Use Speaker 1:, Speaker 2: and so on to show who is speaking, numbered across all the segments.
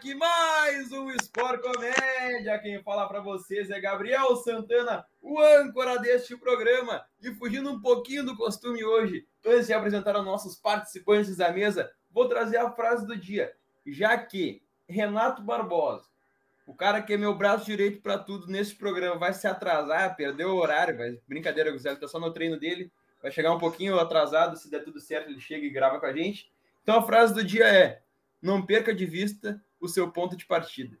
Speaker 1: aqui mais um Sport Comédia. Quem fala para vocês é Gabriel Santana, o âncora deste programa. E fugindo um pouquinho do costume hoje, antes de apresentar os nossos participantes da mesa, vou trazer a frase do dia. Já que Renato Barbosa, o cara que é meu braço direito para tudo nesse programa, vai se atrasar, perdeu o horário, vai... brincadeira, Gustavo, tá só no treino dele, vai chegar um pouquinho atrasado, se der tudo certo, ele chega e grava com a gente. Então a frase do dia é: não perca de vista o seu ponto de partida.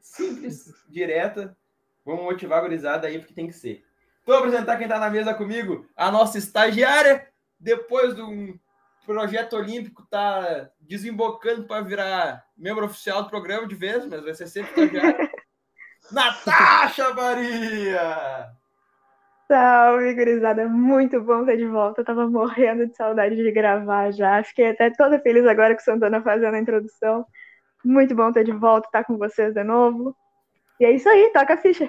Speaker 1: Simples, direta. Vamos motivar a gurizada aí, porque tem que ser. Vou apresentar quem está na mesa comigo, a nossa estagiária, depois de um projeto olímpico, tá desembocando para virar membro oficial do programa de vez, mas vai ser sempre estagiária. Natasha Maria!
Speaker 2: Salve, gurizada. Muito bom estar de volta. Eu tava morrendo de saudade de gravar já. Fiquei até toda feliz agora com o Santana fazendo a introdução. Muito bom estar de volta, estar com vocês de novo. E é isso aí, toca a ficha.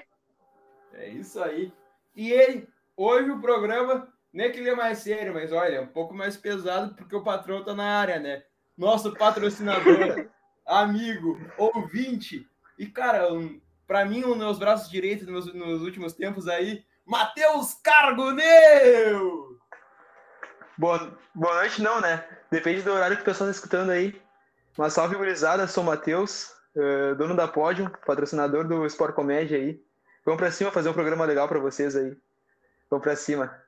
Speaker 1: É isso aí. E ele, hoje o programa, nem que ele é mais sério, mas olha, é um pouco mais pesado porque o patrão tá na área, né? Nosso patrocinador, amigo, ouvinte. E, cara, um, para mim, um dos meus braços direitos nos, nos últimos tempos aí, Matheus Cargoneu!
Speaker 3: Boa, boa noite, não, né? Depende do horário que o pessoal está escutando aí. Uma salve, gurizada. Sou o Matheus, uh, dono da Pódio, patrocinador do Sport Comédia aí. Vamos para cima fazer um programa legal para vocês aí. Vamos para cima.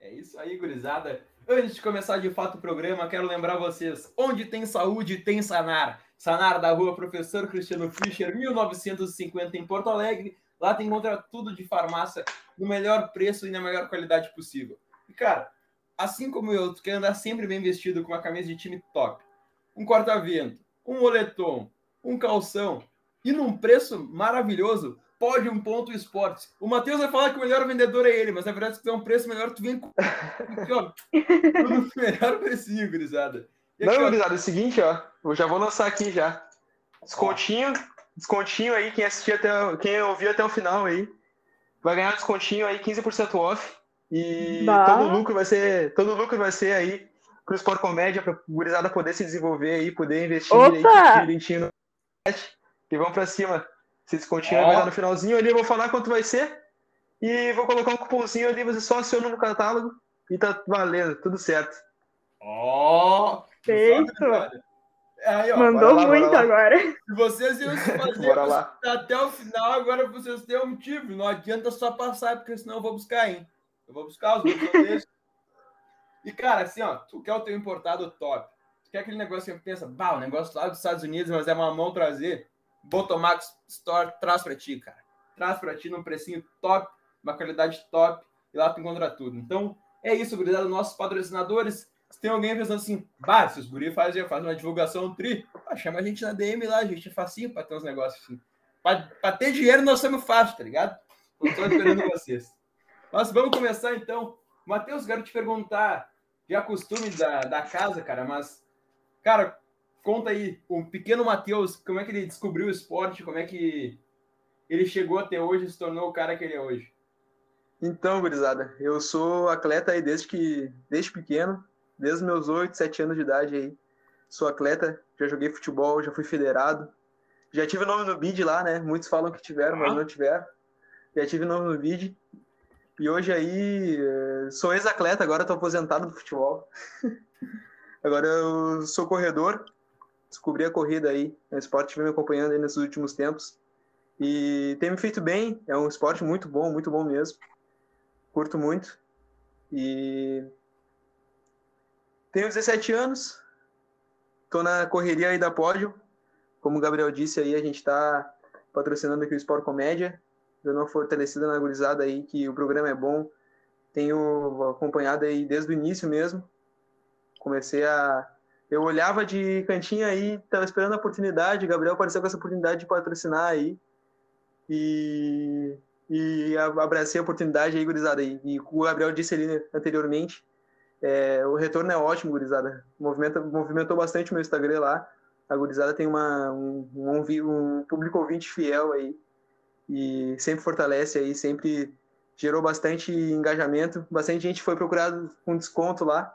Speaker 1: É isso aí, gurizada. Antes de começar de fato o programa, quero lembrar vocês: onde tem saúde, tem Sanar. Sanar da rua Professor Cristiano Fischer, 1950, em Porto Alegre. Lá tem encontra tudo de farmácia no melhor preço e na melhor qualidade possível. E, cara, assim como eu, tu quer andar sempre bem vestido com uma camisa de time top, um corta-vento, um moletom, um calção e num preço maravilhoso, pode um ponto esportes. O Matheus vai falar que o melhor vendedor é ele, mas na verdade, se tu tem um preço melhor, tu vem com aqui, ó, tudo melhor precinho, gurizada.
Speaker 3: E aqui, Não, gurizada, é o seguinte, ó, eu já vou lançar aqui já. Descontinho, descontinho aí, quem assistiu até, quem ouviu até o final aí, vai ganhar um descontinho aí, 15% off. E bah. todo lucro vai ser, todo lucro vai ser aí pro Sport Comédia, pra gurizada poder se desenvolver aí, poder investir direitinho no e vamos para cima. Se descontinho oh. vai dar no finalzinho ali, eu vou falar quanto vai ser. E vou colocar um cupomzinho ali, você só aciona no catálogo e tá valendo, tudo certo.
Speaker 1: Ó! Oh,
Speaker 2: Feito! Aí, ó, Mandou lá, muito agora.
Speaker 1: Se vocês iam se fazer até o final, agora vocês têm um motivo. Não adianta só passar, porque senão eu vou buscar, hein? Eu vou buscar os meus E, cara, assim, ó, tu quer o teu importado top. Tu quer aquele negócio que pensa, bah, o negócio lá dos Estados Unidos, mas é uma mão trazer. Botomax Store traz pra ti, cara. Traz pra ti num precinho top, uma qualidade top, e lá tu encontra tudo. Então, é isso, gurizada. Nossos patrocinadores, se tem alguém pensando assim, bah, se os guri fazem, fazem uma divulgação tri, ah, chama a gente na DM lá, a gente é facinho para ter uns negócios assim. Para ter dinheiro nós somos fácil, tá ligado? Estou esperando vocês. Mas vamos começar então. Matheus, quero te perguntar, já costume da, da casa, cara, mas, cara, conta aí, o pequeno Matheus, como é que ele descobriu o esporte, como é que ele chegou até hoje e se tornou o cara que ele é hoje?
Speaker 3: Então, gurizada, eu sou atleta aí desde que, desde pequeno, desde meus 8, 7 anos de idade aí. Sou atleta, já joguei futebol, já fui federado. Já tive nome no BID lá, né? Muitos falam que tiveram, mas não tiveram. Já tive nome no BID. E hoje aí eh, sou ex-atleta, agora estou aposentado do futebol. agora eu sou corredor, descobri a corrida aí, é um esporte vem me acompanhando aí nesses últimos tempos. E tem me feito bem, é um esporte muito bom, muito bom mesmo. Curto muito. E tenho 17 anos, estou na correria aí da pódio. Como o Gabriel disse aí, a gente está patrocinando aqui o Sport Comédia, dando uma fortalecida na gurizada aí, que o programa é bom. Tenho acompanhado aí desde o início mesmo. Comecei a. Eu olhava de cantinho aí, estava esperando a oportunidade. Gabriel apareceu com essa oportunidade de patrocinar aí. E, e abracei a oportunidade aí, gurizada. E o Gabriel disse ali anteriormente, é, o retorno é ótimo, gurizada. Movimenta, movimentou bastante o meu Instagram lá. A gurizada tem uma, um, um, um público ouvinte fiel aí. E sempre fortalece aí, sempre gerou bastante engajamento. Bastante gente foi procurado com desconto lá.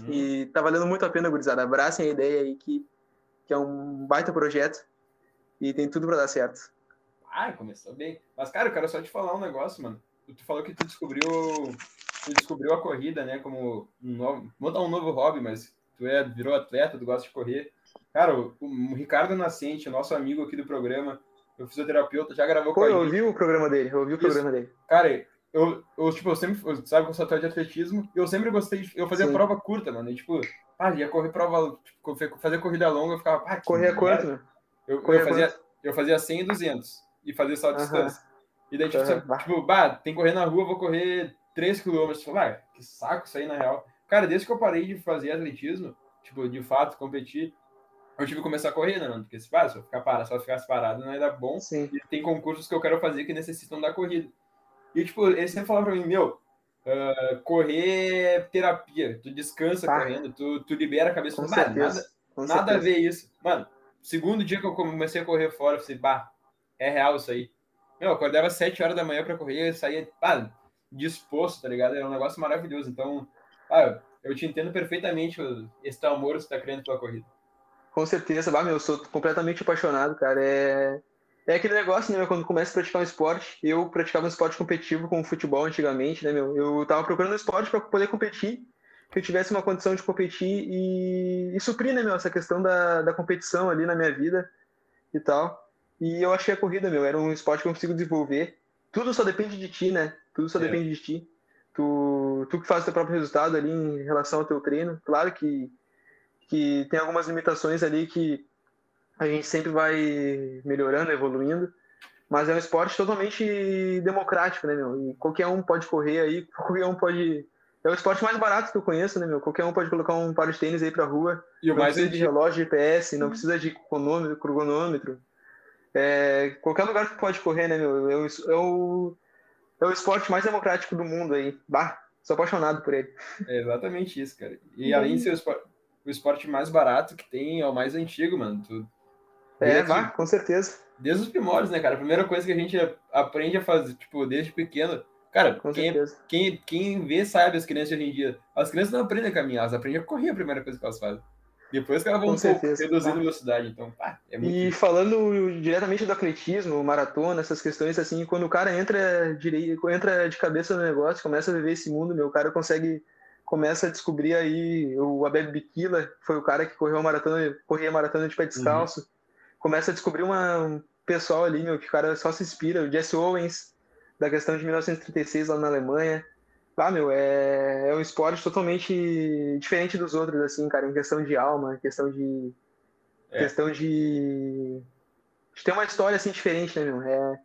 Speaker 3: Hum. E tá valendo muito a pena, gurizada. Abracem a ideia aí que, que é um baita projeto. e tem tudo para dar certo.
Speaker 1: Ah, começou bem. Mas, cara, eu quero só te falar um negócio, mano. Tu falou que tu descobriu, tu descobriu a corrida, né, como um novo, vou dar um novo hobby, mas tu é, virou atleta, tu gosta de correr. Cara, o, o Ricardo Nascente, nosso amigo aqui do programa, o fisioterapeuta, já gravou
Speaker 3: Pô, com a gente. eu ouvi o programa dele, eu ouvi o Isso. programa dele.
Speaker 1: Cara, eu, eu, tipo, eu sempre, eu, sabe eu sou atleta de atletismo, eu sempre gostei, de, eu fazia Sim. prova curta, mano, e, tipo, ah, ia correr prova, tipo, fazer corrida longa, eu ficava, ah,
Speaker 3: Corria quanto, né?
Speaker 1: Eu, eu, fazia, eu fazia 100 e 200, e fazia só a distância. E daí, tipo, uhum. tipo, bah, tem que correr na rua, vou correr 3 km. Tipo, ah, que saco isso aí, na real. Cara, desde que eu parei de fazer atletismo, tipo, de fato, competir, eu tive que começar a correr, né, mano? Porque se, ah, se eu ficar parado, só ficar parado não dar bom.
Speaker 3: Sim.
Speaker 1: E tem concursos que eu quero fazer que necessitam da corrida. E, tipo, ele sempre falava pra mim, meu, uh, correr é terapia. Tu descansa tá. correndo, tu, tu libera a cabeça.
Speaker 3: Com nada,
Speaker 1: Com nada a ver isso. Mano, segundo dia que eu comecei a correr fora, eu falei, bah, é real isso aí. Meu, eu acordava às 7 horas da manhã pra correr e saía, pá, disposto, tá ligado? Era um negócio maravilhoso. Então, ah, eu te entendo perfeitamente esse amor que você tá criando pela corrida.
Speaker 3: Com certeza, bah, meu, eu sou completamente apaixonado, cara. É, é aquele negócio, né, quando começa a praticar um esporte, eu praticava um esporte competitivo como futebol antigamente, né, meu? Eu tava procurando um esporte para poder competir, que eu tivesse uma condição de competir e, e suprir, né, meu, essa questão da, da competição ali na minha vida e tal. E eu achei a corrida, meu, era um esporte que eu consigo desenvolver. Tudo só depende de ti, né? Tudo só é. depende de ti. Tu, tu que faz o teu próprio resultado ali em relação ao teu treino. Claro que que tem algumas limitações ali que a gente sempre vai melhorando, evoluindo, mas é um esporte totalmente democrático, né, meu? E qualquer um pode correr aí, qualquer um pode. É o esporte mais barato que eu conheço, né, meu? Qualquer um pode colocar um par de tênis aí pra rua.
Speaker 1: E
Speaker 3: não
Speaker 1: o mais
Speaker 3: precisa de relógio GPS, não precisa de cronômetro. cronômetro. É, qualquer lugar que pode correr, né, meu? É o, é o, é o esporte mais democrático do mundo aí. Bah, sou apaixonado por ele.
Speaker 1: É exatamente isso, cara. E além de ser o esporte, o esporte mais barato que tem, é o mais antigo, mano. Tu,
Speaker 3: é, vá, com certeza.
Speaker 1: Desde os primórdios, né, cara? A primeira coisa que a gente aprende a fazer, tipo, desde pequeno. Cara, com quem, quem, quem vê sabe as crianças hoje em dia. As crianças não aprendem a caminhar, elas aprendem a correr a primeira coisa que elas fazem. Depois que elas vão reduzindo a velocidade. Então, pá, é muito
Speaker 3: E falando diretamente do atletismo, maratona, essas questões assim, quando o cara entra, direito, entra de cabeça no negócio, começa a viver esse mundo, meu, o cara consegue começa a descobrir aí o Abel Bikila, que foi o cara que correu a maratona, corria a maratona de pé descalço. Uhum. Começa a descobrir uma, um pessoal ali, meu, que o cara só se inspira. O Jesse Owens, da questão de 1936 lá na Alemanha. Ah, meu, é, é um esporte totalmente diferente dos outros, assim, cara, em questão de alma, em questão de. É. questão de. de ter uma história assim diferente, né, meu? É,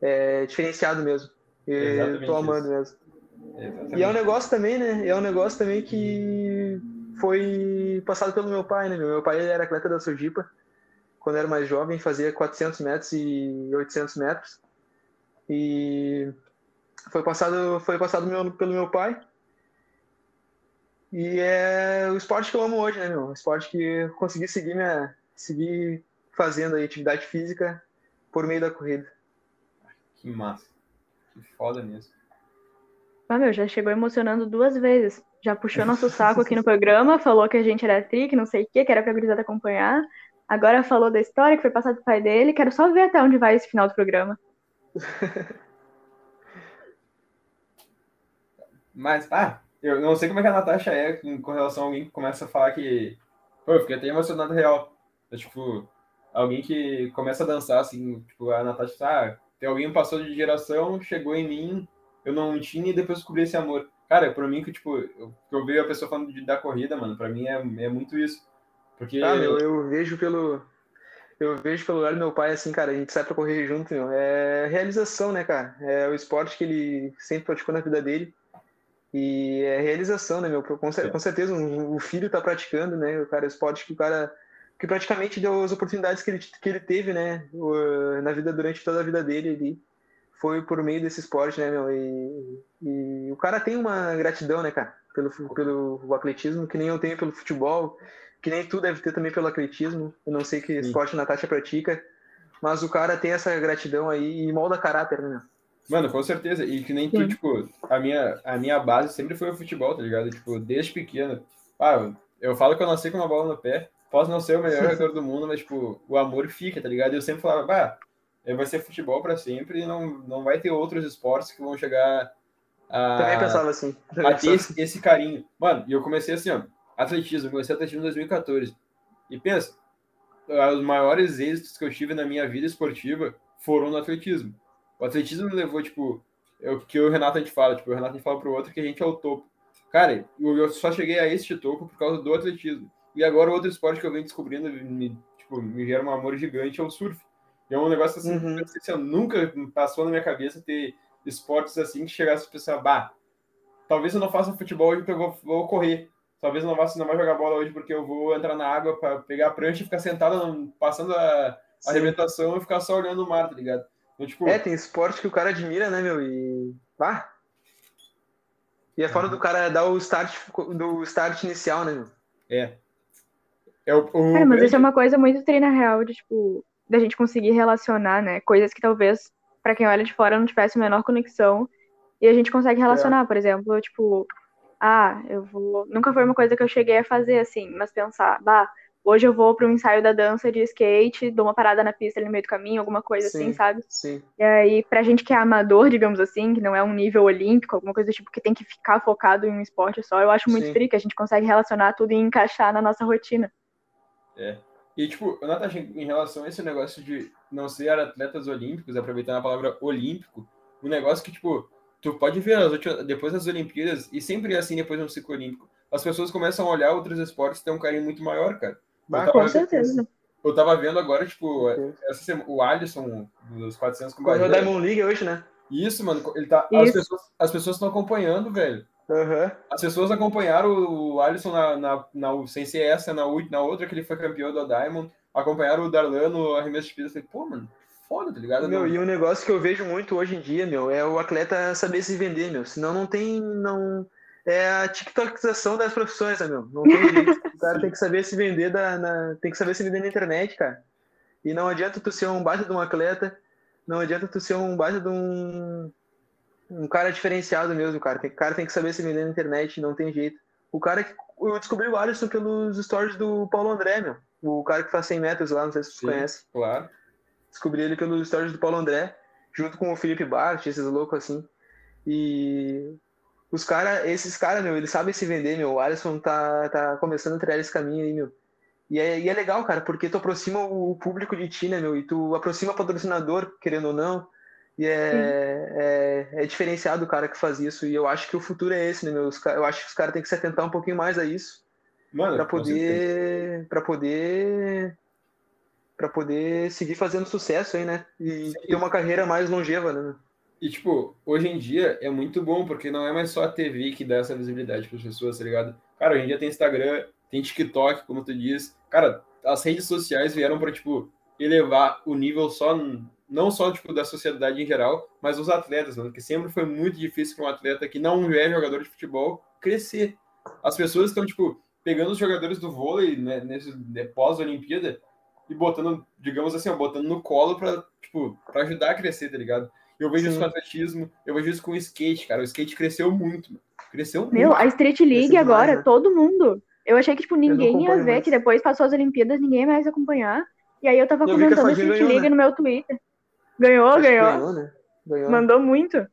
Speaker 3: é diferenciado mesmo. Eu tô amando isso. mesmo. Exatamente. E é um negócio também, né? É um negócio também que foi passado pelo meu pai, né? Meu pai era atleta da Sojipa. Quando era mais jovem, fazia 400 metros e 800 metros. E foi passado, foi passado meu, pelo meu pai. E é o esporte que eu amo hoje, né, meu? O esporte que eu consegui seguir, minha, seguir fazendo aí, atividade física por meio da corrida.
Speaker 1: Que massa. Que foda mesmo.
Speaker 2: Ah, meu, já chegou emocionando duas vezes. Já puxou nosso saco aqui no programa, falou que a gente era tri, que não sei o quê, que era pra gurizada acompanhar. Agora falou da história que foi passada do pai dele. Quero só ver até onde vai esse final do programa.
Speaker 1: Mas, ah, eu não sei como é que a Natasha é com relação a alguém que começa a falar que. Pô, eu fiquei até emocionado real. É, tipo, alguém que começa a dançar, assim, tipo, a Natasha, ah, tem alguém que passou de geração, chegou em mim, eu não tinha e depois descobri esse amor. Cara, pra mim que, tipo, eu, eu vejo a pessoa falando de, da corrida, mano, pra mim é, é muito isso. Porque...
Speaker 3: Ah, meu, eu vejo pelo... Eu vejo pelo lado do meu pai, assim, cara, a gente sai pra correr junto, meu. É realização, né, cara? É o esporte que ele sempre praticou na vida dele. E é realização, né, meu? Com, com certeza, o filho tá praticando, né? O cara, esporte que o cara que praticamente deu as oportunidades que ele, que ele teve, né, na vida durante toda a vida dele ali foi por meio desse esporte, né, meu? E, e, o cara tem uma gratidão, né, cara, pelo, pelo atletismo, que nem eu tenho pelo futebol, que nem tu deve ter também pelo atletismo. Eu não sei que Sim. esporte Natasha pratica, mas o cara tem essa gratidão aí e molda caráter, né, meu?
Speaker 1: Mano, com certeza. E que nem tu, tipo, a minha, a minha base sempre foi o futebol, tá ligado? Tipo, desde pequeno. Ah, eu falo que eu nasci com uma bola no pé. posso não ser o melhor jogador do mundo, mas, tipo, o amor fica, tá ligado? Eu sempre falava, bah, vai ser futebol para sempre e não, não vai ter outros esportes que vão chegar
Speaker 3: a. Também pensava assim.
Speaker 1: Também a ter esse, esse, carinho. Mano, e eu comecei assim, ó, atletismo, comecei atletismo em 2014. E pensa, os maiores êxitos que eu tive na minha vida esportiva foram no atletismo. O atletismo me levou, tipo, é o que o Renato a gente fala, tipo, o Renato a gente fala pro outro que a gente é o topo. Cara, eu só cheguei a este topo por causa do atletismo. E agora outro esporte que eu venho descobrindo, me, tipo, me gera um amor gigante, é o surf. E é um negócio assim, uhum. assim, nunca passou na minha cabeça ter esportes assim que chegasse a pensar, bah, talvez eu não faça futebol hoje porque eu vou, vou correr. Talvez eu não vá, não vá jogar bola hoje porque eu vou entrar na água para pegar a prancha e ficar sentado passando a, arrebentação e ficar só olhando o mar, tá ligado?
Speaker 3: Então, tipo... É, tem esporte que o cara admira, né, meu? E. Ah! E é fora uhum. do cara dar o start, do start inicial, né, meu?
Speaker 1: É.
Speaker 2: É, o, o... é mas isso é uma coisa muito treina real de, tipo, da gente conseguir relacionar, né? Coisas que talvez, para quem olha de fora, não tivesse a menor conexão. E a gente consegue relacionar, é. por exemplo, tipo, ah, eu vou. Nunca foi uma coisa que eu cheguei a fazer assim, mas pensar, bah, hoje eu vou para um ensaio da dança de skate, dou uma parada na pista ali no meio do caminho, alguma coisa assim, sim, assim, sabe?
Speaker 3: Sim.
Speaker 2: E aí, pra gente que é amador, digamos assim, que não é um nível olímpico, alguma coisa do tipo que tem que ficar focado em um esporte só, eu acho muito frio que a gente consegue relacionar tudo e encaixar na nossa rotina.
Speaker 1: É. E, tipo, Natasha, em relação a esse negócio de não ser atletas olímpicos, aproveitando a palavra olímpico, um negócio que, tipo, tu pode ver últimas, depois das Olimpíadas, e sempre é assim depois de um ciclo olímpico, as pessoas começam a olhar outros esportes e ter um carinho muito maior, cara.
Speaker 2: Ah, com certeza.
Speaker 1: Eu tava vendo agora, tipo, essa, o Alisson dos 400 com.
Speaker 3: Correu Diamond League hoje, né?
Speaker 1: Isso, mano. Ele tá, Isso. As pessoas as pessoas estão acompanhando, velho.
Speaker 3: Uhum.
Speaker 1: As pessoas acompanharam o Alisson na, na, na, sem ser essa, na, na outra que ele foi campeão do Diamond. Acompanharam o Darlan no arremesso de pista. Falei, pô, mano, foda, tá ligado?
Speaker 3: Meu, e um negócio que eu vejo muito hoje em dia, meu, é o atleta saber se vender, meu. Senão não tem. Não... É a tiktokização das profissões, né, meu? Não tem jeito. O cara tem que saber se vender da, na... tem que saber se vender na internet, cara. E não adianta tu ser um baita de um atleta, não adianta tu ser um baita de um. Um cara diferenciado mesmo, cara. O cara tem que saber se vender na internet, não tem jeito. O cara que. Eu descobri o Alisson pelos stories do Paulo André, meu. O cara que faz 100 metros lá, não sei se você conhece.
Speaker 1: Claro.
Speaker 3: Descobri ele pelos stories do Paulo André, junto com o Felipe Bart, esses loucos assim. E os cara, esses caras, meu, eles sabem se vender, meu. O Alisson tá, tá começando a trilhar esse caminho aí, meu. E é, e é legal, cara, porque tu aproxima o público de ti, né, meu? E tu aproxima o patrocinador, querendo ou não. E é, é, é, diferenciado o cara que faz isso. E eu acho que o futuro é esse, né, meu? Eu acho que os caras têm que se atentar um pouquinho mais a isso. Mano, pra poder. para poder para poder seguir fazendo sucesso aí, né? E Sim. ter uma carreira mais longeva, né?
Speaker 1: E, tipo, hoje em dia é muito bom, porque não é mais só a TV que dá essa visibilidade para as pessoas, tá ligado? Cara, hoje em dia tem Instagram, tem TikTok, como tu diz. Cara, as redes sociais vieram para, tipo, elevar o nível só, não só, tipo, da sociedade em geral, mas dos atletas, mano, que sempre foi muito difícil para um atleta que não é jogador de futebol crescer. As pessoas estão, tipo, pegando os jogadores do vôlei, né, nesse né, pós-Olimpíada, e botando, digamos assim, ó, botando no colo para tipo, pra ajudar a crescer, tá ligado? Eu vejo Sim. isso com atletismo, eu vejo isso com o skate, cara. O skate cresceu muito, mano. Cresceu muito.
Speaker 2: Meu, a Street League agora, demais, né? todo mundo. Eu achei que, tipo, ninguém ia ver, mais. que depois passou as Olimpíadas, ninguém ia mais acompanhar. E aí eu tava eu comentando a Street ganhou, League né? no meu Twitter. Ganhou, Acho ganhou. Ganhou, né? ganhou, Mandou muito.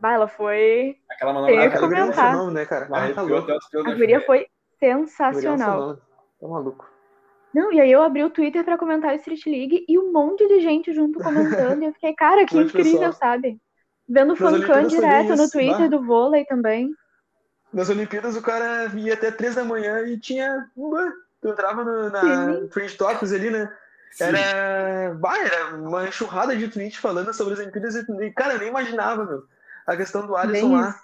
Speaker 2: Bah, ela foi.
Speaker 1: Aquela manobra.
Speaker 2: Tem que comentar.
Speaker 3: Nome, né, cara?
Speaker 2: Ah, a guria foi sensacional.
Speaker 3: Tá maluco.
Speaker 2: Não, e aí eu abri o Twitter para comentar o Street League e um monte de gente junto comentando. e eu fiquei, cara, que incrível, pessoal. sabe? Vendo fancam direto no Twitter bah. do vôlei também.
Speaker 3: Nas Olimpíadas o cara ia até três da manhã e tinha. Tu entrava no, na Fringe Topics ali, né? Era, bah, era uma enxurrada de tweets falando sobre as Olimpíadas e, cara, eu nem imaginava, meu. A questão do Alisson lá.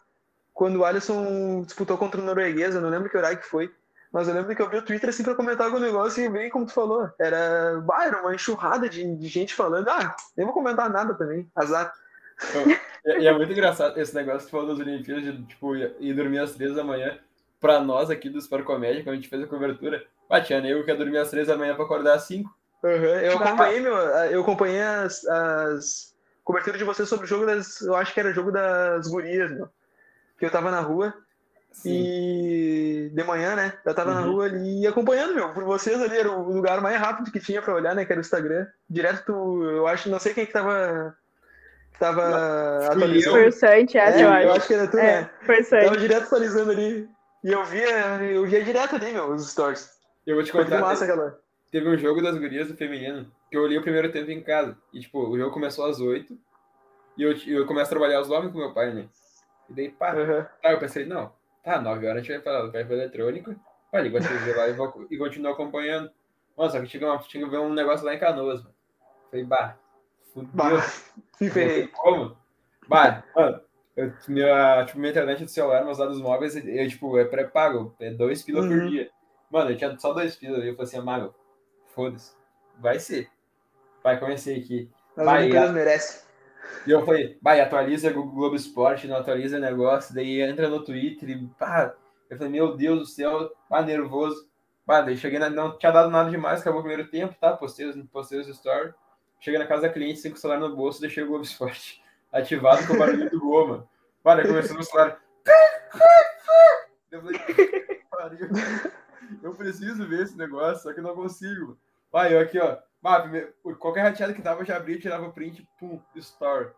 Speaker 3: Quando o Alisson disputou contra o norueguês, eu não lembro que horário que foi. Mas eu lembro que eu vi o Twitter assim pra comentar algum negócio e bem como tu falou. Era, bah, era uma enxurrada de, de, gente falando, ah, nem vou comentar nada também, azar.
Speaker 1: E é muito engraçado esse negócio que tu falou das Olimpíadas, de tipo, ir dormir às três da manhã. Pra nós aqui do Sport Comédia, quando a gente fez a cobertura, ah, tinha nego que ia dormir às três da manhã pra acordar às cinco.
Speaker 3: Uhum. Eu acompanhei, meu, eu acompanhei as, as coberturas de vocês sobre o jogo das. Eu acho que era jogo das gurias, meu. Que eu tava na rua
Speaker 1: Sim.
Speaker 3: E de manhã, né? Eu tava na
Speaker 1: Uhum.
Speaker 3: rua ali e acompanhando, meu. Por vocês ali, era o lugar mais rápido que tinha pra olhar, né? Que era o Instagram. Direto, tu, eu acho, não sei quem que tava. Que tava atualizando.
Speaker 2: Foi o Santi, essa,
Speaker 3: É,
Speaker 2: eu
Speaker 3: eu
Speaker 2: acho.
Speaker 3: acho que era tu,
Speaker 2: É,
Speaker 3: né?
Speaker 2: foi o
Speaker 3: Tava
Speaker 2: Santi.
Speaker 3: direto atualizando ali. E eu via, eu via direto ali, meu, os stories.
Speaker 1: Eu vou te
Speaker 3: Foi
Speaker 1: contar.
Speaker 3: massa aquela.
Speaker 1: Teve um jogo das gurias do feminino que eu olhei o primeiro tempo em casa. E, tipo, o jogo começou às 8 e eu, eu começo a trabalhar às 9 com meu pai, né? E daí, pá,
Speaker 3: Aham.
Speaker 1: tá, eu pensei, não, tá, 9 horas a gente vai pra, vai pra eletrônica, vai ligar a TV lá e, vou, e continuo acompanhando. Mano, só que tinha, uma, tinha que ver um negócio lá em Canoas, mano. Falei, bah, fudeu.
Speaker 3: Bah, me ferrei.
Speaker 1: Como? Bah, mano, eu, minha, tipo, minha internet do celular, meus dados móveis, eu, tipo, é pré-pago, é 2 pila por
Speaker 3: Uhum.
Speaker 1: dia. Mano, eu tinha só 2 pila, e eu falei assim, Mago, foda-se, vai ser. Vai, comecei aqui.
Speaker 3: As
Speaker 1: Vai,
Speaker 3: merecem.
Speaker 1: E eu falei, vai, atualiza o Globo Esporte, não atualiza negócio, daí entra no Twitter e pá. Eu falei, meu Deus do céu, pá, nervoso. Pá, daí cheguei na, não tinha dado nada demais, acabou o primeiro tempo, tá? Postei, os- postei os stories. Cheguei na casa da cliente, sem o celular no bolso, deixei o Globo Esporte ativado com o barulho do gol, mano. Começou no celular. Eu falei, pariu. Eu preciso ver esse negócio, só que não consigo. Vai, eu aqui, ó. Qualquer rateada que tava, eu já abria, tirava print, pum, store.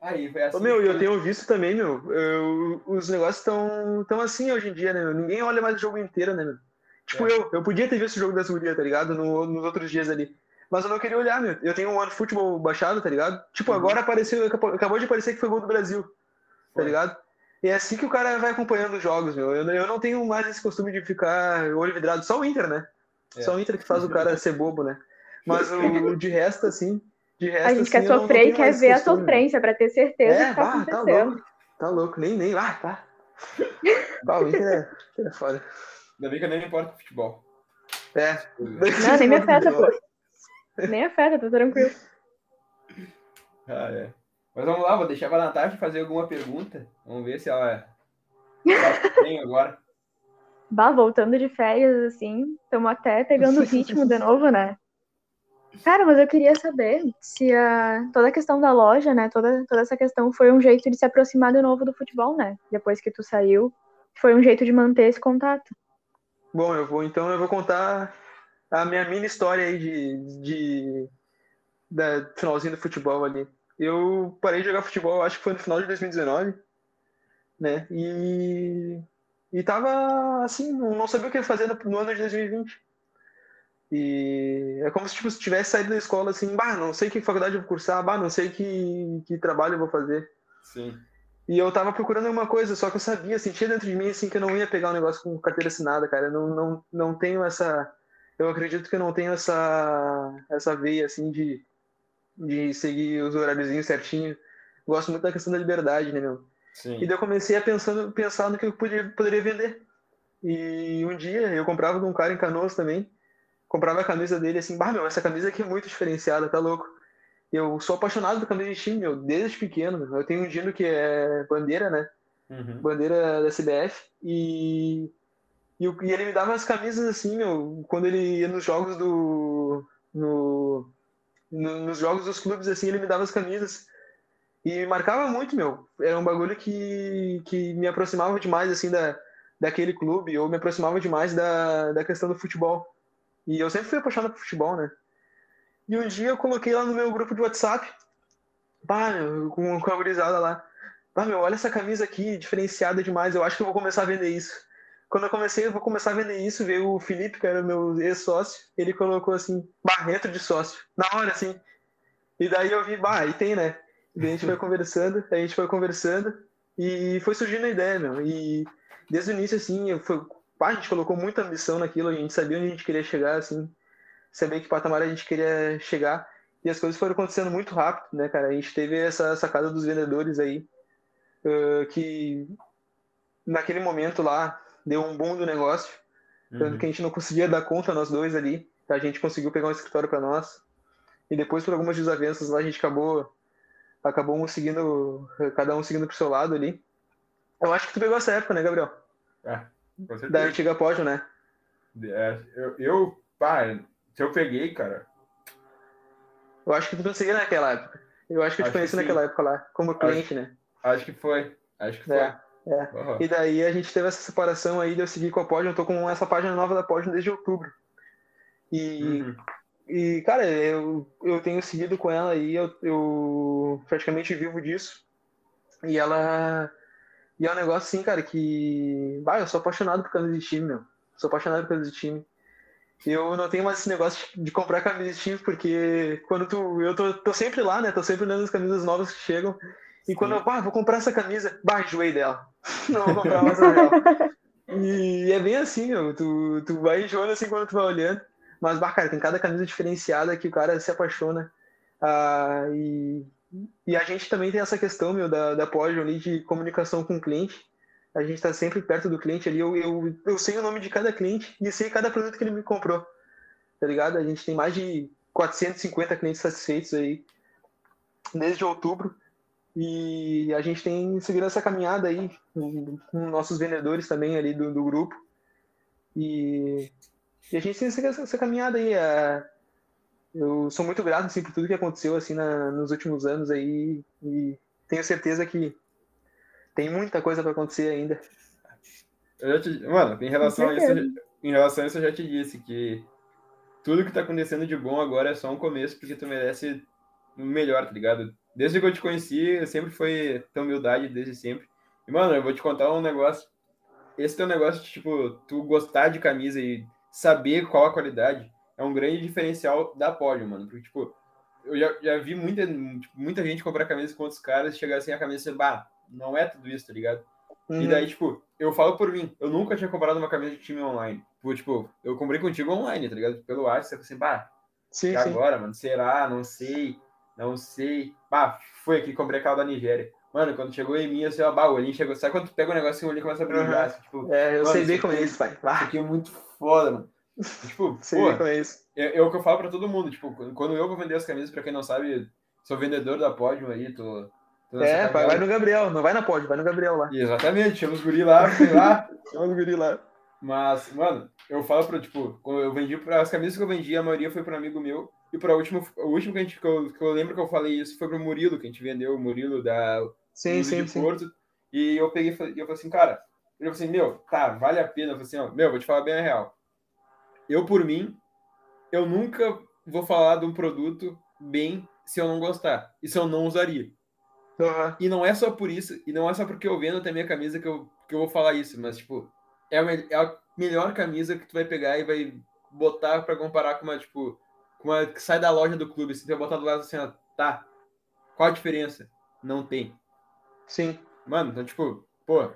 Speaker 1: Aí, foi assim.
Speaker 3: Ô, meu, eu tenho visto também, meu, eu- os negócios estão tão assim hoje em dia, né, meu? Ninguém olha mais o jogo inteiro, né, meu? Tipo,
Speaker 1: É.
Speaker 3: eu, eu podia ter visto o jogo das gurias, tá ligado? No- nos outros dias ali. Mas eu não queria olhar, meu. Eu tenho um ano futebol baixado, tá ligado? Tipo,
Speaker 1: Uhum.
Speaker 3: agora apareceu, acabou de aparecer que foi gol do Brasil, tá
Speaker 1: Foi.
Speaker 3: ligado? E é assim que o cara vai acompanhando os jogos, meu. Eu, eu não tenho mais esse costume de ficar olho vidrado. Só o Inter, né?
Speaker 1: É.
Speaker 3: Só o Inter que faz o cara ser bobo, né? Mas o de resto, assim. De resto,
Speaker 2: A gente
Speaker 3: assim,
Speaker 2: quer sofrer e quer ver a
Speaker 3: costume, meu.
Speaker 2: sofrência pra ter certeza
Speaker 3: É,
Speaker 2: que tá
Speaker 3: bah, tá
Speaker 2: acontecendo.
Speaker 3: louco. Tá louco, nem, nem. Ah, tá. Bah, o Inter é, Inter é foda.
Speaker 1: Ainda bem que eu nem me importo com futebol.
Speaker 3: É.
Speaker 2: Não, nem me afeta, pô. Nem afeta, tá tranquilo.
Speaker 1: Ah, é. Mas vamos lá, vou deixar pra Natasha fazer alguma pergunta. Vamos ver se ela. se ela tem agora.
Speaker 2: Bah, voltando de férias, assim, estamos até pegando o ritmo de novo, né? Cara, mas eu queria saber se a, toda a questão da loja, né? Toda, toda essa questão foi um jeito de se aproximar de novo do futebol, né? Depois que tu saiu, foi um jeito de manter esse contato.
Speaker 3: Bom, eu vou então eu vou contar a minha mini história aí de, de da finalzinho do futebol ali. Eu parei de jogar futebol, acho que foi no final de 2019, né? E e tava assim, não sabia o que fazer no, no ano de 2020. E é como se tipo, se tivesse saído da escola assim, bah, não sei que faculdade eu vou cursar, bah, não sei que, que trabalho eu vou fazer.
Speaker 1: Sim.
Speaker 3: E eu tava procurando alguma coisa, só que eu sabia, sentia dentro de mim assim que eu não ia pegar um negócio com carteira assinada, cara. Eu não, não, não tenho essa. Eu acredito que eu não tenho essa, essa veia assim de, de seguir os horáriozinhos certinho. Gosto muito da questão da liberdade, né, meu?
Speaker 1: Sim.
Speaker 3: E daí eu comecei a pensando, pensar no que eu podia, poderia vender. E um dia eu comprava de um cara em Canoas também, comprava a camisa dele assim, bah, meu, essa camisa aqui é muito diferenciada, tá louco. Eu sou apaixonado por camisa de time, meu, desde pequeno. Eu tenho um dino que é bandeira, né?
Speaker 1: Uhum.
Speaker 3: bandeira da CBF e, e, e ele me dava as camisas assim, meu, quando ele ia nos jogos do no, no- nos jogos dos clubes assim, ele me dava as camisas e marcava muito, meu. Era um bagulho que, que me aproximava demais assim da daquele clube ou me aproximava demais da, da questão do futebol. E eu sempre fui apaixonado por futebol, né? E um dia eu coloquei lá no meu grupo de WhatsApp, pá, meu, com, com a gurizada lá. Ah, meu, olha essa camisa aqui, diferenciada demais. Eu acho que eu vou começar a vender isso. Quando eu comecei, eu vou começar a vender isso, veio o Felipe, que era meu ex-sócio, ele colocou assim, barreto de sócio, na hora, assim. E daí eu vi, bah, aí tem, né? E daí a gente foi conversando, a gente foi conversando, e foi surgindo a ideia, meu. E desde o início, assim, foi, pá, a gente colocou muita ambição naquilo, a gente sabia onde a gente queria chegar, assim, sabia que patamar a gente queria chegar. E as coisas foram acontecendo muito rápido, né, cara? A gente teve essa sacada dos vendedores aí, eh, que naquele momento lá deu um boom do negócio, tanto
Speaker 1: Uhum.
Speaker 3: que a gente não conseguia dar conta nós dois ali, a gente conseguiu pegar um escritório para nós e depois por algumas desavenças lá a gente acabou acabou um seguindo cada um seguindo pro seu lado ali. Eu acho que tu pegou essa época, né, Gabriel?
Speaker 1: Ah, com
Speaker 3: Da
Speaker 1: certeza.
Speaker 3: antiga pódio, né?
Speaker 1: É, eu, eu, pá, se eu peguei, cara,
Speaker 3: Eu acho que tu não seguia naquela época. Eu acho que eu te
Speaker 1: Acho
Speaker 3: conheci naquela época lá, como cliente, né?
Speaker 1: acho que foi. Acho que foi.
Speaker 3: É. É. Uhum. E daí a gente teve essa separação aí, de eu seguir com a Podium, eu tô com essa página nova da Podium desde outubro. E, uhum. e cara, eu, eu tenho seguido com ela aí, eu, eu praticamente vivo disso. E ela. E é um negócio assim, cara, que. Bah, eu sou apaixonado por camisa de time, meu. Sou apaixonado por camisa de time. Eu não tenho mais esse negócio de comprar camisa de time, porque quando tu. Eu tô, tô sempre lá, né? Tô sempre olhando as camisas novas que chegam. E quando eu, ah, vou comprar essa camisa, bah, enjoei dela. Não vou comprar mais dela. E é bem assim, meu. Tu, tu vai enjoando assim quando tu vai olhando. Mas, bah, cara, tem cada camisa diferenciada que o cara se apaixona. Ah, e, e a gente também tem essa questão, meu, da, da Podium ali de comunicação com o cliente. A gente está sempre perto do cliente ali. Eu, eu, eu sei o nome de cada cliente e sei cada produto que ele me comprou. Tá ligado? A gente tem mais de 450 clientes satisfeitos aí desde outubro. E a gente tem seguido essa caminhada aí com, nossos vendedores também ali do, do grupo. E, e, a gente tem essa, essa caminhada aí. É, eu sou muito grato assim, por tudo que aconteceu assim na, nos últimos anos aí e tenho certeza que tem muita coisa para acontecer ainda.
Speaker 1: Eu te, mano, em relação a isso, em relação a isso eu já te disse que tudo que tá acontecendo de bom agora é só um começo porque tu merece o melhor, tá ligado? Desde que eu te conheci, sempre foi tua humildade, desde sempre. E, mano, eu vou te contar um negócio. Esse teu negócio de, tipo, tu gostar de camisa e saber qual a qualidade é um grande diferencial da Pódio, mano. Porque, tipo, eu já, já vi muita, tipo, muita gente comprar camisa com outros caras e chegar assim a camisa e bah, não é tudo isso, tá ligado? Uhum. E daí, tipo, eu falo por mim, eu nunca tinha comprado uma camisa de time online. Tipo, eu comprei contigo online, tá ligado? Pelo WhatsApp, assim, bah, sim, e agora, sim. mano? Será? Não sei. Não sei. Bah, foi aqui, comprei aquela da Nigéria. Mano, quando chegou em mim, assim, ó, bah, o olhinho chegou. Sabe quando tu pega um negocinho, o olhinho começa a brilhar? Assim,
Speaker 3: tipo, é, eu sei bem como é isso, pai.
Speaker 1: Ah. Isso aqui é muito foda, mano. tipo, sei pô, bem como é isso. É, é, o que eu falo pra todo mundo. Tipo, quando eu vou vender as camisas, pra quem não sabe, sou vendedor da Podium aí, tô.
Speaker 3: é, vai, vai no Gabriel, não vai na Podium, vai no Gabriel lá.
Speaker 1: Exatamente, chama os guri lá, sei lá. chama os guri lá. Mas, mano, eu falo pra, tipo, quando eu vendi, as camisas que eu vendi, a maioria foi pra um amigo meu. E para o último, o último que, a gente, que, eu, que eu lembro que eu falei isso foi pro Murilo, que a gente vendeu o Murilo da
Speaker 3: sim, sim, sim. Porto.
Speaker 1: E eu peguei e eu falei assim, cara, ele falou assim, meu, tá, vale a pena. Eu falei assim, ó, meu, vou te falar bem a real. Eu, por mim, eu nunca vou falar de um produto bem se eu não gostar. E se eu não usaria. Uhum. E não é só por isso, e não é só porque eu vendo também a camisa que eu, que eu vou falar isso, mas, tipo, é a, é a melhor camisa que tu vai pegar e vai botar para comparar com uma, tipo, uma que sai da loja do clube, você vai botar do lado assim, ó, tá. Qual a diferença? Não tem.
Speaker 3: Sim.
Speaker 1: Mano, então, tipo, pô.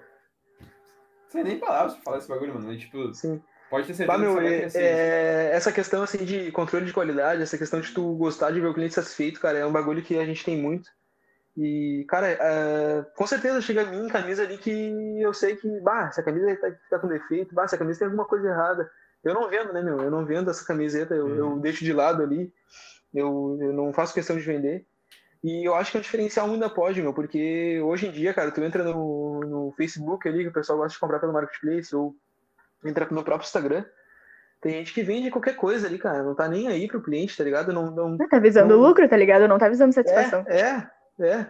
Speaker 1: Sem nem palavras pra falar esse bagulho, mano. E, tipo,
Speaker 3: Sim.
Speaker 1: pode ter certeza
Speaker 3: bah, meu, é, é, Essa questão, assim, de controle de qualidade, essa questão de tu gostar de ver o cliente satisfeito, cara, é um bagulho que a gente tem muito. E, cara, é, com certeza chega a mim camisa ali que eu sei que, bah, essa camisa tá, tá com defeito, bah, essa camisa tem alguma coisa errada. Eu não vendo, né, meu? Eu não vendo essa camiseta, eu, eu uhum. deixo de lado ali, eu, eu não faço questão de vender. E eu acho que é um diferencial muito da Pod, meu, porque hoje em dia, cara, tu entra no, no Facebook ali, que o pessoal gosta de comprar pelo Marketplace, ou entra no próprio Instagram, tem gente que vende qualquer coisa ali, cara, não tá nem aí pro cliente, tá ligado? Não, não,
Speaker 2: tá visando não... lucro, tá ligado? Não tá visando satisfação.
Speaker 3: É, é, é.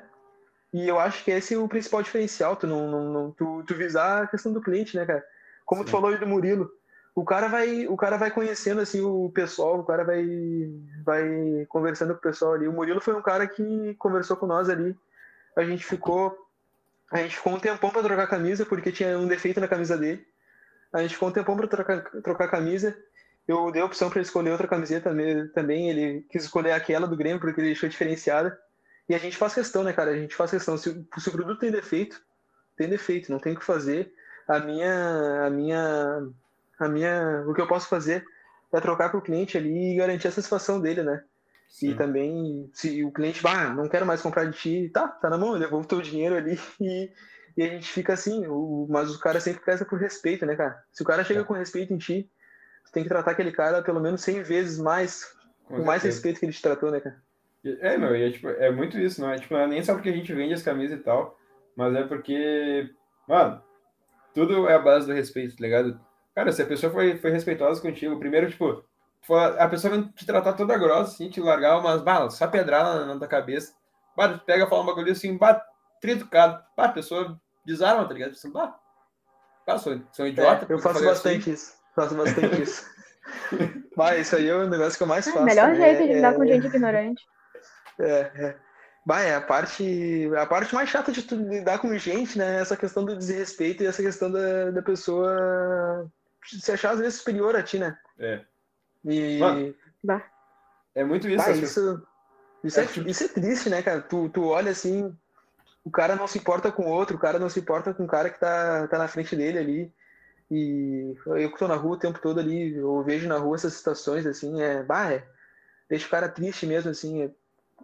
Speaker 3: E eu acho que esse é o principal diferencial, tu não, não, não tu, tu visar a questão do cliente, né, cara? Como Sim. tu falou aí do Murilo, o cara vai o cara vai conhecendo assim o pessoal o cara vai vai conversando com o pessoal ali. O Murilo foi um cara que conversou com nós ali. A gente ficou a gente ficou um tempão para trocar camisa porque tinha um defeito na camisa dele. A gente ficou um tempão para trocar trocar camisa. Eu dei a opção para ele escolher outra camiseta também. Ele quis escolher aquela do Grêmio porque ele deixou diferenciada. E a gente faz questão né cara? A gente faz questão. Se, se o produto tem defeito tem defeito não tem o que fazer. A minha a minha a minha, o que eu posso fazer é trocar para o cliente ali e garantir a satisfação dele, né? Sim. E também, se o cliente, ah, não quero mais comprar de ti, tá, tá na mão, eu devolvo teu dinheiro ali e, e a gente fica assim, o, mas o cara sempre presta por respeito, né, cara? Se o cara chega é. com respeito em ti, tu tem que tratar aquele cara pelo menos 100 vezes mais, com, com mais respeito que ele te tratou, né, cara?
Speaker 1: É, meu, e é, tipo, é muito isso, não é? Tipo, é nem só porque a gente vende as camisas e tal, mas é porque, mano, tudo é a base do respeito, tá ligado? Cara, se a pessoa foi, foi respeitosa contigo, primeiro, tipo, a pessoa vai te tratar toda grossa, assim, te largar umas balas, só pedrar na, na tua cabeça. Bah, tu pega, fala um bagulho assim, bah, tritucado. Bah, a pessoa desarma, tá ligado? Pensando, bah, sou, sou um idiota.
Speaker 3: É, eu faço bastante assim. isso. Faço bastante isso. Mas isso aí é o negócio que eu mais
Speaker 2: É
Speaker 3: faço.
Speaker 2: o melhor jeito de lidar
Speaker 3: É-
Speaker 2: com gente ignorante.
Speaker 3: É, é. Bah, é a parte, a parte mais chata de tu lidar com gente, né? Essa questão do desrespeito e essa questão da, da pessoa se achar às vezes superior a ti, né?
Speaker 1: É.
Speaker 3: E
Speaker 1: Mano,
Speaker 2: Bah.
Speaker 1: É muito isso, acho.
Speaker 3: isso, isso,
Speaker 1: É
Speaker 3: é, isso é triste, né, cara? Tu, tu olha assim, o cara não se importa com o outro, o cara não se importa com o cara que tá, tá na frente dele ali. E eu que tô na rua o tempo todo ali, eu vejo na rua essas situações assim, é, bah, é, deixa o cara triste mesmo, assim. é-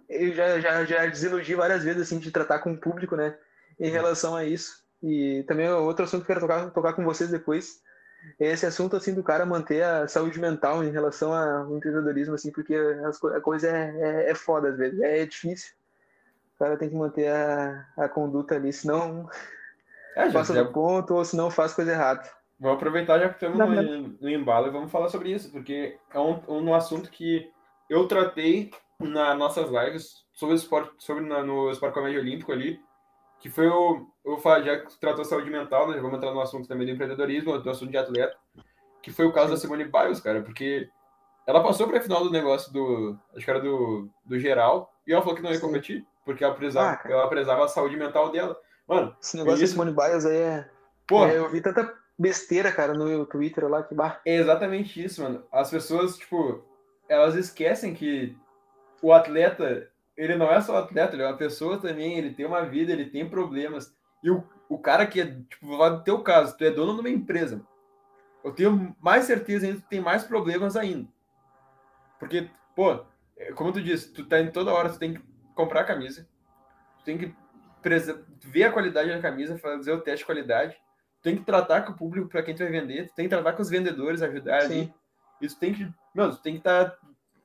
Speaker 3: eu já, já, já desiludi várias vezes, assim, de tratar com o público, né, em relação a isso. E também outro assunto que eu quero tocar, tocar com vocês depois, é esse assunto, assim, do cara manter a saúde mental em relação ao empreendedorismo, assim, porque as co- a coisa é, é, é foda às vezes, é difícil. O cara tem que manter a, a conduta ali, senão
Speaker 1: É,
Speaker 3: passa
Speaker 1: já-
Speaker 3: do ponto ou senão faz coisa errada.
Speaker 1: Vamos aproveitar já que estamos no, no embalo e vamos falar sobre isso, porque é um, um assunto que eu tratei nas nossas lives sobre o esporte, sobre na- no Esporte Comédia Olímpico ali, que foi o. Eu já que tratou saúde mental, né? Vamos entrar no assunto também do empreendedorismo, do assunto de atleta, que foi o caso da Simone Biles, cara, porque ela passou para a final do negócio do. Acho que era do, do geral, e ela falou que não ia
Speaker 3: Sim.
Speaker 1: competir, porque ela prezava,
Speaker 3: Ah,
Speaker 1: ela prezava a saúde mental dela. Mano,
Speaker 3: Esse negócio
Speaker 1: Isso.
Speaker 3: da Simone Biles aí é,
Speaker 1: pô,
Speaker 3: é, Eu vi tanta besteira, cara, no Twitter lá que bah.
Speaker 1: É exatamente isso, mano. As pessoas, tipo, elas esquecem que o atleta, ele não é só atleta, ele é uma pessoa também, ele tem uma vida, ele tem problemas. E o, o cara que é, tipo, lá no teu caso, tu é dono de uma empresa. Eu tenho mais certeza ainda que tu tem mais problemas ainda. Porque, pô, é, como tu disse, tu tá em toda hora, tu tem que comprar a camisa, tu tem que ver a qualidade da camisa, fazer o teste de qualidade, tu tem que tratar com o público para quem tu vai vender, tu tem que tratar com os vendedores, ajudar ali.
Speaker 3: Sim.
Speaker 1: Isso tem que, meu, tu tem que tá,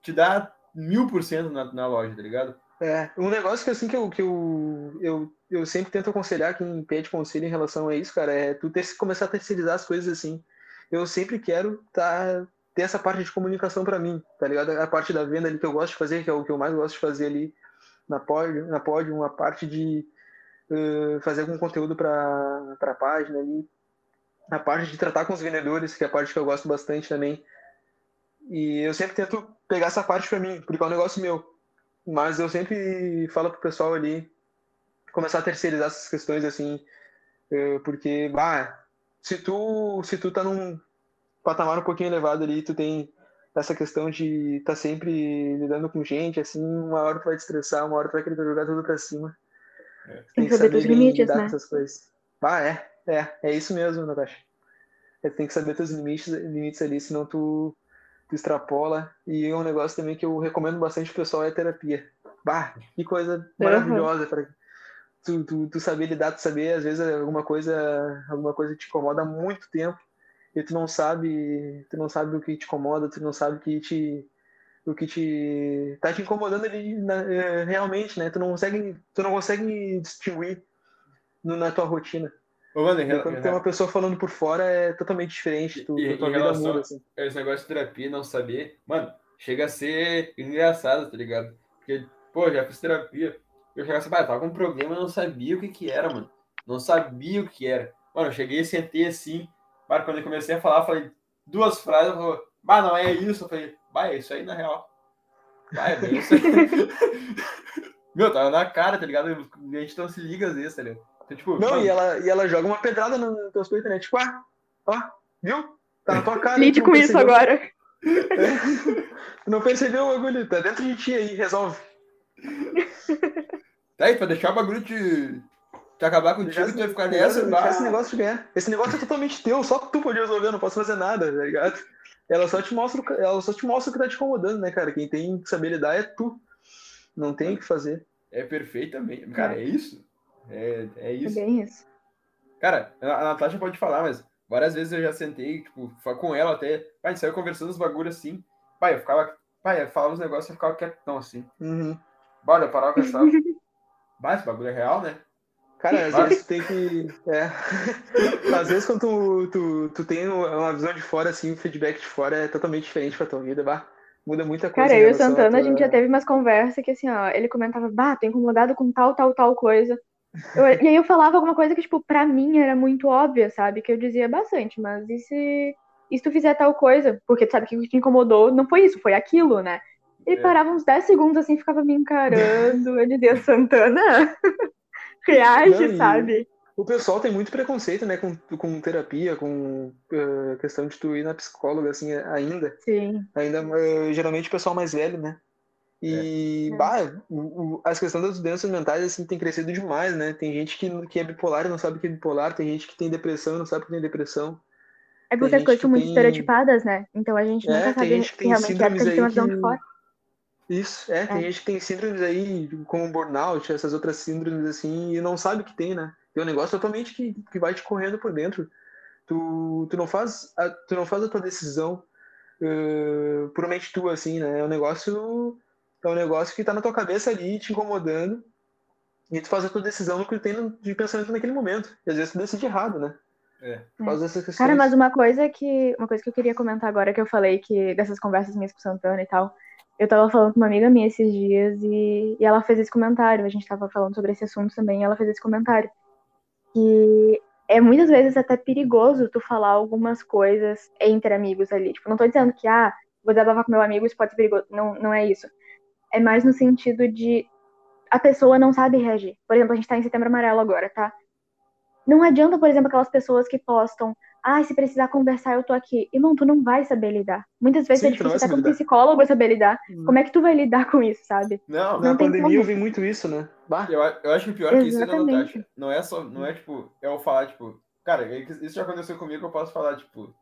Speaker 1: te dar mil por cento na, na loja, tá ligado?
Speaker 3: É, um negócio que assim que eu, que eu, eu, eu sempre tento aconselhar quem pede conselho em relação a isso, cara, é tu ter, começar a terceirizar as coisas assim. Eu sempre quero tá, ter essa parte de comunicação para mim, tá ligado? A parte da venda ali que eu gosto de fazer, que é o que eu mais gosto de fazer ali na pódio, na pódio, a parte de uh, fazer algum conteúdo para a página ali, a parte de tratar com os vendedores, que é a parte que eu gosto bastante também. E eu sempre tento pegar essa parte para mim, porque é um negócio meu. Mas eu sempre falo pro pessoal ali começar a terceirizar essas questões assim, eh, porque, bah, se tu, se tu tá num patamar um pouquinho elevado ali, tu tem essa questão de estar tá sempre lidando com gente, assim, uma hora tu vai te estressar, uma hora tu vai querer jogar tudo pra cima.
Speaker 1: É.
Speaker 2: Tem que saber teus limites,
Speaker 3: lidar
Speaker 2: né?
Speaker 3: com essas coisas. Ah, é, é, é isso mesmo, Natasha. É, tem que saber teus limites, limites ali, senão tu, tu extrapola. E é um negócio também que eu recomendo bastante pro pessoal é a terapia. Bah, que coisa maravilhosa para tu, tu, tu saber lidar, tu saber, às vezes, alguma coisa, alguma coisa te incomoda há muito tempo e tu não sabe, tu não sabe o que te incomoda, tu não sabe o que te o que te tá te incomodando ali na- eh, realmente, né? Tu não consegue, tu não consegue distinguir no- na tua rotina.
Speaker 1: Ô, rela-
Speaker 3: quando
Speaker 1: em
Speaker 3: tem uma pessoa falando por fora é totalmente diferente, tu,
Speaker 1: E-
Speaker 3: tua
Speaker 1: em
Speaker 3: vida
Speaker 1: relação-
Speaker 3: muda assim.
Speaker 1: esse negócio de terapia, não saber, mano, chega a ser engraçado, tá ligado? Porque, pô, já fiz terapia, eu chegava assim, eu tava com um problema, eu não sabia o que que era, mano. Não sabia o que era. Mano, eu cheguei, sentei assim, mas quando eu comecei a falar, eu falei duas frases, eu falei, bah, não é isso. Eu falei, bah, é isso aí na real. Bah, é bem isso aí. Meu, tava na cara, tá ligado? A gente não se liga às vezes, tá ligado? Então, tipo,
Speaker 3: Não,
Speaker 1: mano,
Speaker 3: e ela, e ela joga uma pedrada no, no teus peitos, né? Tipo, ah, ó, viu? Tá na tua cara.
Speaker 2: Lide
Speaker 3: não
Speaker 2: com isso
Speaker 3: percebeu.
Speaker 2: agora.
Speaker 3: Tu não percebeu o bagulho, tá dentro de ti aí, resolve.
Speaker 1: tá aí, pra deixar o bagulho te, te acabar contigo, tu vai ficar nessa,
Speaker 3: deixar esse negócio de ganhar. Esse negócio é totalmente teu, só tu pode resolver, eu não posso fazer nada, tá ligado? Ela só te mostra, ela só te mostra o que tá te incomodando, né, cara? Quem tem que saber lidar é tu. Não tem o que fazer.
Speaker 1: É perfeitamente. Cara, é isso. É, é
Speaker 2: É
Speaker 1: isso.
Speaker 2: bem isso.
Speaker 1: Cara, a a Natasha pode falar, mas várias vezes eu já sentei, tipo, com ela até. Pai, a gente saiu conversando os bagulhos assim. Pai, eu ficava. Pai, eu falava os negócios e eu ficava quietão assim.
Speaker 3: Uhum.
Speaker 1: Bora, eu parava e pensava. Bah, esse bagulho é real, né?
Speaker 3: Cara, às vezes tu tem que. É. Às vezes quando tu, tu, tu tem uma visão de fora, assim, o feedback de fora é totalmente diferente pra tua vida, bah. Muda muita coisa.
Speaker 2: Cara, eu e o Santana, a
Speaker 3: tua-
Speaker 2: gente já teve umas conversas que assim, ó, ele comentava, bah, tô incomodado com tal, tal, tal coisa. Eu, e aí eu falava alguma coisa que, tipo, pra mim era muito óbvia, sabe? Que eu dizia bastante, mas e se, e se tu fizer tal coisa? Porque tu sabe que o que te incomodou não foi isso, foi aquilo, né? Ele
Speaker 1: É.
Speaker 2: parava uns 10 segundos assim, ficava me encarando. Eu dizia, Santana, reage,
Speaker 3: Não,
Speaker 2: sabe?
Speaker 3: O pessoal tem muito preconceito, né, com, com terapia, com eh, questão de tu ir na psicóloga, assim, ainda.
Speaker 2: Sim.
Speaker 3: Ainda, eh, geralmente, o pessoal mais velho, né? E,
Speaker 2: É.
Speaker 3: bah, o- o- as questões das doenças mentais, assim, tem crescido demais, né? Tem gente que, que é bipolar e não sabe que é bipolar, tem gente que tem depressão e não sabe que tem depressão.
Speaker 2: É porque
Speaker 3: Tem
Speaker 2: as coisas são muito
Speaker 3: tem-
Speaker 2: estereotipadas, né? Então a gente
Speaker 3: É,
Speaker 2: nunca
Speaker 3: tem
Speaker 2: sabe
Speaker 3: gente que tem
Speaker 2: realmente é porque a
Speaker 3: síndromes
Speaker 2: gente tem uma de
Speaker 3: que-
Speaker 2: fora.
Speaker 3: Isso, é, tem
Speaker 2: É.
Speaker 3: gente que tem síndromes aí, como burnout, essas outras síndromes assim, e não sabe que tem, né? É um negócio totalmente que, que vai te correndo por dentro. Tu, tu, não faz a, tu não faz a tua decisão uh, puramente tua, assim, né? É um negócio. É um negócio que tá na tua cabeça ali, te incomodando, e tu faz a tua decisão no que tu tem de pensamento naquele momento. E às vezes tu decide errado, né?
Speaker 1: É.
Speaker 2: Cara, mas uma coisa que uma coisa que eu queria comentar agora que eu falei que dessas conversas minhas com o Santana e tal, eu tava falando com uma amiga minha esses dias e, e ela fez esse comentário. A gente tava falando sobre esse assunto também, e ela fez esse comentário que é muitas vezes até perigoso tu falar algumas coisas entre amigos ali. Tipo, não tô dizendo que ah, vou desabafar com meu amigo, isso pode ser perigoso. Não, não é isso. É mais no sentido de a pessoa não sabe reagir. Por exemplo, a gente tá em setembro amarelo agora, tá? Não adianta, por exemplo, aquelas pessoas que postam ah, se precisar conversar, eu tô aqui. Irmão, tu não vai saber lidar. Muitas vezes
Speaker 3: Sim,
Speaker 2: é difícil até como
Speaker 3: lidar.
Speaker 2: psicólogo saber lidar.
Speaker 3: Hum.
Speaker 2: Como é que tu vai lidar com isso, sabe?
Speaker 1: Não,
Speaker 3: Na
Speaker 2: não tem
Speaker 3: pandemia eu
Speaker 2: como.
Speaker 3: vi muito isso, né? Bah,
Speaker 1: eu, eu acho que o pior que isso ainda,
Speaker 2: Exatamente.
Speaker 1: Natasha, não é só, não é tipo, é eu falar, tipo, cara, é isso já aconteceu comigo, eu posso falar, tipo,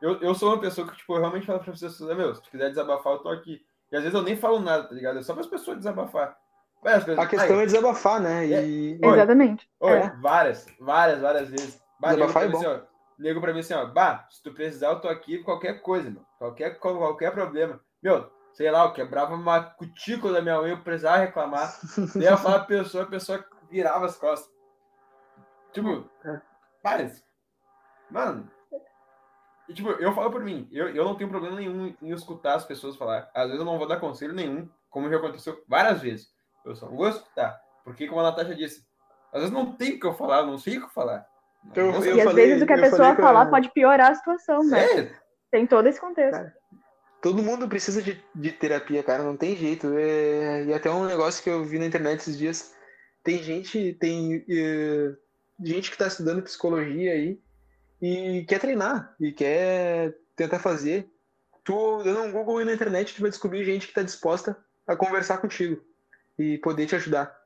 Speaker 1: eu, eu sou uma pessoa que, tipo, eu realmente falo para as pessoas, meu, se tu quiser desabafar, eu tô aqui. E às vezes eu nem falo nada, tá ligado? É só para as pessoas desabafar. Pessoas,
Speaker 3: a questão
Speaker 1: "Ai,
Speaker 3: é desabafar, né? E,
Speaker 1: Oi.
Speaker 2: Exatamente.
Speaker 1: Oi,
Speaker 2: É.
Speaker 1: várias, várias, várias vezes. Bah,
Speaker 3: Desabafar é
Speaker 1: mim, assim, ó, nego pra mim assim, ó, bah, se tu precisar, eu tô aqui, qualquer coisa, meu. Qualquer, qual- qualquer problema. Meu, sei lá, eu quebrava uma cutícula da minha unha, eu precisava reclamar. Daí eu falava pra pessoa, a pessoa virava as costas. Tipo,
Speaker 3: É.
Speaker 1: várias. Mano. E, tipo, eu falo por mim, eu, eu não tenho problema nenhum em escutar as pessoas falar. Às vezes eu não vou dar conselho nenhum, como já aconteceu várias vezes. Eu só vou escutar. Porque, como a Natasha disse, às vezes não tem o que eu falar, eu não sei o que falar. Não
Speaker 3: Eu- eu
Speaker 2: e às
Speaker 3: falei-
Speaker 2: vezes o que a
Speaker 3: eu
Speaker 2: pessoa
Speaker 3: a-
Speaker 2: falar pode piorar a situação, né?
Speaker 1: É,
Speaker 2: Tem todo esse contexto.
Speaker 3: Cara, Todo mundo precisa de, de terapia, cara, não tem jeito. É, e até um negócio que eu vi na internet esses dias, tem gente, tem eh, gente que tá estudando psicologia aí e quer treinar e quer tentar fazer. Tu dando um Google aí na internet, tu vai descobrir gente que tá disposta a conversar contigo e poder te ajudar.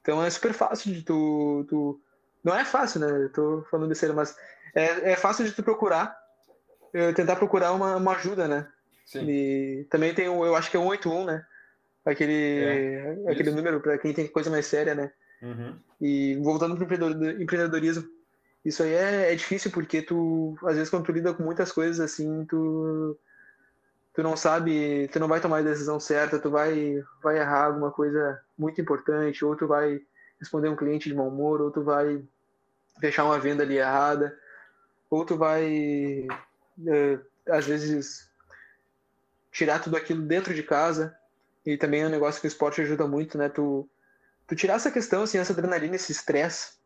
Speaker 3: Então é super fácil de tu, tu... não é fácil, né? Eu tô falando besteira, mas é, é fácil de tu procurar, eh, tentar procurar uma, uma ajuda, né?
Speaker 1: sim.
Speaker 3: E também tem o, eu acho que é o 181, né? Aquele, aquele
Speaker 1: isso.
Speaker 3: número para quem tem coisa mais séria, né?
Speaker 1: Uhum.
Speaker 3: E voltando pro empreendedor- empreendedorismo, isso aí é, é difícil porque tu, às vezes, quando tu lida com muitas coisas assim, tu, tu não sabe, tu não vai tomar a decisão certa, tu vai, vai errar alguma coisa muito importante, ou tu vai responder um cliente de mau humor, ou tu vai fechar uma venda ali errada, ou tu vai, eh, às vezes, tirar tudo aquilo dentro de casa. E também é um negócio que o esporte ajuda muito, né? Tu, tu tirar essa questão, assim, essa adrenalina, esse estresse.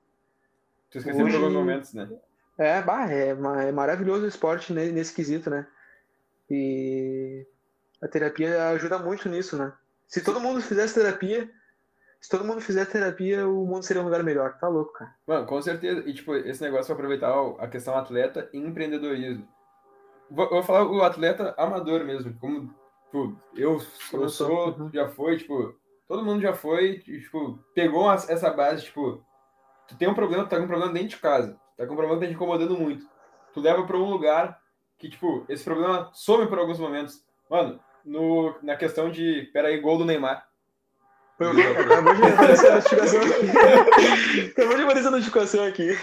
Speaker 1: Tu esqueceu
Speaker 3: Hoje-
Speaker 1: momentos, né?
Speaker 3: É, bah, é, é maravilhoso o esporte ne- nesse quesito, né? E a terapia ajuda muito nisso, né? Se todo mundo fizesse terapia, se todo mundo fizesse terapia, o mundo seria um lugar melhor. Tá louco, cara.
Speaker 1: Mano, com certeza. E, tipo, esse negócio pra aproveitar a questão atleta e empreendedorismo. Vou, vou falar o atleta amador mesmo. Como, tipo, eu, eu
Speaker 3: sou, uhum.
Speaker 1: já foi, tipo, todo mundo já foi, tipo, pegou essa base, tipo, tu tem um problema, tu tá com um problema dentro de casa, tá com um problema que tá te incomodando muito. Tu leva pra um lugar que, tipo, esse problema some por alguns momentos. Mano, no, na questão de, peraí, gol do Neymar.
Speaker 3: Acabou de aparecer a notificação aqui. A notificação aqui.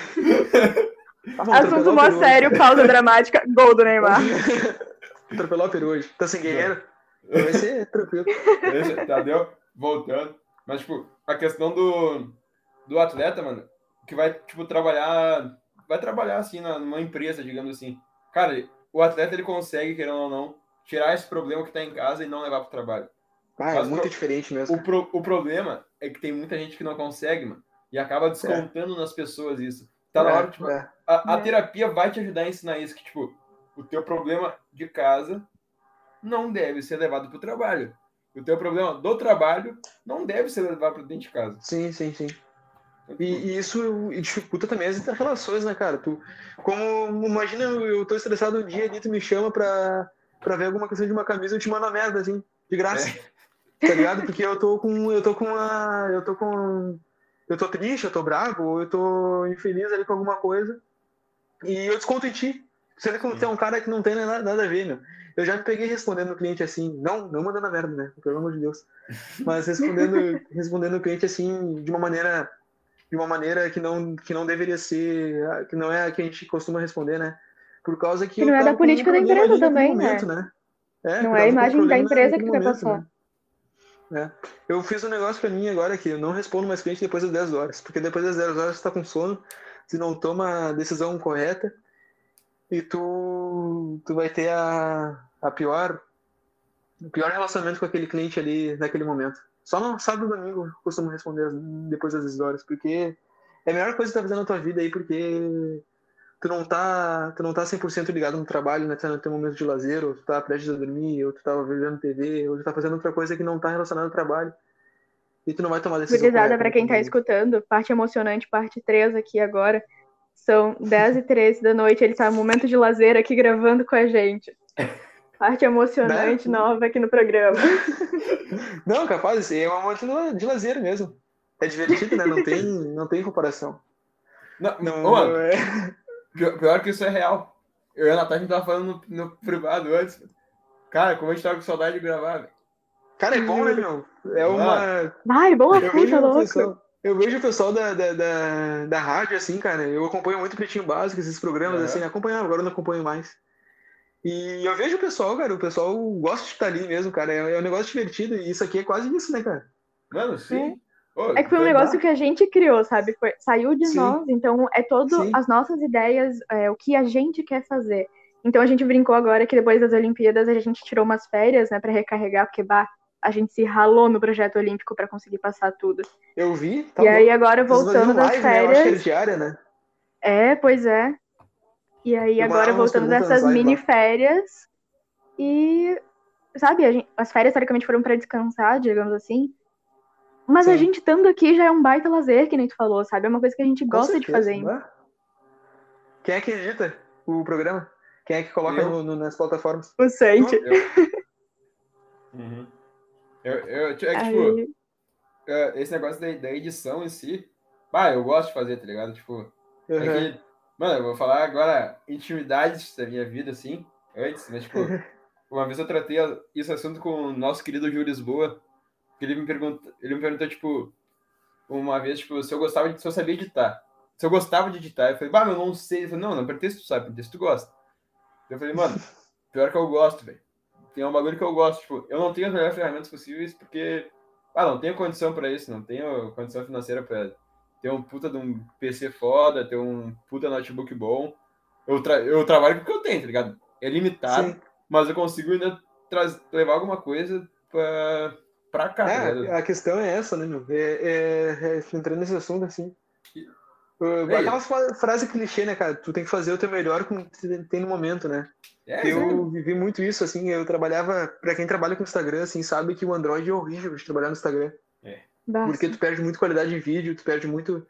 Speaker 3: Ah,
Speaker 2: Assunto
Speaker 3: atropelou
Speaker 2: mó sério, pausa dramática, gol do Neymar.
Speaker 3: Atropelar o peru hoje. Tá sem guerreiro? Vai ser tranquilo.
Speaker 1: Deixa, tá, deu? Voltando. Mas, tipo, a questão do, do atleta, mano, que vai, tipo, trabalhar. Vai trabalhar, assim, na- numa empresa, digamos assim. Cara, o atleta, ele consegue, querendo ou não, tirar esse problema que tá em casa e não levar pro trabalho.
Speaker 3: Ah, é muito
Speaker 1: pro-
Speaker 3: diferente mesmo.
Speaker 1: O, pro, o problema é que tem muita gente que não consegue, mano. E acaba descontando é. nas pessoas isso. Tá na hora, tipo, a, a terapia vai te ajudar a ensinar isso, que, tipo, o teu problema de casa não deve ser levado para o trabalho. O teu problema do trabalho não deve ser levado para dentro de casa.
Speaker 3: Sim, sim, sim. E, e, isso dificulta também as relações, né, cara? Tu, como, imagina, eu tô estressado um dia ali, tu me chama pra, pra ver alguma questão de uma camisa, eu te mando a merda, assim, de graça. É. Tá ligado? Porque eu tô com, eu tô com uma, eu tô com, eu tô triste, eu tô bravo, ou eu tô infeliz ali com alguma coisa, e eu desconto em ti. Sendo que tem um cara que não tem nada, nada a ver, meu. Eu já me peguei respondendo o cliente assim, não, não mandando a merda, né? Pelo amor de Deus. Mas respondendo, respondendo o cliente assim, de uma maneira de uma maneira que não, que não deveria ser, que não é a que a gente costuma responder, né? Por causa que.
Speaker 2: que não é da política da empresa também, né? momento, né? É, não é a imagem da empresa que vai passar.
Speaker 3: Né? É. Eu fiz um negócio para mim agora que eu não respondo mais cliente depois das 10 horas, porque depois das 10 horas você tá com sono, se não toma a decisão correta e tu, tu vai ter a, a pior o pior relacionamento com aquele cliente ali naquele momento. Só no sábado e domingo eu costumo responder depois das histórias, porque é a melhor coisa que tá fazendo na tua vida aí, porque tu não tá, tu não tá 100% ligado no trabalho, né? Tu tá no teu momento de lazer, ou tu tá prestes a dormir, ou tu tá vendo TV, ou tu tá fazendo outra coisa que não tá relacionada ao trabalho. E tu não vai tomar decisão.
Speaker 2: Cuidado para quem tá escutando, parte emocionante, parte 3 aqui agora. São 10 e 13 da noite, ele tá no momento de lazer aqui gravando com a gente. Parte emocionante né? nova aqui no programa.
Speaker 3: Não, capaz, é uma monte de lazer mesmo. É divertido, né? Não tem, não tem comparação.
Speaker 1: Não, não, mano, é... pior, pior, que isso é real. Eu e a Natasha tava falando no, no, privado antes. Cara, como a gente tava com saudade de gravar, velho.
Speaker 3: Cara, é bom, né, meu? É uma.
Speaker 2: Vai, bom a puta, louco.
Speaker 3: Pessoal, eu vejo o pessoal da, da, da, da, rádio, assim, cara. Eu acompanho muito o Pretinho Básico, esses programas, é. assim. Acompanhava, agora eu não acompanho mais. E eu vejo o pessoal, cara, o pessoal gosta de estar ali mesmo, cara. É, é um negócio divertido e isso aqui é quase isso, né, cara?
Speaker 1: Mano, sim.
Speaker 2: É, é que foi um negócio que a gente criou, sabe? Foi, saiu de sim. nós, então é todo sim. as nossas ideias, é, o que a gente quer fazer. Então a gente brincou agora que depois das Olimpíadas a gente tirou umas férias, né, para recarregar, porque bah, a gente se ralou no projeto olímpico para conseguir passar tudo.
Speaker 3: Eu vi. Tá
Speaker 2: e bom. aí agora voltando das live, férias. Né? Eu acho que
Speaker 3: é diária, né?
Speaker 2: É, pois é. E aí, agora voltando dessas mini férias. E, sabe, gente, as férias teoricamente foram para descansar, digamos assim. Mas Sim. a gente estando aqui já é um baita lazer, que nem tu falou, sabe? É uma coisa que a gente gosta certeza, de fazer ainda.
Speaker 3: Quem é que edita o programa? Quem é que coloca no, no, nas plataformas?
Speaker 2: O Sente.
Speaker 1: Eu. uhum. eu, eu, é que, tipo, é, esse negócio da, da edição em si, bah, eu gosto de fazer, tá ligado? Tipo, uhum. é que Mano, eu vou falar agora intimidades da minha vida, assim, antes, mas, tipo, uma vez eu tratei esse assunto com o nosso querido Júlio Lisboa, que ele me perguntou, ele me perguntou, tipo, uma vez, tipo, se eu gostava de, se eu sabia editar. Se eu gostava de editar, eu falei, bah, eu não sei. Ele falou, não, não, pretexto tu sabe, pretexto tu gosta. Eu falei, mano, pior que eu gosto, velho. Tem um bagulho que eu gosto, tipo, eu não tenho as melhores ferramentas possíveis porque, ah, não tenho condição para isso, não tenho condição financeira para ter um puta de um PC foda, ter um puta notebook bom. Eu, tra eu trabalho com o que eu tenho, tá ligado? É limitado, Sim. mas eu consigo ainda levar alguma coisa pra, pra cá. Tá
Speaker 3: é, tá a questão é essa, né, meu? É, é, é, entrando nesse assunto, assim. Uh, aquela frase clichê, né, cara? Tu tem que fazer o teu melhor com o que tem no momento, né? É, eu vivi muito isso, assim. Eu trabalhava, pra quem trabalha com Instagram, assim, sabe que o Android é horrível de trabalhar no Instagram. É. Porque tu perde muito qualidade de vídeo, tu perde muito,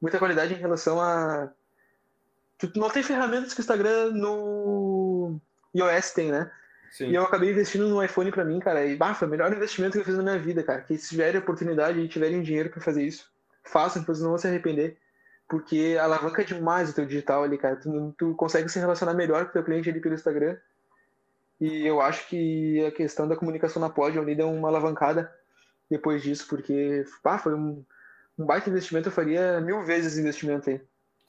Speaker 3: muita qualidade em relação a. Tu não tem ferramentas que o Instagram no iOS tem, né? Sim. E eu acabei investindo no iPhone para mim, cara. E bah, foi o melhor investimento que eu fiz na minha vida, cara. Que se tiverem oportunidade e tiverem dinheiro para fazer isso, façam, depois não vão se arrepender. Porque alavanca demais o teu digital ali, cara. Tu, tu consegue se relacionar melhor com o teu cliente ali pelo Instagram. E eu acho que a questão da comunicação na Pod ali deu uma alavancada depois disso, porque pá, foi um, um baita investimento, eu faria mil vezes investimento aí.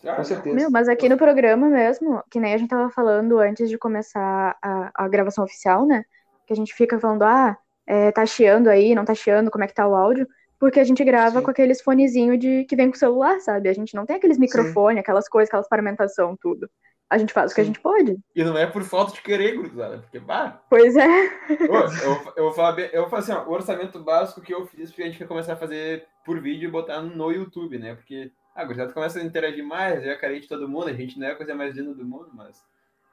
Speaker 3: Ah, com certeza.
Speaker 2: Meu, mas aqui no programa mesmo, que nem a gente tava falando antes de começar a, a gravação oficial, né? Que a gente fica falando, ah, é, tá chiando aí, não tá chiando, como é que tá o áudio? Porque a gente grava Sim. com aqueles fonezinhos de que vem com o celular, sabe? A gente não tem aqueles microfones, aquelas coisas, aquelas paramentação, tudo. A gente faz o que a
Speaker 3: Sim.
Speaker 2: gente pode.
Speaker 1: E não é por falta de querer, gurizada, porque, bah,
Speaker 2: Pois é.
Speaker 1: Eu, eu, vou falar bem- eu vou falar assim, ó, o orçamento básico que eu fiz, porque a gente quer começar a fazer por vídeo e botar no YouTube, né? Porque ah, a gurizada começa a interagir mais, é carente de todo mundo, a gente não é a coisa mais linda do mundo, mas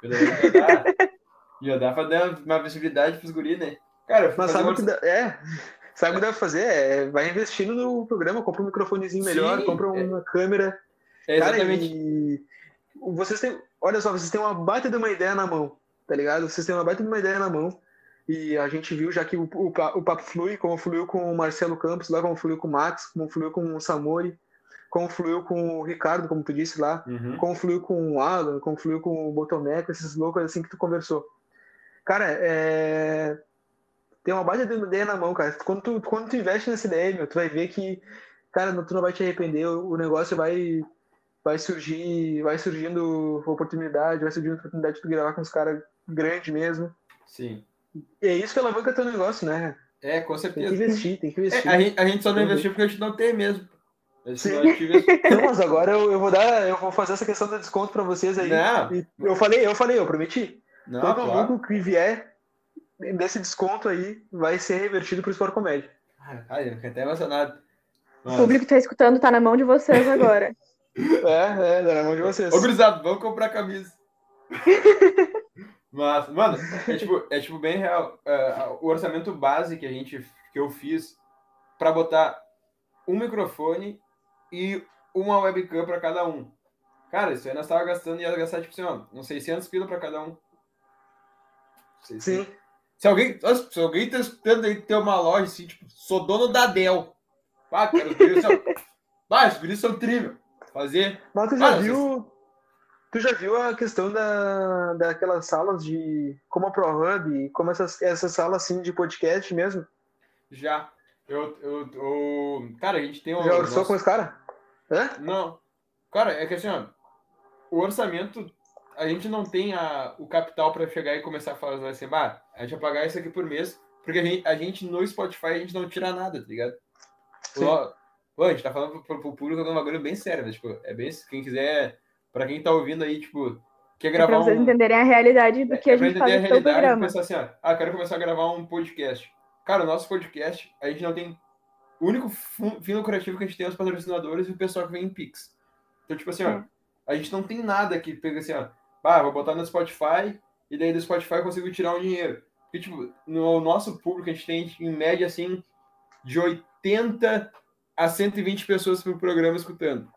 Speaker 1: pelo menos já dá, já dá pra dar uma visibilidade pros guris, né? Cara,
Speaker 3: Mas sabe o que dá, é, sabe o que dá pra fazer? É, vai investindo no programa, compra um microfonezinho melhor,
Speaker 1: Sim,
Speaker 3: compra
Speaker 1: é.
Speaker 3: uma câmera.
Speaker 1: É,
Speaker 3: Cara,
Speaker 1: exatamente.
Speaker 3: e vocês têm, olha só, vocês têm uma baita de uma ideia na mão, tá ligado? Vocês têm uma baita de uma ideia na mão. E a gente viu já que o, o, o papo flui, como fluiu com o Marcelo Campos lá, como fluiu com o Max, como fluiu com o Samori, como fluiu com o Ricardo, como tu disse lá,
Speaker 1: Uhum.
Speaker 3: como fluiu com o Alan, como fluiu com o Botomeco, esses loucos assim que tu conversou. Cara, é... tem uma baita de uma ideia na mão, cara. Quando tu, quando tu investe nessa ideia, meu, tu vai ver que, cara, tu não vai te arrepender, o negócio vai, vai surgir, vai surgindo oportunidade, vai surgindo oportunidade de tu gravar com os caras grandes mesmo.
Speaker 1: Sim.
Speaker 3: E é isso que alavanca teu negócio, né?
Speaker 1: É, com
Speaker 3: Tem que
Speaker 1: certeza.
Speaker 3: investir, tem que
Speaker 1: É,
Speaker 3: investir.
Speaker 1: a, gente, a gente só não
Speaker 3: Uhum.
Speaker 1: investiu porque a gente não tem mesmo.
Speaker 3: Sim.
Speaker 1: não
Speaker 3: mas agora eu, eu vou dar, eu vou fazer essa questão do desconto pra vocês aí.
Speaker 1: Não,
Speaker 3: E eu falei, eu falei, eu prometi.
Speaker 1: não,
Speaker 3: Todo
Speaker 1: claro.
Speaker 3: lucro que vier desse desconto aí vai ser revertido pro Sport Comédia.
Speaker 1: Ai, eu fiquei até emocionado.
Speaker 2: O
Speaker 1: Mas-
Speaker 2: público que tá escutando tá na mão de vocês agora.
Speaker 3: É, é, dá na mão de vocês.
Speaker 1: Ô, gurizada, vamos comprar camisa. Mas, mano, é tipo, é tipo bem real. É, o orçamento base que a gente que eu fiz pra botar um microfone e uma webcam pra cada um. Cara, isso aí nós tava gastando ia gastar tipo assim, ó, uns 600 pila pra cada um. 600.
Speaker 3: Sim.
Speaker 1: Se alguém, nossa, se alguém tá escutando aí ter uma loja assim, tipo, sou dono da Dell. Pá, cara, os guris são. Pá, os guris são trilho. Fazer.
Speaker 3: Mas tu já viu. Tu já viu a questão da, daquelas salas de. como a ProHub, como essas, essas salas assim de podcast mesmo?
Speaker 1: Já. Eu, eu, eu- Cara, a gente tem um.
Speaker 3: já orçou
Speaker 1: nosso-
Speaker 3: com os caras? Hã?
Speaker 1: Não. Cara, é que assim, ó. O orçamento. A gente não tem a, o capital pra chegar e começar a falar assim, bah, a gente vai pagar isso aqui por mês. Porque a gente, a gente no Spotify a gente não tira nada, tá ligado?
Speaker 3: Sim.
Speaker 1: Pô, a gente tá falando pro, pro público de um bagulho bem sério, né? Tipo, é bem. Quem quiser. Pra quem tá ouvindo aí, tipo, quer
Speaker 2: É pra
Speaker 1: gravar
Speaker 2: vocês
Speaker 1: um.
Speaker 2: entenderem a realidade do que
Speaker 1: é
Speaker 2: a gente faz no
Speaker 1: realidade e
Speaker 2: programa.
Speaker 1: pensar assim, ó, ah, quero começar a gravar um podcast. Cara, o nosso podcast, a gente não tem. O único fim lucrativo que a gente tem é os patrocinadores e o pessoal que vem em Pix. Então, tipo assim, ó,
Speaker 2: É.
Speaker 1: a gente não tem nada que pega assim, ó, ah, vou botar no Spotify e daí do Spotify eu consigo tirar um dinheiro. Porque, tipo, no nosso público a gente tem, em média, assim, de 80 a 120 pessoas por programa escutando.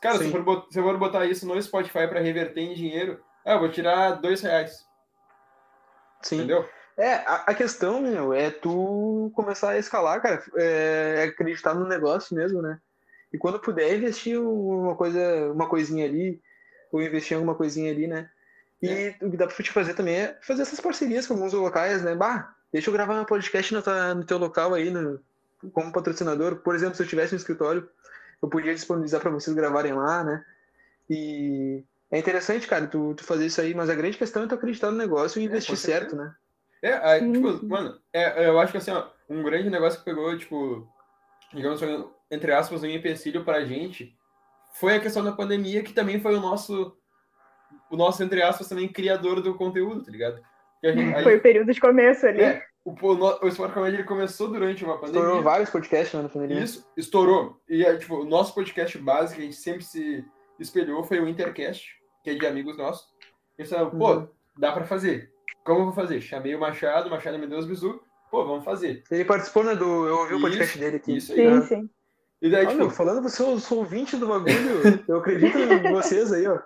Speaker 1: Cara, se eu, for bot- se eu for botar isso no Spotify para reverter em dinheiro, ah, eu vou tirar dois reais,
Speaker 3: Sim.
Speaker 1: entendeu?
Speaker 3: É, a, a questão, meu, é tu começar a escalar, cara. É, é acreditar no negócio mesmo, né? E quando puder, investir uma coisa, uma coisinha ali, ou investir em alguma coisinha ali, né? E o que dá pra te fazer também é fazer essas parcerias com alguns locais, né? Bah, deixa eu gravar um podcast no, no teu local aí, no, como patrocinador. Por exemplo, se eu tivesse um escritório, eu podia disponibilizar para vocês gravarem lá, né? E é interessante, cara, tu, tu fazer isso aí, mas a grande questão é tu acreditar no negócio e investir
Speaker 1: com certeza.
Speaker 3: certo, né?
Speaker 1: É, aí, tipo, mano, é, eu acho que assim, ó, um grande negócio que pegou, tipo, digamos, entre aspas, um empecilho pra gente foi a questão da pandemia, que também foi o nosso, o nosso, entre aspas, também criador do conteúdo, tá ligado? Gente, a
Speaker 2: Foi o período de começo ali.
Speaker 1: é, o, o, o Sport Comedy ele começou durante uma pandemia.
Speaker 3: Estourou vários podcasts né, na pandemia.
Speaker 1: Isso, estourou. E é, tipo, o nosso podcast base, que a gente sempre se espelhou, foi o Intercast, que é de amigos nossos. Eles falaram, pô,
Speaker 3: Uhum.
Speaker 1: dá pra fazer. Como eu vou fazer? Chamei o Machado, o Machado me deu os bisu. Pô, vamos fazer.
Speaker 3: Ele participou, né, do... Eu ouvi o podcast
Speaker 1: Isso,
Speaker 3: dele aqui.
Speaker 1: isso aí.
Speaker 2: Sim,
Speaker 3: Ah.
Speaker 2: sim.
Speaker 1: E daí,
Speaker 3: Ah,
Speaker 1: tipo,
Speaker 3: falando você, eu sou ouvinte do bagulho, eu acredito em vocês aí, ó.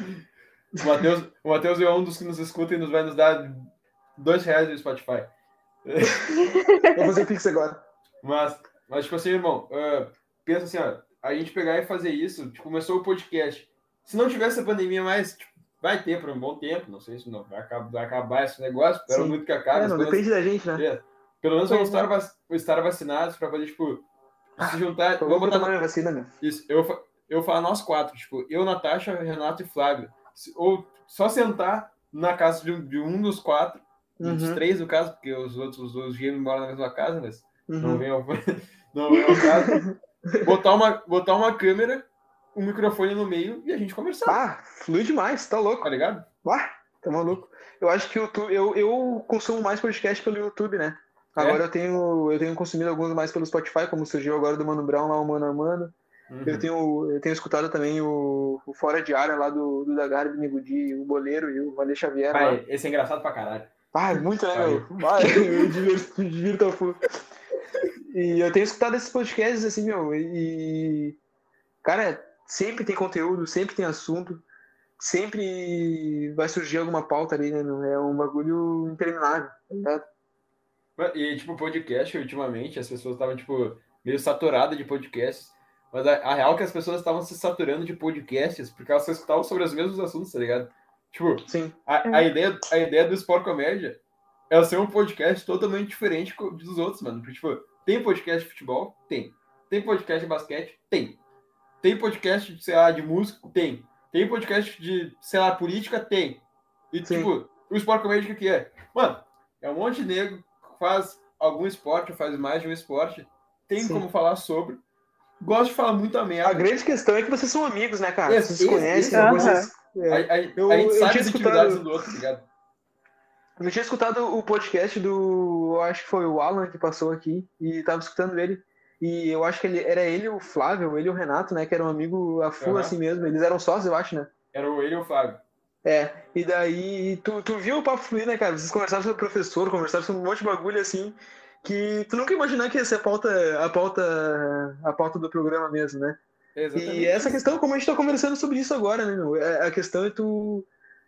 Speaker 1: o Matheus, o Matheus é um dos que nos escuta e nos vai nos dar dois reais no Spotify.
Speaker 3: Vou fazer Pix agora.
Speaker 1: Mas, mas tipo assim, irmão, ah, pensa assim, ó, a gente pegar e fazer isso, tipo, começou o podcast. Se não tivesse a pandemia mais, tipo, vai ter por um bom tempo, não sei se não vai acabar, vai acabar esse negócio, espero
Speaker 3: Sim.
Speaker 1: muito que acabe.
Speaker 3: É, não depende da gente, né?
Speaker 1: É. Pelo menos vamos estar, vac- estar vacinados para poder, tipo, se juntar.
Speaker 3: Eu
Speaker 1: Vamos
Speaker 3: vou
Speaker 1: botar
Speaker 3: minha vacina, meu.
Speaker 1: isso. Eu, eu falo nós quatro, tipo, eu, Natasha, Renato e Flávio. Se- ou só sentar na casa de um, de um dos quatro, dos
Speaker 3: Uhum,
Speaker 1: três no caso, porque os outros os gêmeos moram na mesma casa, mas não
Speaker 3: uhum.
Speaker 1: vem ao, não vem ao caso. Botar uma, botar uma câmera um microfone no meio e a gente conversar.
Speaker 3: Ah, flui demais, tá louco.
Speaker 1: Tá ligado?
Speaker 3: Ah, tá maluco. Eu acho que YouTube, eu, eu consumo mais podcast pelo YouTube, né? Agora é? eu tenho eu tenho consumido alguns mais pelo Spotify, como surgiu agora do Mano Brown lá, o Mano a Mano. Uhum. Eu, tenho, eu tenho escutado também o, o Fora de Área lá do, do Dagar, do Nigudi, o Boleiro e o Valê Xavier.
Speaker 1: Pai, esse é engraçado pra caralho.
Speaker 3: Ah, é muito, né, meu? Vai, eu divirto, divirto a full. E eu tenho escutado esses podcasts, assim, meu, e. Cara, sempre tem conteúdo, sempre tem assunto, sempre vai surgir alguma pauta ali, né, meu? É um bagulho interminável, tá ligado?
Speaker 1: E, tipo, podcast, ultimamente, as pessoas estavam, tipo, meio saturadas de podcasts. Mas a, a, real é que as pessoas estavam se saturando de podcasts porque elas escutavam sobre os mesmos assuntos, tá ligado? Tipo,
Speaker 3: Sim.
Speaker 1: A, a, ideia, a ideia do Sport Comédia é ser um podcast totalmente diferente dos outros, mano. Porque, tipo, tem podcast de futebol? Tem. Tem podcast de basquete? Tem. Tem podcast, sei lá, de música? Tem. Tem podcast de, sei lá, política? Tem. E, Sim. tipo, o Sport Comédia o que é? Mano, é um monte de negro que faz algum esporte, faz mais de um esporte. Tem Sim. como falar sobre gosto de falar muito a merda.
Speaker 3: A grande questão é que vocês são amigos, né, cara? Esse, vocês se conhecem, esse, vocês...
Speaker 1: É. A, a, eu, a gente sabe as atividades do outro, tá ligado?
Speaker 3: Eu tinha escutado o podcast do. acho que foi o Alan que passou aqui, e tava escutando ele. E eu acho que ele era ele o Flávio, ele e o Renato, né? Que era um amigo a full uhum. assim mesmo. Eles eram sócios, eu acho, né?
Speaker 1: Era ele e o Flávio.
Speaker 3: É, e daí tu, tu viu o papo fluir, né, cara? Vocês conversaram sobre o professor, conversaram sobre um monte de bagulho assim que tu nunca imaginar que ia ser a pauta, a pauta, a pauta do programa mesmo, né? Exatamente. E essa questão, como a gente tá conversando sobre isso agora, né, meu? É, a questão é tu,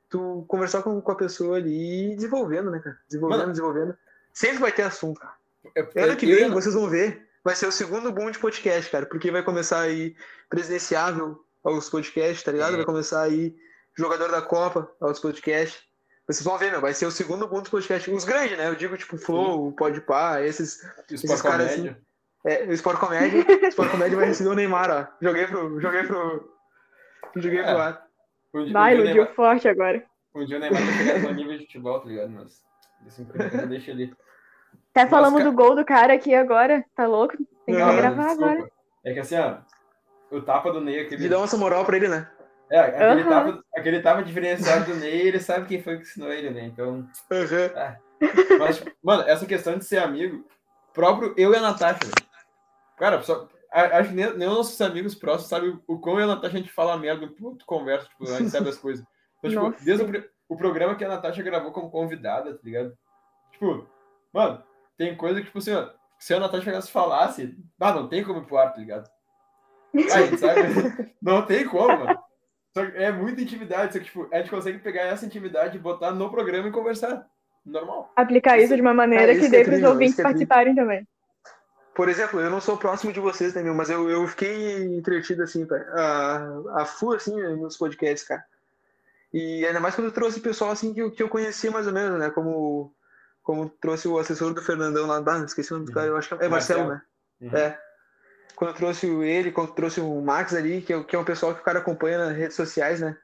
Speaker 3: tu conversar com, com a pessoa ali e desenvolvendo, né, cara? Desenvolvendo, Mano, desenvolvendo. Sempre vai ter assunto, cara. É, ano que vem, vocês vão ver, vai ser o segundo boom de podcast, cara, porque vai começar aí presidenciável aos podcasts, tá ligado? É. Vai começar aí jogador da Copa aos podcasts. Vocês vão ver, meu, vai ser o segundo boom dos podcasts. Os grandes, né? Eu digo, tipo, Flow, Podpah, esses, esses caras assim. É, o Sport Comédia. o Sport Comédia vai receber o Neymar, ó. Joguei pro. Joguei pro. Joguei pro ar.
Speaker 2: Um, vai, iludiu Neymar... forte agora.
Speaker 1: Um dia o Neymar vai chegar no nível de futebol, tá ligado? Mas. Deixa ele.
Speaker 2: Até falamos do gol do cara aqui agora, tá louco? Tem que não, gravar desculpa. agora.
Speaker 1: É que assim, ó, o tapa do Ney aquele.
Speaker 3: De dar uma moral pra ele, né?
Speaker 1: É, aquele, uhum. tava, aquele tava diferenciado do Ney, ele sabe quem foi que ensinou ele, né? Então.
Speaker 3: Uhum.
Speaker 1: É. Mas, mano, essa questão de ser amigo, próprio eu e a Natasha, Cara, só, acho que nem, nem os nossos amigos próximos sabem o quão eu e a Natasha a gente fala merda, tu conversa, tipo, a gente sabe as coisas. Então, tipo, desde o, o, programa que a Natasha gravou como convidada, tá ligado? Tipo, mano, tem coisa que, tipo assim, ó, se a Natasha chegasse falasse, ah, não tem como ir pro ar, tá ligado? Aí, sabe? Não tem como, mano. Só que é muita intimidade, só que, tipo, a gente consegue pegar essa intimidade e botar no programa e conversar. Normal.
Speaker 2: Aplicar isso de uma maneira é, que dê para os ouvintes é participarem também.
Speaker 3: Por exemplo, eu não sou próximo de vocês, né, meu? Mas eu, eu fiquei entretido, assim, a, a full, assim, nos podcasts, cara. E ainda mais quando eu trouxe pessoal, assim, que eu, que eu conhecia mais ou menos, né? Como, como trouxe o assessor do Fernandão lá, ah, esqueci o nome do cara, eu acho que é Marcelo, Marcelo. né? Uhum. É quando eu trouxe ele, quando eu trouxe o Max ali, que é, que é um pessoal que o cara acompanha nas redes sociais, né?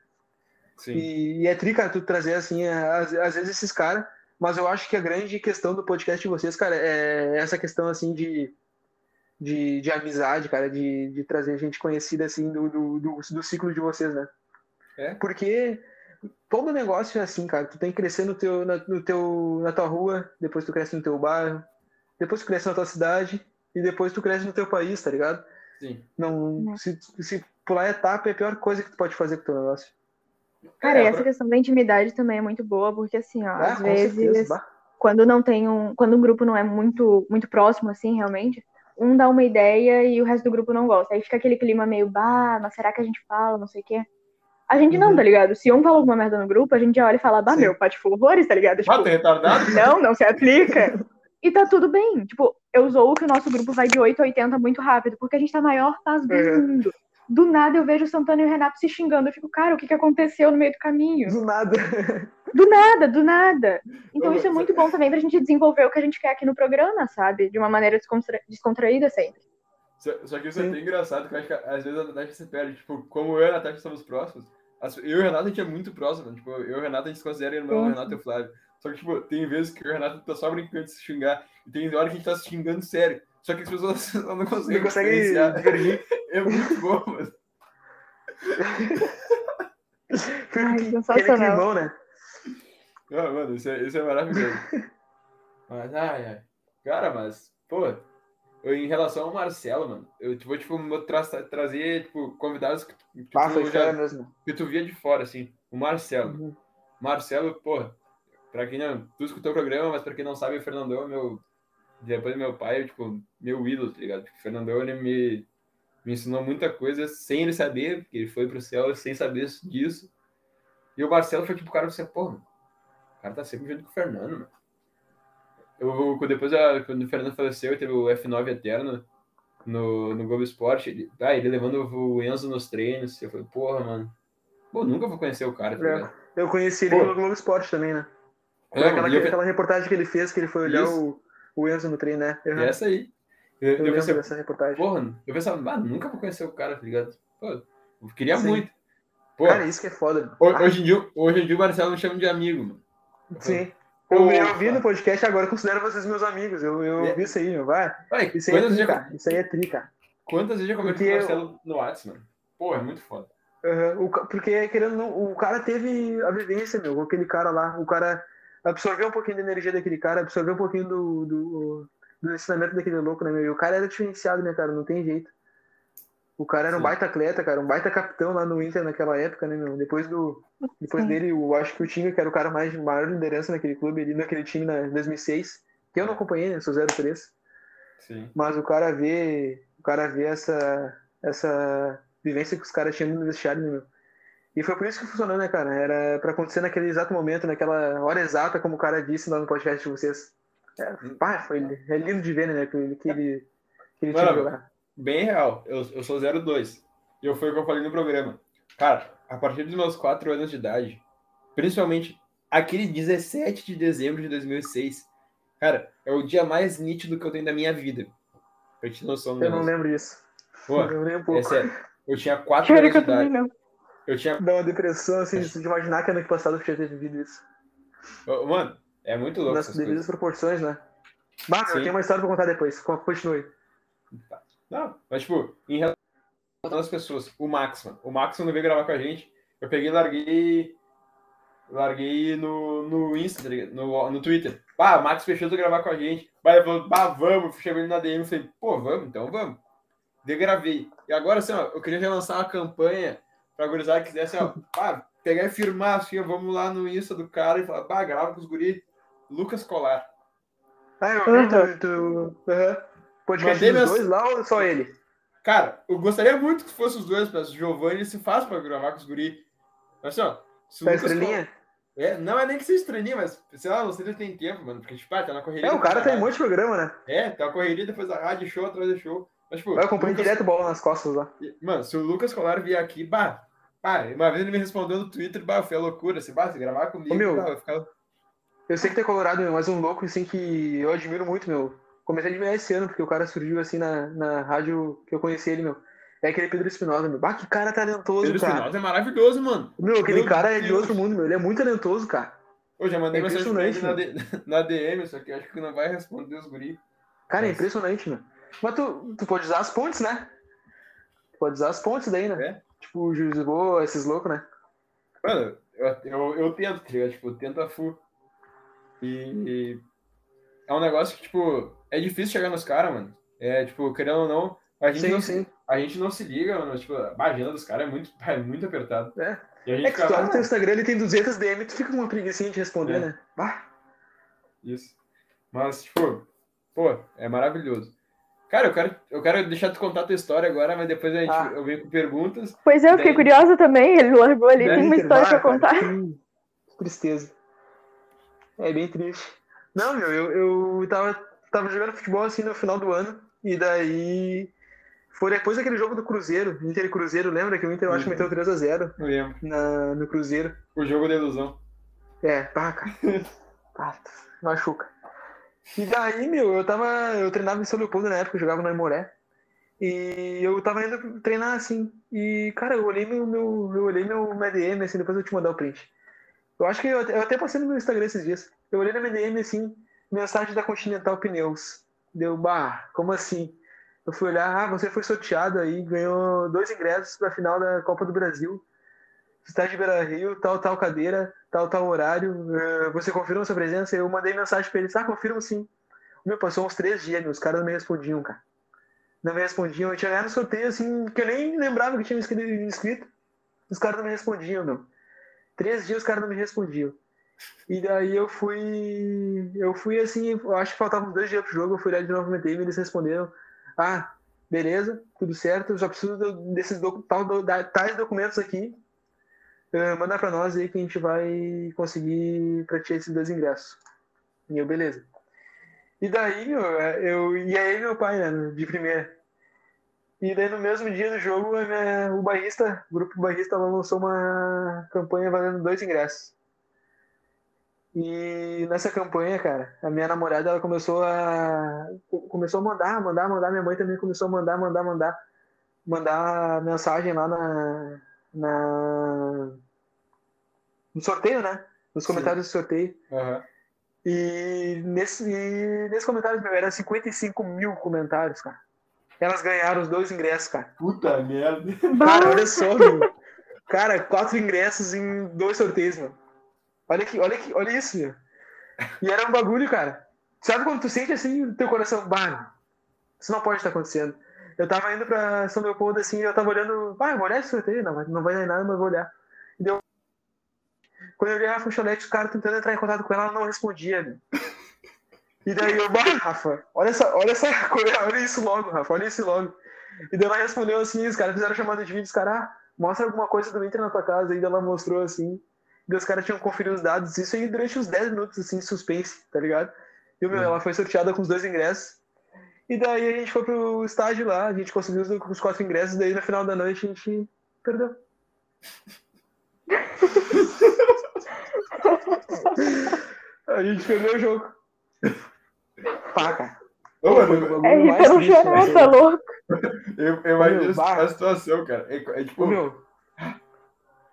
Speaker 3: Sim. E, e é tri, cara, tu trazer assim, às, às vezes esses caras, mas eu acho que a grande questão do podcast de vocês, cara, é essa questão assim de, de, de amizade, cara, de, de trazer gente conhecida assim do, do, do, do ciclo de vocês, né?
Speaker 1: É?
Speaker 3: Porque todo negócio é assim, cara. Tu tem que crescer no teu, na, no teu, na tua rua, depois tu cresce no teu bairro, depois tu cresce na tua cidade, e depois tu cresce no teu país, tá ligado?
Speaker 1: Sim.
Speaker 3: Não, se, se pular etapa é a pior coisa que tu pode fazer com o teu negócio.
Speaker 2: Cara, é, essa pra... questão da intimidade também é muito boa, porque assim, ó, é, às vezes, quando não tem um. Quando um grupo não é muito, muito próximo, assim, realmente, um dá uma ideia e o resto do grupo não gosta. Aí fica aquele clima meio, bah, mas será que a gente fala, não sei o quê. A gente não, uhum. tá ligado? Se um fala alguma merda no grupo, a gente já olha e fala, bah, Sim. meu, pate horrores, tá ligado?
Speaker 1: Tipo, retardado?
Speaker 2: Não, não se aplica. E tá tudo bem. Tipo, eu usou que o nosso grupo vai de 8 a 80 muito rápido, porque a gente tá a maior paz do uhum. mundo. Do nada eu vejo o Santana e o Renato se xingando. Eu fico, cara, o que, que aconteceu no meio do caminho?
Speaker 3: Do nada.
Speaker 2: Do nada, do nada. Então isso é muito bom também pra gente desenvolver o que a gente quer aqui no programa, sabe? De uma maneira descontra... descontraída sempre.
Speaker 1: Só, só, que isso é bem engraçado, que eu acho que às vezes a Natasha se perde. Tipo, como eu e a Natasha somos próximos, eu e o Renato a gente é muito próximo. Tipo, eu e o Renato a gente se considera irmão, o Renato e o Flávio. Só que, tipo, tem vezes que o Renato tá só brincando de se xingar. E tem hora que a gente tá se xingando sério. Só que as pessoas não conseguem.
Speaker 3: Não conseguem divergir.
Speaker 1: É muito bom, mano.
Speaker 2: Ai,
Speaker 3: Aquele
Speaker 2: sensacional.
Speaker 3: climão, né?
Speaker 1: Ah, mano, isso é, isso é maravilhoso. mas, ai, ai. Cara, mas, pô, eu, em relação ao Marcelo, mano, eu vou, tipo, mo- tra trazer, tipo, convidados que, que,
Speaker 3: Ah,
Speaker 1: tu já- que tu via de fora, assim. O Marcelo.
Speaker 3: Uhum.
Speaker 1: Marcelo, porra, pra quem não. Tu escutou o programa, mas pra quem não sabe, o Fernandão é meu. Depois meu pai, tipo, meu ídolo, tá ligado? Tipo, o Fernandão, ele me, me ensinou muita coisa sem ele saber, porque ele foi pro céu sem saber disso. E o Marcelo foi tipo o cara você, porra, o cara tá sempre junto com o Fernando, mano. Eu, depois, a- quando o Fernando faleceu, teve o F9 Eterno no, no Globo Esporte. Ele, ah, ele levando o Enzo nos treinos. Eu falei, porra, mano. Pô, nunca vou conhecer o cara, tá
Speaker 3: É.
Speaker 1: ligado?
Speaker 3: Eu conheci ele
Speaker 1: Pô.
Speaker 3: no Globo Esporte também, né?
Speaker 1: É,
Speaker 3: aquela,
Speaker 1: eu-
Speaker 3: aquela reportagem que ele fez, que ele foi olhar
Speaker 1: Isso.
Speaker 3: o, o Enzo no trem, né? Uhum.
Speaker 1: É essa aí. Eu,
Speaker 3: Eu
Speaker 1: eu pensei,
Speaker 3: dessa reportagem.
Speaker 1: porra, eu pensava, ah, nunca vou conhecer o cara, tá ligado? Pô, eu queria
Speaker 3: Sim.
Speaker 1: muito. Pô,
Speaker 3: Cara, isso que é foda. Ah,
Speaker 1: hoje, em dia, hoje em dia o Marcelo me chama de amigo, mano.
Speaker 3: Sim. Eu, eu vi no podcast agora, considero vocês meus amigos. Eu, eu
Speaker 1: É.
Speaker 3: vi isso aí, meu. Vai.
Speaker 1: Vai,
Speaker 3: Isso aí é
Speaker 1: quantas,
Speaker 3: tri,
Speaker 1: vezes,
Speaker 3: cara. Isso aí é tri, cara.
Speaker 1: quantas vezes eu comentei com o Marcelo no WhatsApp, mano? Pô, é muito foda.
Speaker 3: Uhum. O porque, querendo não, o cara teve a vivência, meu, com aquele cara lá. O cara absorveu um pouquinho da energia daquele cara, absorveu um pouquinho do, do, do ensinamento daquele louco, né, meu? E o cara era diferenciado, né, cara? Não tem jeito. O cara era um
Speaker 1: Sim.
Speaker 3: baita atleta, cara, um baita capitão lá no Inter naquela época, né, meu? Depois do. Depois
Speaker 2: Sim.
Speaker 3: dele, eu acho que o Tinga, que era o cara mais maior liderança naquele clube, ali naquele time na, em 2006. Que eu não acompanhei, né? Sou 03.
Speaker 1: Sim.
Speaker 3: Mas o cara vê, o cara vê essa, essa vivência que os caras tinham no vestiário, né, meu? E foi por isso que funcionou, né, cara? Era pra acontecer naquele exato momento, naquela hora exata, como o cara disse lá no podcast de vocês. É, pá, foi, é lindo de ver, né, aquele, aquele, aquele time
Speaker 1: Mano,
Speaker 3: jogar.
Speaker 1: Bem real, eu, eu sou 02. E eu foi o que eu falei no programa. Cara, a partir dos meus 4 anos de idade, principalmente aquele 17 de dezembro de 2006, cara, é o dia mais nítido que eu tenho da minha vida. Pra te noção do
Speaker 3: Eu não lembro disso.
Speaker 1: Pô,
Speaker 3: eu lembro um
Speaker 1: É
Speaker 3: pouco.
Speaker 1: sério. Eu tinha 4
Speaker 2: Pior é
Speaker 1: anos
Speaker 2: que
Speaker 1: de
Speaker 2: eu
Speaker 1: idade.
Speaker 2: não.
Speaker 1: Eu tinha.
Speaker 3: Dá uma depressão, assim, de imaginar que ano passado eu tinha ter vivido isso.
Speaker 1: Ô, Mano, é muito louco
Speaker 3: Nas devidas proporções, né? Bah, meu,
Speaker 1: Sim.
Speaker 3: eu tenho uma história pra contar depois. Continue.
Speaker 1: Não, mas tipo, em relação às pessoas, o Max, mano. O Max não veio gravar com a gente. Eu peguei e larguei. Larguei no, no Insta, tá no, no Twitter. Bah, o Max fechou de gravar com a gente. Bah, ele falou, bah, vamos. Ele na DM. Falei, pô, vamos, então vamos. Daí gravei. E agora, assim, ó, eu queria já lançar uma campanha pra gurizada que quisesse, ó, pá, pegar e firmar, assim, ó, vamos lá no Insta do cara e falar, bah, grava com os guri. Lucas Colar.
Speaker 3: Ah, eu vi tu. tu uhum. Podcast
Speaker 1: Mandei
Speaker 3: dos
Speaker 1: mens-
Speaker 3: dois lá ou só ele?
Speaker 1: Cara, eu gostaria muito que fosse os dois, mas o Giovanni se faz pra gravar com os guri. Mas assim, ó, se o
Speaker 3: Tá
Speaker 1: Lucas
Speaker 3: estrelinha?
Speaker 1: É, não é nem que seja estrelinha, mas sei lá, você não tem tempo, mano. Porque, tipo, ah, tá na correria.
Speaker 3: É, o cara tem
Speaker 1: da
Speaker 3: um monte de programa, né?
Speaker 1: É, tá na correria depois da rádio, show atrás de show. Mas, tipo,
Speaker 3: Eu acompanho
Speaker 1: Lucas-
Speaker 3: direto bola nas costas lá.
Speaker 1: Mano, se o Lucas Colar vier aqui, bah, bah, uma vez ele me respondeu no Twitter, bah, foi a loucura. Se, bah, se gravar comigo,
Speaker 3: Ô, meu.
Speaker 1: bah, vai ficar.
Speaker 3: Eu sei que tu é colorado, meu, mas um louco assim que eu admiro muito, meu. Comecei a admirar esse ano, porque o cara surgiu assim na, na rádio que eu conheci ele, meu. É aquele Pedro Espinosa, meu. Bah, que cara talentoso,
Speaker 1: Pedro
Speaker 3: cara.
Speaker 1: Espinosa é maravilhoso, mano.
Speaker 3: Meu, aquele
Speaker 1: Meu
Speaker 3: cara é de
Speaker 1: Deus.
Speaker 3: outro mundo, meu. Ele é muito talentoso, cara.
Speaker 1: Eu já mandei
Speaker 3: É
Speaker 1: mensagem na, D- na DM, só que eu acho que não vai responder os guri.
Speaker 3: Cara, é
Speaker 1: Nossa.
Speaker 3: impressionante, meu. Mas tu, tu pode usar as pontes, né? Tu pode usar as pontes daí, né?
Speaker 1: É.
Speaker 3: Tipo, o Juiz de Boa, esses loucos, né?
Speaker 1: Mano, eu, eu, eu tento, tá ligado? Tipo, eu tento a full. E é um negócio que, tipo, é difícil chegar nos caras, mano. É, tipo, querendo ou não, a gente,
Speaker 3: Sim,
Speaker 1: não,
Speaker 3: sim.
Speaker 1: A gente não se liga, mano. Tipo, a agenda dos caras é muito, é muito apertado.
Speaker 3: É.
Speaker 1: E a gente
Speaker 3: É que tu
Speaker 1: fica,
Speaker 3: abre
Speaker 1: ah,
Speaker 3: teu Instagram, ele tem 200 DM, tu fica com uma preguicinha de responder,
Speaker 1: É.
Speaker 3: né? Bah.
Speaker 1: Isso. Mas, tipo, pô, é maravilhoso. Cara, eu quero, eu quero deixar tu contar a tua história agora, mas depois a gente,
Speaker 3: Ah.
Speaker 1: eu venho com perguntas.
Speaker 2: Pois é, eu fiquei
Speaker 1: Daí-
Speaker 2: curiosa também. Ele largou ali,
Speaker 1: Daí
Speaker 2: tem uma história pra
Speaker 3: bah, cara,
Speaker 2: contar.
Speaker 3: Que que tristeza. É bem triste. Não, meu, eu, eu tava, tava jogando futebol assim no final do ano, e daí. Foi depois daquele jogo do Cruzeiro, Inter e Cruzeiro, lembra que o Inter eu acho que
Speaker 1: Uhum.
Speaker 3: meteu 3x0
Speaker 1: Eu lembro.
Speaker 3: na, no Cruzeiro.
Speaker 1: O jogo da ilusão.
Speaker 3: É, pá, cara. Pá, machuca. E daí, meu, eu tava. Eu treinava em São Leopoldo na época, eu jogava no Aimoré. E eu tava indo treinar assim. E, cara, eu olhei meu, meu, eu olhei meu DM, assim, depois eu te mandar o print. Eu acho que eu, eu até passei no meu Instagram esses dias. Eu olhei na minha DM assim, mensagem da Continental Pneus. Deu, bah, como assim? Eu fui olhar, ah, você foi sorteado aí, ganhou dois ingressos pra final da Copa do Brasil. Estádio de Beira Rio, tal, tal cadeira, tal, tal horário. Uh, você confirma sua presença? Eu mandei mensagem pra eles, ah, confirmo sim. Meu, passou uns três dias, os caras não me respondiam, cara. Não me respondiam. Eu tinha ganhado sorteio, assim, que eu nem lembrava que tinha me inscrito. Os caras não me respondiam, meu. Três dias os caras não me respondiam. E daí eu fui. Eu fui assim, eu acho que faltavam dois dias pro jogo, eu fui lá de novo no e eles responderam. Ah, beleza, tudo certo, eu só preciso desses doc, tal, tais documentos aqui. Uh, mandar para nós aí que a gente vai conseguir pra ti esses dois ingressos. E eu, beleza. E daí, meu, eu. E aí meu pai, né, de primeira. E daí no mesmo dia do jogo, minha, o barrista, o grupo barrista lançou uma campanha valendo dois ingressos. E nessa campanha, cara, a minha namorada ela começou a começou a mandar, mandar, mandar, minha mãe também começou a mandar, mandar, mandar, mandar mensagem lá na, na no sorteio, né? Nos comentários Sim. do sorteio.
Speaker 1: Uhum.
Speaker 3: E nesse, e nesse comentário, meu, era 55 mil comentários, cara. Elas ganharam os dois ingressos, cara.
Speaker 1: Puta merda.
Speaker 3: Cara, olha só, meu. Cara, quatro ingressos em dois sorteios, mano. Olha aqui, olha aqui, olha isso, meu. E era um bagulho, cara. Sabe quando tu sente assim no teu coração, bah, isso não pode estar acontecendo. Eu tava indo pra São Leopoldo assim, eu tava olhando, ah, vou olhar esse sorteio, não, não vai dar nada, mas vou olhar. Quando eu olhei a Funchonete, os caras tentando entrar em contato com ela, ela não respondia, meu. E daí eu, bah, Rafa, olha essa, olha essa coisa, olha isso logo, Rafa, olha isso logo. E daí ela respondeu assim, os caras fizeram chamada de vídeo, os caras, ah, mostra alguma coisa do Inter na tua casa, e daí ela mostrou assim. E os caras tinham conferido os dados, isso aí durante uns 10 minutos, assim, suspense, tá ligado? E, meu, uhum. ela foi sorteada com os dois ingressos. E daí a gente foi pro estádio lá, a gente conseguiu os quatro ingressos, daí no final da noite a gente perdeu. a gente perdeu o jogo. Cara.
Speaker 1: Ô, mano,
Speaker 2: é rir pelo chão, tá louco.
Speaker 1: Eu, eu imagino a situação, cara. É, é tipo.
Speaker 3: Ô, meu,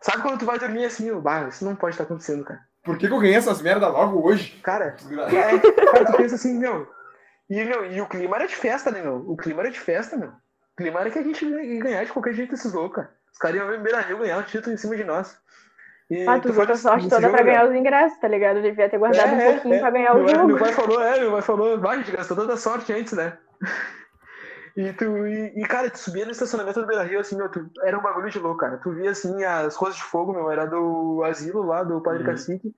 Speaker 3: Sabe quando tu vai dormir assim, o bah, isso não pode estar acontecendo, cara.
Speaker 1: Por que, que eu ganhei essas merda logo hoje?
Speaker 3: Cara, é, cara, tu pensa assim, meu. E, meu. e o clima era de festa, né, meu? O clima era de festa, meu. O clima era que a gente ia ganhar de qualquer jeito esses loucos, cara. Os caras iam ver Beira Rio ganhar o título em cima de nós.
Speaker 2: E ah, tu usou a sorte toda pra ganhar os ingressos, tá ligado? Eu devia ter guardado é, um pouquinho é, pra ganhar o jogo.
Speaker 3: Meu pai falou, é, meu pai falou, vai, a gente gastou toda a sorte antes, né? E, tu, e, e, cara, tu subia no estacionamento do Beira Rio, assim, meu, tu, era um bagulho de louco, cara. Tu via, assim, as coisas de fogo, meu, era do asilo lá, do Padre uhum. Cacique,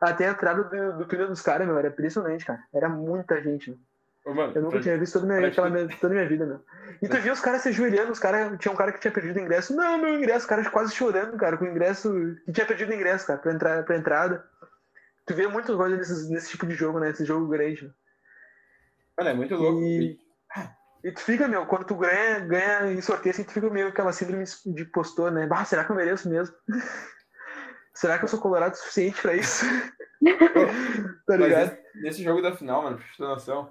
Speaker 3: até a entrada do, do túnel dos caras, meu, era impressionante, cara. Era muita gente, meu.
Speaker 1: Mano,
Speaker 3: eu nunca tinha visto toda, minha, aquela minha, toda a minha vida, meu. E tu via os caras se ajoelhando, os caras. Tinha um cara que tinha perdido o ingresso. Não, meu ingresso, os caras quase chorando, cara, com o ingresso. Que tinha perdido o ingresso, cara, pra, entrar, pra entrada. Tu vê muitas coisas nesse, nesse tipo de jogo, né? Esse jogo grande.
Speaker 1: Mano, é muito louco. E...
Speaker 3: E tu fica, meu, quando tu ganha, ganha em sorteio, assim, tu fica meio aquela síndrome de postor, né? Bah, será que eu mereço mesmo? será que eu sou colorado o suficiente pra isso?
Speaker 1: tá ligado? nesse jogo da final, mano, pra noção.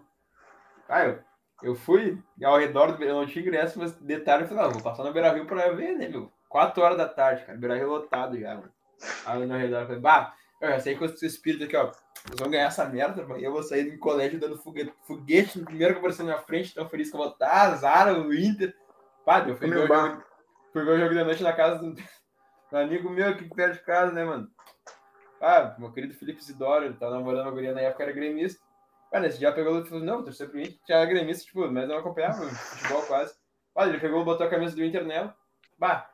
Speaker 1: Ah, eu, eu fui ao redor do. Eu não tinha ingresso, mas detalhe, eu falei, não, vou passar no Beira Rio pra ver, né, meu? 4 horas da tarde, cara. Beira Rio lotado já, mano. Aí no redor, eu falei, bah, eu já sei que esse espírito aqui, ó. Vocês vão ganhar essa merda, mano. Eu vou sair do colégio dando foguete, foguete no primeiro que apareceu na minha frente, tão feliz que eu vou estar, azar, o Inter. Pá, eu fui ver, jogo, fui ver o jogo da noite na casa do, do amigo meu aqui perto de casa, né, mano? Ah, meu querido Felipe Isidoro, ele tava namorando uma guria na época, era gremista. Cara, esse dia pegou e falou, não, torcer pro Inter, tinha gremista, tipo, mas não acompanhava futebol quase. Olha, ele pegou, botou a camisa do Inter nela. Bah.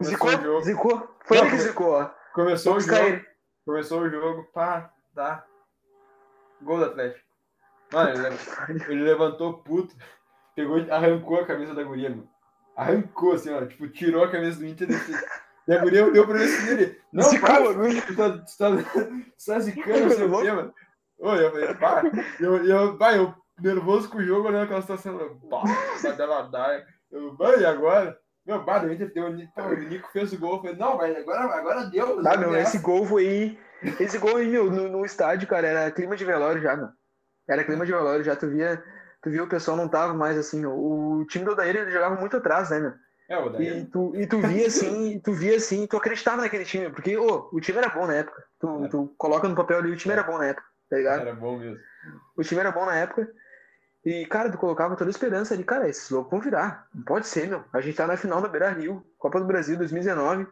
Speaker 3: Zicou, zicou. Foi ele que zicou, ó.
Speaker 1: Começou Vamos o jogo. Cair. Começou o jogo, pá, tá. Gol do Atlético. Mano, ele, ele levantou puto, pegou e arrancou a camisa da guria, mano. Arrancou, assim, ó. Tipo, tirou a camisa do Inter e a guria olhou pra mim assim dele. Não, Zicou, pá, tu tá, tu tá, tu tá zicando, não sei o quê, mano. Oi, eu falei, pá, eu, eu, pá, eu nervoso com o jogo, olhando aquela situação, pá, vai dar uma daia. Eu, vai, e agora? Meu, bah, o Inter deu, o Nico fez o gol. Eu falei, não, mas agora, agora deu.
Speaker 3: Tá, meu, esse gol foi. Esse gol aí, meu, no, no, estádio, cara, era clima de velório já, meu. Era clima de velório já. Tu via, tu via o pessoal não tava mais assim. O time do Odair ele jogava muito atrás, né, meu?
Speaker 1: É, o Odair.
Speaker 3: E tu, e tu via assim, tu via assim, tu acreditava naquele time, porque ô, o time era bom na época. Tu, é. tu coloca no papel ali, o time era bom na época, tá ligado?
Speaker 1: Era bom mesmo.
Speaker 3: O time era bom na época. E, cara, tu colocava toda a esperança ali, cara, esses loucos vão virar. Não pode ser, meu. A gente tá na final da Beira Rio, Copa do Brasil 2019.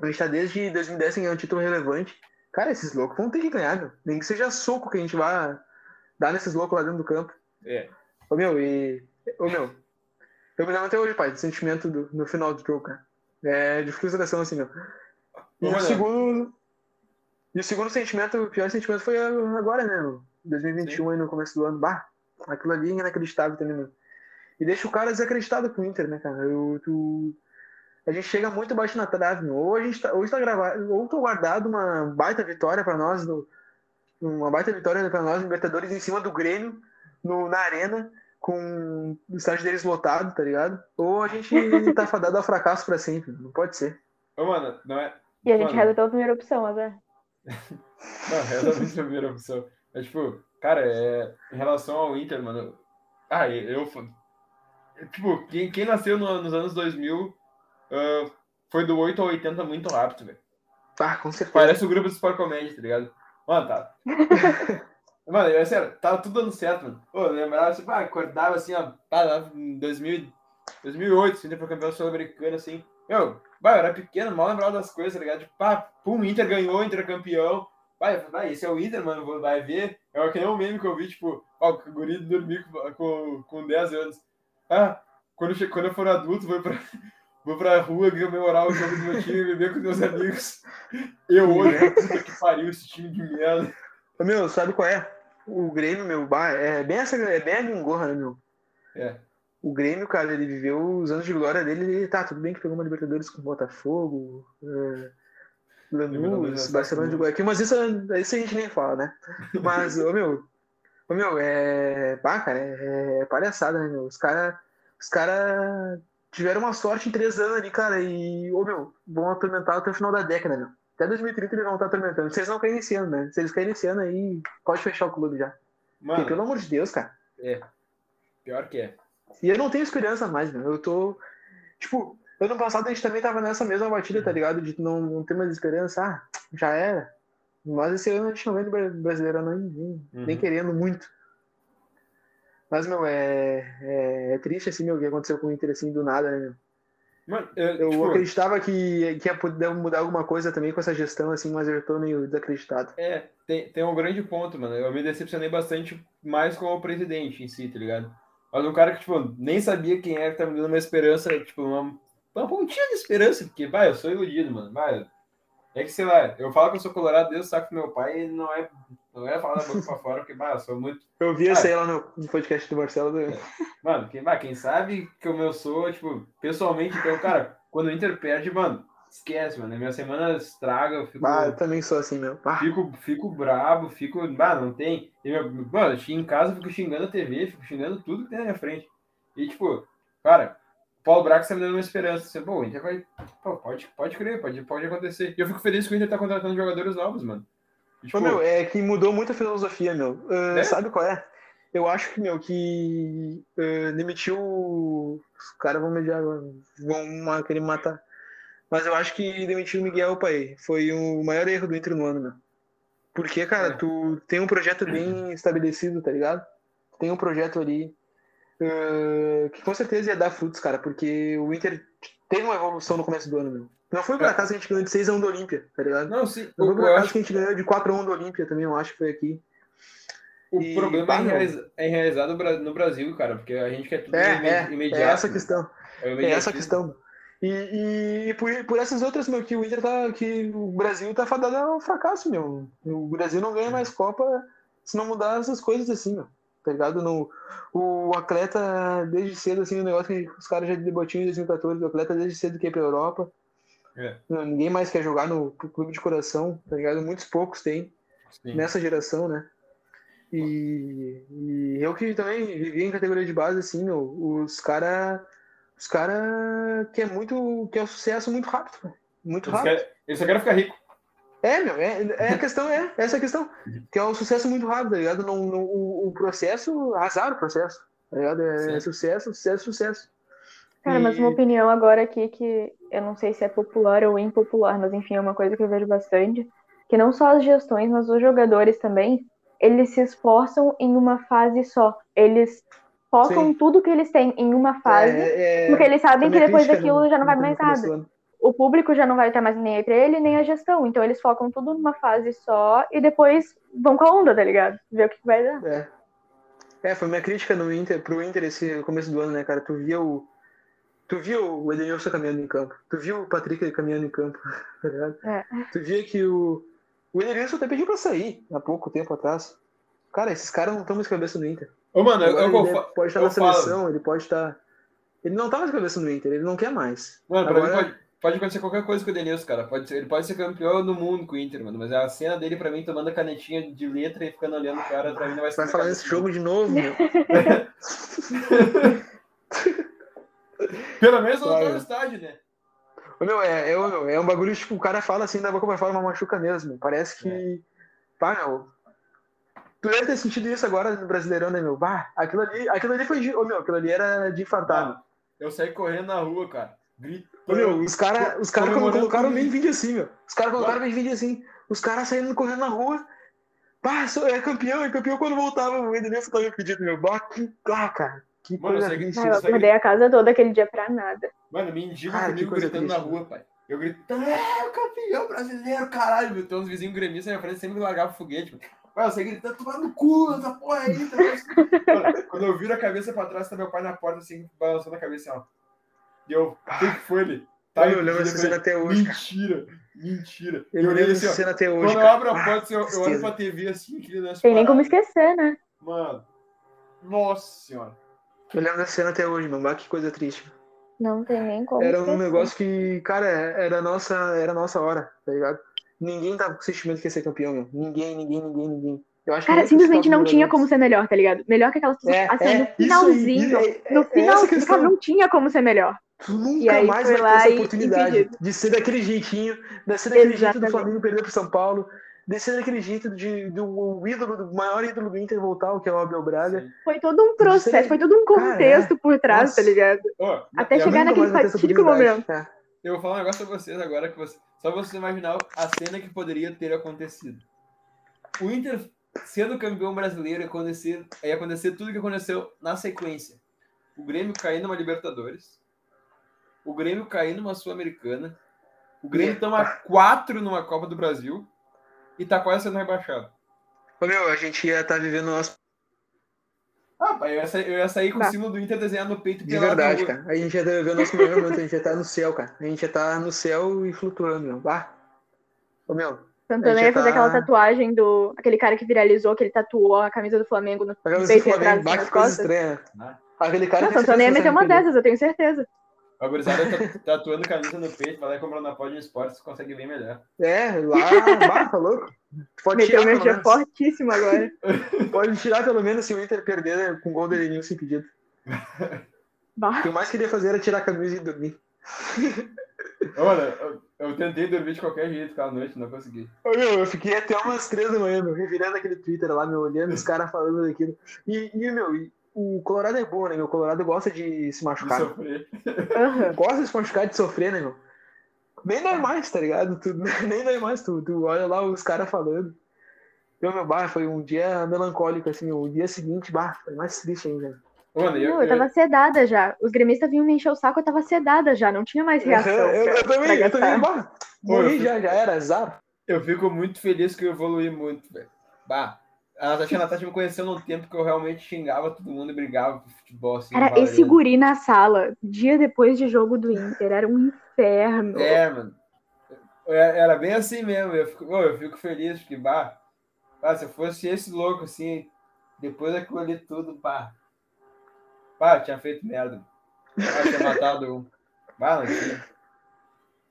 Speaker 3: A gente tá desde 2010 sem ganhar um título relevante. Cara, esses loucos vão ter que ganhar, meu. Nem que seja soco que a gente vai dar nesses loucos lá dentro do campo.
Speaker 1: É.
Speaker 3: Ô, meu, e. Ô, meu. Eu me lembro até hoje, pai, do sentimento do, no final do jogo, cara. É de frustração, assim, meu. E
Speaker 1: Ô,
Speaker 3: o segundo. E o segundo sentimento, o pior sentimento foi agora, né, meu? 2021 aí no começo do ano. Bah, aquilo ali é inacreditável também, meu. E deixa o cara desacreditado com o Inter, né, cara? Eu, tu... A gente chega muito baixo na trave, meu. Ou a gente tá, ou está gravado, ou tô guardado uma baita vitória pra nós, no, uma baita vitória pra nós, Libertadores, em cima do Grêmio, no, na arena, com o estádio deles lotado, tá ligado? Ou a gente tá fadado ao fracasso pra sempre. Não pode ser.
Speaker 1: Ô, mano, não é.
Speaker 2: E a gente
Speaker 1: Mano.
Speaker 2: reza pela primeira opção, Azar.
Speaker 1: Não, é exatamente a primeira opção. Mas, tipo, cara, é, em relação ao Inter, mano. Ah, eu. eu- tipo, quem, quem nasceu no- nos anos 2000 ah, foi do 8 ao 80 muito rápido, velho.
Speaker 3: Ah, com certeza.
Speaker 1: Parece o grupo do Sport Comedy, tá ligado? Mano, tá. mano, é sério, tava tudo dando certo, mano. Pô, eu lembrava, tipo, ah, acordava assim, ó, tá, em 2000, 2008, assim, foi campeão sul-americano, assim. Meu, bah, eu era pequeno, mal lembrava das coisas, tá ligado? Tipo, pá, pum, Inter ganhou, Inter é campeão. Vai, vai, esse é o Inter, mano, vou- vai ver. É que nem um meme que eu vi, tipo, ó, o guri dormir com, com, com 10 anos. Ah, quando, che- quando eu for adulto, vou pra, vou pra rua comemorar o jogo do meu time e beber com meus amigos. Eu hoje, puta que pariu, esse time de merda.
Speaker 3: Meu, sabe qual é? O Grêmio, meu, bah, é bem essa, é bem a gangorra, né, meu?
Speaker 1: É.
Speaker 3: O Grêmio, cara, ele viveu os anos de glória dele. Ele, tá, tudo bem que pegou uma Libertadores com o Botafogo, é,
Speaker 1: Libertadores
Speaker 3: Lanús,
Speaker 1: é
Speaker 3: Barcelona de. Guayaquil, mas isso, isso a gente nem fala, né? Mas, ô, meu, ô, meu, é. Pá, cara, é, é palhaçada, né, meu? Os caras os cara tiveram uma sorte em três anos ali, cara, e, ô, meu, vão atormentar até o final da década, meu. Até 2030 eles vão estar atormentando. Se eles não caírem esse ano, né? Se eles caírem esse ano aí, pode fechar o clube já. Porque,
Speaker 1: Mano,
Speaker 3: pelo amor de Deus, cara.
Speaker 1: pior que é.
Speaker 3: E eu não tenho esperança mais, meu. Eu tô. Tipo, ano passado a gente também tava nessa mesma batida, tá ligado? De não, não ter mais esperança. Ah, já era. Mas esse ano a gente não vem brasileiro nem, nem, nem
Speaker 1: Uhum.
Speaker 3: querendo muito. Mas, meu, é, é, é triste assim, meu, o que aconteceu com o Inter assim do nada, né, meu?
Speaker 1: Mano, eu,
Speaker 3: Eu
Speaker 1: tipo,
Speaker 3: acreditava que, que ia poder mudar alguma coisa também com essa gestão, assim, mas eu tô meio desacreditado.
Speaker 1: É, tem, tem um grande ponto, mano. Eu me decepcionei bastante mais com o presidente em si, tá ligado? Mas um cara que, tipo, nem sabia quem era, que tá me dando uma esperança, tipo, uma, uma pontinha de esperança, porque, vai, eu sou iludido, mano. Vai, é que, sei lá, eu falo que eu sou colorado desde o saco do meu pai e não é, não é falar da boca pra fora, porque, vai, eu sou muito.
Speaker 3: Eu vi
Speaker 1: Ah.
Speaker 3: essa aí lá no, podcast do Marcelo. Do...
Speaker 1: Mano, quem, vai, quem sabe que eu eu sou, tipo, pessoalmente, então, cara, quando o Inter perde, mano, esquece, mano. Minha semana estraga, eu fico.
Speaker 3: Ah, eu também sou assim, meu. Ah,
Speaker 1: Fico, fico brabo, fico. Bah, não tem. E, meu, mano, eu em casa, eu fico xingando a TV, fico xingando tudo que tem na minha frente. E, tipo, cara, o Paulo Brax tá me dando uma esperança. Você, pô, o Inter vai. Pô, pode, pode crer, pode, pode acontecer. E eu fico feliz que o Inter tá contratando jogadores novos, mano. E, tipo,
Speaker 3: Ô, meu, é que mudou muito a filosofia, meu. Ah,
Speaker 1: É?
Speaker 3: Sabe qual é? Eu acho que, meu, que ah, demitiu. Os caras vão mediar, vão querer matar. Mas eu acho que demitiu o Miguel Pai. Foi o maior erro do Inter no ano, meu. Porque, cara,
Speaker 1: É.
Speaker 3: tu tem um projeto bem estabelecido, tá ligado? Tem um projeto ali ah, que com certeza ia dar frutos, cara, porque o Inter teve uma evolução no começo do ano, meu. Não foi por
Speaker 1: É.
Speaker 3: acaso que a gente ganhou de 6x1 do Olímpia, tá ligado?
Speaker 1: não, sim,
Speaker 3: Não foi por acaso
Speaker 1: acho
Speaker 3: que a gente ganhou de 4x1 do Olímpia também, eu acho que foi aqui.
Speaker 1: o
Speaker 3: E,
Speaker 1: problema
Speaker 3: bah,
Speaker 1: é, é enraizado no Bra- no Brasil, cara, porque a gente quer tudo
Speaker 3: É,
Speaker 1: imme-
Speaker 3: é,
Speaker 1: imediato.
Speaker 3: é essa a questão.
Speaker 1: É,
Speaker 3: É essa a questão. E, e, por, por essas outras, meu, que o Inter tá. que o Brasil tá fadado ao fracasso, meu. O Brasil não ganha mais Copa se não mudar essas coisas assim, meu. Tá ligado? No, o atleta, desde cedo, assim, o negócio que os caras já debatiam em 2014, o atleta desde cedo quer ir pra Europa.
Speaker 1: É.
Speaker 3: Não, Ninguém mais quer jogar no clube de coração, tá ligado? Muitos poucos tem.
Speaker 1: Sim.
Speaker 3: nessa geração, né? E, e eu que também vivi em categoria de base, assim, meu, os cara, os cara que é muito, que é um sucesso muito rápido, muito
Speaker 1: Eles,
Speaker 3: rápido.
Speaker 1: querem, eles só querem ficar rico.
Speaker 3: É, meu, é, é a questão, é, essa é a questão, que é um sucesso muito rápido, tá ligado? Não, não- o, o processo, azar o processo, tá ligado? É, é sucesso, sucesso, sucesso.
Speaker 2: Cara, mas uma opinião agora aqui que eu não sei se é popular ou impopular, mas enfim, é uma coisa que eu vejo bastante. Que não só as gestões, mas os jogadores também eles se esforçam em uma fase só. Eles focam
Speaker 3: Sim.
Speaker 2: tudo que eles têm em uma fase,
Speaker 3: É, é,
Speaker 2: porque eles sabem que
Speaker 3: minha
Speaker 2: depois daquilo
Speaker 3: no-
Speaker 2: já não vai mais
Speaker 3: do
Speaker 2: nada. O público já não vai estar mais nem aí pra ele, nem a gestão. Então eles focam tudo numa fase só e depois vão com a onda, tá ligado? Ver o que vai dar.
Speaker 3: É. É, foi minha crítica no Inter, pro Inter esse começo do ano, né, cara? Tu via o. Tu via o Edenilson caminhando em campo. Tu viu o Patrick caminhando em campo, tá ligado?
Speaker 2: É.
Speaker 3: Tu via que o. O Edenilson até pediu pra sair há pouco tempo atrás. Cara, esses caras não estão mais cabeça no Inter.
Speaker 1: Ô, mano,
Speaker 3: Agora
Speaker 1: eu,
Speaker 3: ele pode estar
Speaker 1: eu
Speaker 3: na
Speaker 1: falo.
Speaker 3: seleção, ele pode estar. Ele não tá mais cabeça no Inter, ele não quer mais.
Speaker 1: Mano, pra
Speaker 3: Agora-
Speaker 1: mim pode, pode acontecer qualquer coisa com o Denilson, cara. Pode ser, ele pode ser campeão do mundo com o Inter, mano. Mas a cena dele, pra mim, tomando a canetinha de letra e ficando olhando o cara, pra mim não vai ser.
Speaker 3: Vai falar nesse jogo de novo, meu.
Speaker 1: Pelo menos não tá no estádio, né?
Speaker 3: Meu, é, é, é um bagulho, tipo, o cara fala assim da boca pra fora, mas machuca mesmo. Parece
Speaker 1: É.
Speaker 3: que. Pá, meu. Tu deve ter sentido isso agora no Brasileirão, né, meu? Bah, aquilo ali, aquilo ali foi de. Ô, meu, aquilo ali era de.
Speaker 1: Ah, eu saí correndo na rua, cara. Gritando.
Speaker 3: Ô, meu, os caras os cara colocaram bem vídeo assim, meu. Os caras colocaram bem vídeo assim. Os caras saindo correndo na rua. Pá, sou- é campeão, é campeão quando voltava. O Edenilson tava impedido, meu. Bah, que. Ah, cara. Que
Speaker 1: Mano, eu
Speaker 3: coisa
Speaker 1: sei.
Speaker 2: Ah, eu
Speaker 1: isso aí-
Speaker 2: acordei a casa toda aquele dia pra nada.
Speaker 1: Mano, mendigo
Speaker 3: Cara, que
Speaker 1: comigo gritando
Speaker 3: triste,
Speaker 1: na rua, pai. Eu gritando, é o campeão brasileiro, caralho. Meu, tem uns vizinhos gremistas na minha frente sempre largavam foguete, mano. Mas eu sei gritando, tomar no cu, essa porra aí. tá Quando eu viro a cabeça pra trás, tá meu pai na porta, assim, balançando a cabeça, ó. E eu, o que que foi ele? Tá
Speaker 3: eu lembro dessa
Speaker 1: eu
Speaker 3: cena até hoje, cara.
Speaker 1: Mentira, mentira.
Speaker 3: Eu
Speaker 1: Eu olhei
Speaker 3: lembro
Speaker 1: assim,
Speaker 3: dessa
Speaker 1: ó.
Speaker 3: cena até hoje.
Speaker 1: Quando eu
Speaker 3: cara.
Speaker 1: abro a porta, assim, eu, eu olho pra TV assim, lance
Speaker 2: Tem nem como esquecer, né?
Speaker 1: Mano, nossa senhora.
Speaker 3: Eu lembro dessa cena até hoje, mano. Que coisa triste.
Speaker 2: Não tem nem como
Speaker 3: Era um
Speaker 2: esquecer.
Speaker 3: negócio que, cara, era nossa, era nossa hora, tá ligado? Ninguém tava com o sentimento que ia ser campeão, meu. Ninguém, ninguém, ninguém, ninguém. Eu acho que
Speaker 2: Cara, simplesmente não tinha como ser melhor, tá ligado? Melhor que aquelas pessoas
Speaker 3: É,
Speaker 2: assim,
Speaker 3: é,
Speaker 2: no finalzinho.
Speaker 3: aí, é-
Speaker 2: no
Speaker 3: é
Speaker 2: final,
Speaker 3: essa
Speaker 2: cara, não tinha como ser melhor.
Speaker 3: Tu
Speaker 2: E
Speaker 3: nunca
Speaker 2: aí
Speaker 3: mais vai ter essa oportunidade de ser daquele jeitinho, de ser daquele jeito do
Speaker 2: Exatamente.
Speaker 3: Flamengo perder pro São Paulo, de ser daquele jeito de, do ídolo, do maior ídolo do Inter voltar, o que é o Abel Braga.
Speaker 1: Sim.
Speaker 2: Foi todo um processo,
Speaker 3: Sei.
Speaker 2: foi todo um contexto por trás,
Speaker 3: Nossa.
Speaker 2: tá ligado?
Speaker 1: Ó,
Speaker 2: Até chegar naquele fatídico momento.
Speaker 3: É.
Speaker 1: Eu vou falar um negócio pra vocês agora que você, só vocês imaginar a cena que poderia ter acontecido. O Inter sendo campeão brasileiro ia acontecer, ia acontecer tudo que aconteceu na sequência. O Grêmio cair numa Libertadores, o Grêmio cair numa Sul-Americana, o Grêmio
Speaker 3: Eita.
Speaker 1: toma quatro numa Copa do Brasil e tá quase sendo rebaixado.
Speaker 3: Ô, meu, a gente ia estar vivendo o nosso.
Speaker 1: Ah, pai, eu ia, sa- eu ia sair com o
Speaker 2: Tá.
Speaker 1: símbolo do Inter desenhado no peito
Speaker 3: De verdade, cara. A gente ia estar vivendo o nosso melhor momento, a gente ia estar no céu, cara. A gente ia estar no céu e flutuando, meu. Ah. Ô, meu,
Speaker 2: Santana ia fazer
Speaker 3: tá-
Speaker 2: aquela tatuagem do. Aquele cara que viralizou, que ele tatuou a camisa do Flamengo no peito e
Speaker 3: Flamengo,
Speaker 2: atrás
Speaker 3: bah,
Speaker 2: nas
Speaker 3: coisa
Speaker 2: costas.
Speaker 3: estranha.
Speaker 1: Ah.
Speaker 3: Aquele cara
Speaker 2: Não, Santana ia meter uma dessas, eu tenho certeza.
Speaker 1: A gurizada tá tatuando camisa no peito, vai lá e comprar na Pod Esportes, consegue bem melhor.
Speaker 3: É, lá, bah, tá louco? Pode
Speaker 2: Meteu
Speaker 3: tirar, menos.
Speaker 2: fortíssimo agora.
Speaker 3: Pode tirar pelo menos se o Inter perder né, com gol do Edenilson impedido.
Speaker 2: Bah.
Speaker 3: O que eu mais queria fazer era tirar a camisa e dormir.
Speaker 1: Olha, eu, eu tentei dormir de qualquer jeito aquela noite, não consegui.
Speaker 3: Ô, meu, eu fiquei até umas três da manhã, meu, revirando aquele Twitter lá, meu, olhando os caras falando daquilo. E, e, meu, e o Colorado é bom, né, meu? O Colorado gosta de se
Speaker 1: De
Speaker 3: machucar.
Speaker 1: sofrer.
Speaker 3: Gosta de se machucar, de sofrer, né, meu? Nem dói mais, tá ligado? Tu, nem dói mais, tu, tu olha lá os caras falando. Meu, meu, bah, foi um dia melancólico, assim, o dia seguinte, bah, foi mais triste ainda.
Speaker 1: Mano, eu,
Speaker 2: Não, eu
Speaker 1: eu,
Speaker 2: tava sedada já. Os gremistas vinham me encher o saco, eu tava sedada já. Não tinha mais reação.
Speaker 3: eu, eu, eu também, eu também, bah,
Speaker 1: eu
Speaker 3: morri
Speaker 1: fico-
Speaker 3: já, já era, azar.
Speaker 1: eu fico muito feliz que eu evolui muito, velho. Bah, a Natasha, a Natasha me conheceu num tempo que eu realmente xingava todo mundo e brigava pro futebol, assim.
Speaker 2: Cara,
Speaker 1: valendo.
Speaker 2: esse guri na sala, dia depois de jogo do Inter, era um inferno.
Speaker 1: É, mano. É, Era bem assim mesmo. Eu fico, eu fico feliz, porque, bah, bah, se eu fosse esse louco, assim, depois daquilo ali tudo, pá. Pá, tinha feito merda. Pá, tinha matado um. Bah, não tinha.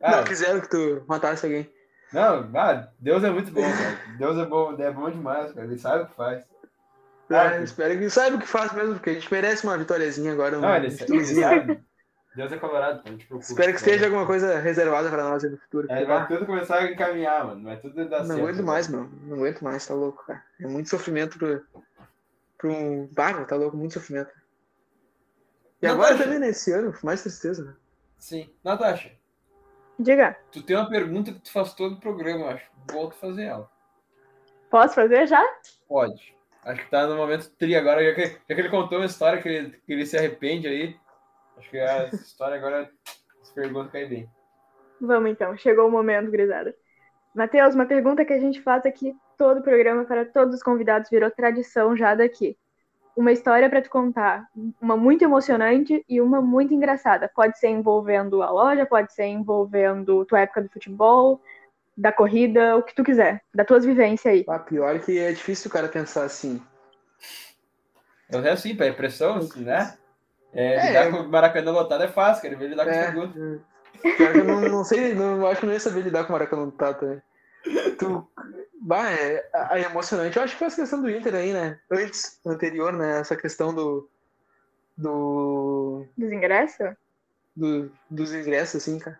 Speaker 3: Não
Speaker 1: Cara,
Speaker 3: quiseram que tu matasse alguém.
Speaker 1: Não, bah, Deus é muito bom, cara. Deus é bom, é bom demais, cara. Ele sabe o que faz.
Speaker 3: Ah, eu espero que saiba o que faz mesmo, porque a gente merece uma vitóriazinha agora.
Speaker 1: Não,
Speaker 3: um
Speaker 1: ele, ele sabe. Deus é colorado, então, não preocupa.
Speaker 3: Espero que esteja alguma coisa reservada pra nós aí no futuro.
Speaker 1: É, vai
Speaker 3: bah,
Speaker 1: tudo começar a encaminhar, mano. Vai tudo dar
Speaker 3: não
Speaker 1: certo.
Speaker 3: aguento mais, meu. Não aguento mais, tá louco, cara. É muito sofrimento pro, pro um. Meu, tá louco, muito sofrimento. E
Speaker 1: Não,
Speaker 3: agora
Speaker 1: Natasha.
Speaker 3: também, né? Esse ano, mais tristeza, né?
Speaker 1: Sim. Natasha,
Speaker 2: Diga.
Speaker 1: tu tem uma pergunta que tu faz todo o programa, eu acho. Volto a fazer ela.
Speaker 2: Posso fazer já?
Speaker 1: Pode. Acho que tá no momento tri agora, já que, já que ele contou uma história que ele, que ele se arrepende aí. Acho que essa história agora, essa pergunta cai bem.
Speaker 2: Vamos então, chegou o momento, grisada. Matheus, uma pergunta que a gente faz aqui todo o programa para todos os convidados virou tradição já daqui. Uma história para te contar, uma muito emocionante e uma muito engraçada. Pode ser envolvendo a loja, pode ser envolvendo tua época do futebol, da corrida, o que tu quiser, da tuas vivências aí.
Speaker 3: Ah, pior que é difícil o cara pensar assim.
Speaker 1: Eu é assim, é pressão, assim, né? É, é, lidar com o Maracanã lotado é fácil, quero ver lidar com é, o segundo.
Speaker 3: Pior que eu não, não sei, não, acho que não ia saber lidar com o Maracanã lotado também. Tu, bah, é, é, emocionante. Eu acho que foi essa questão do Inter aí, né? Antes, anterior, né? Essa questão do. do
Speaker 2: dos ingressos?
Speaker 3: Do, dos ingressos, assim, cara.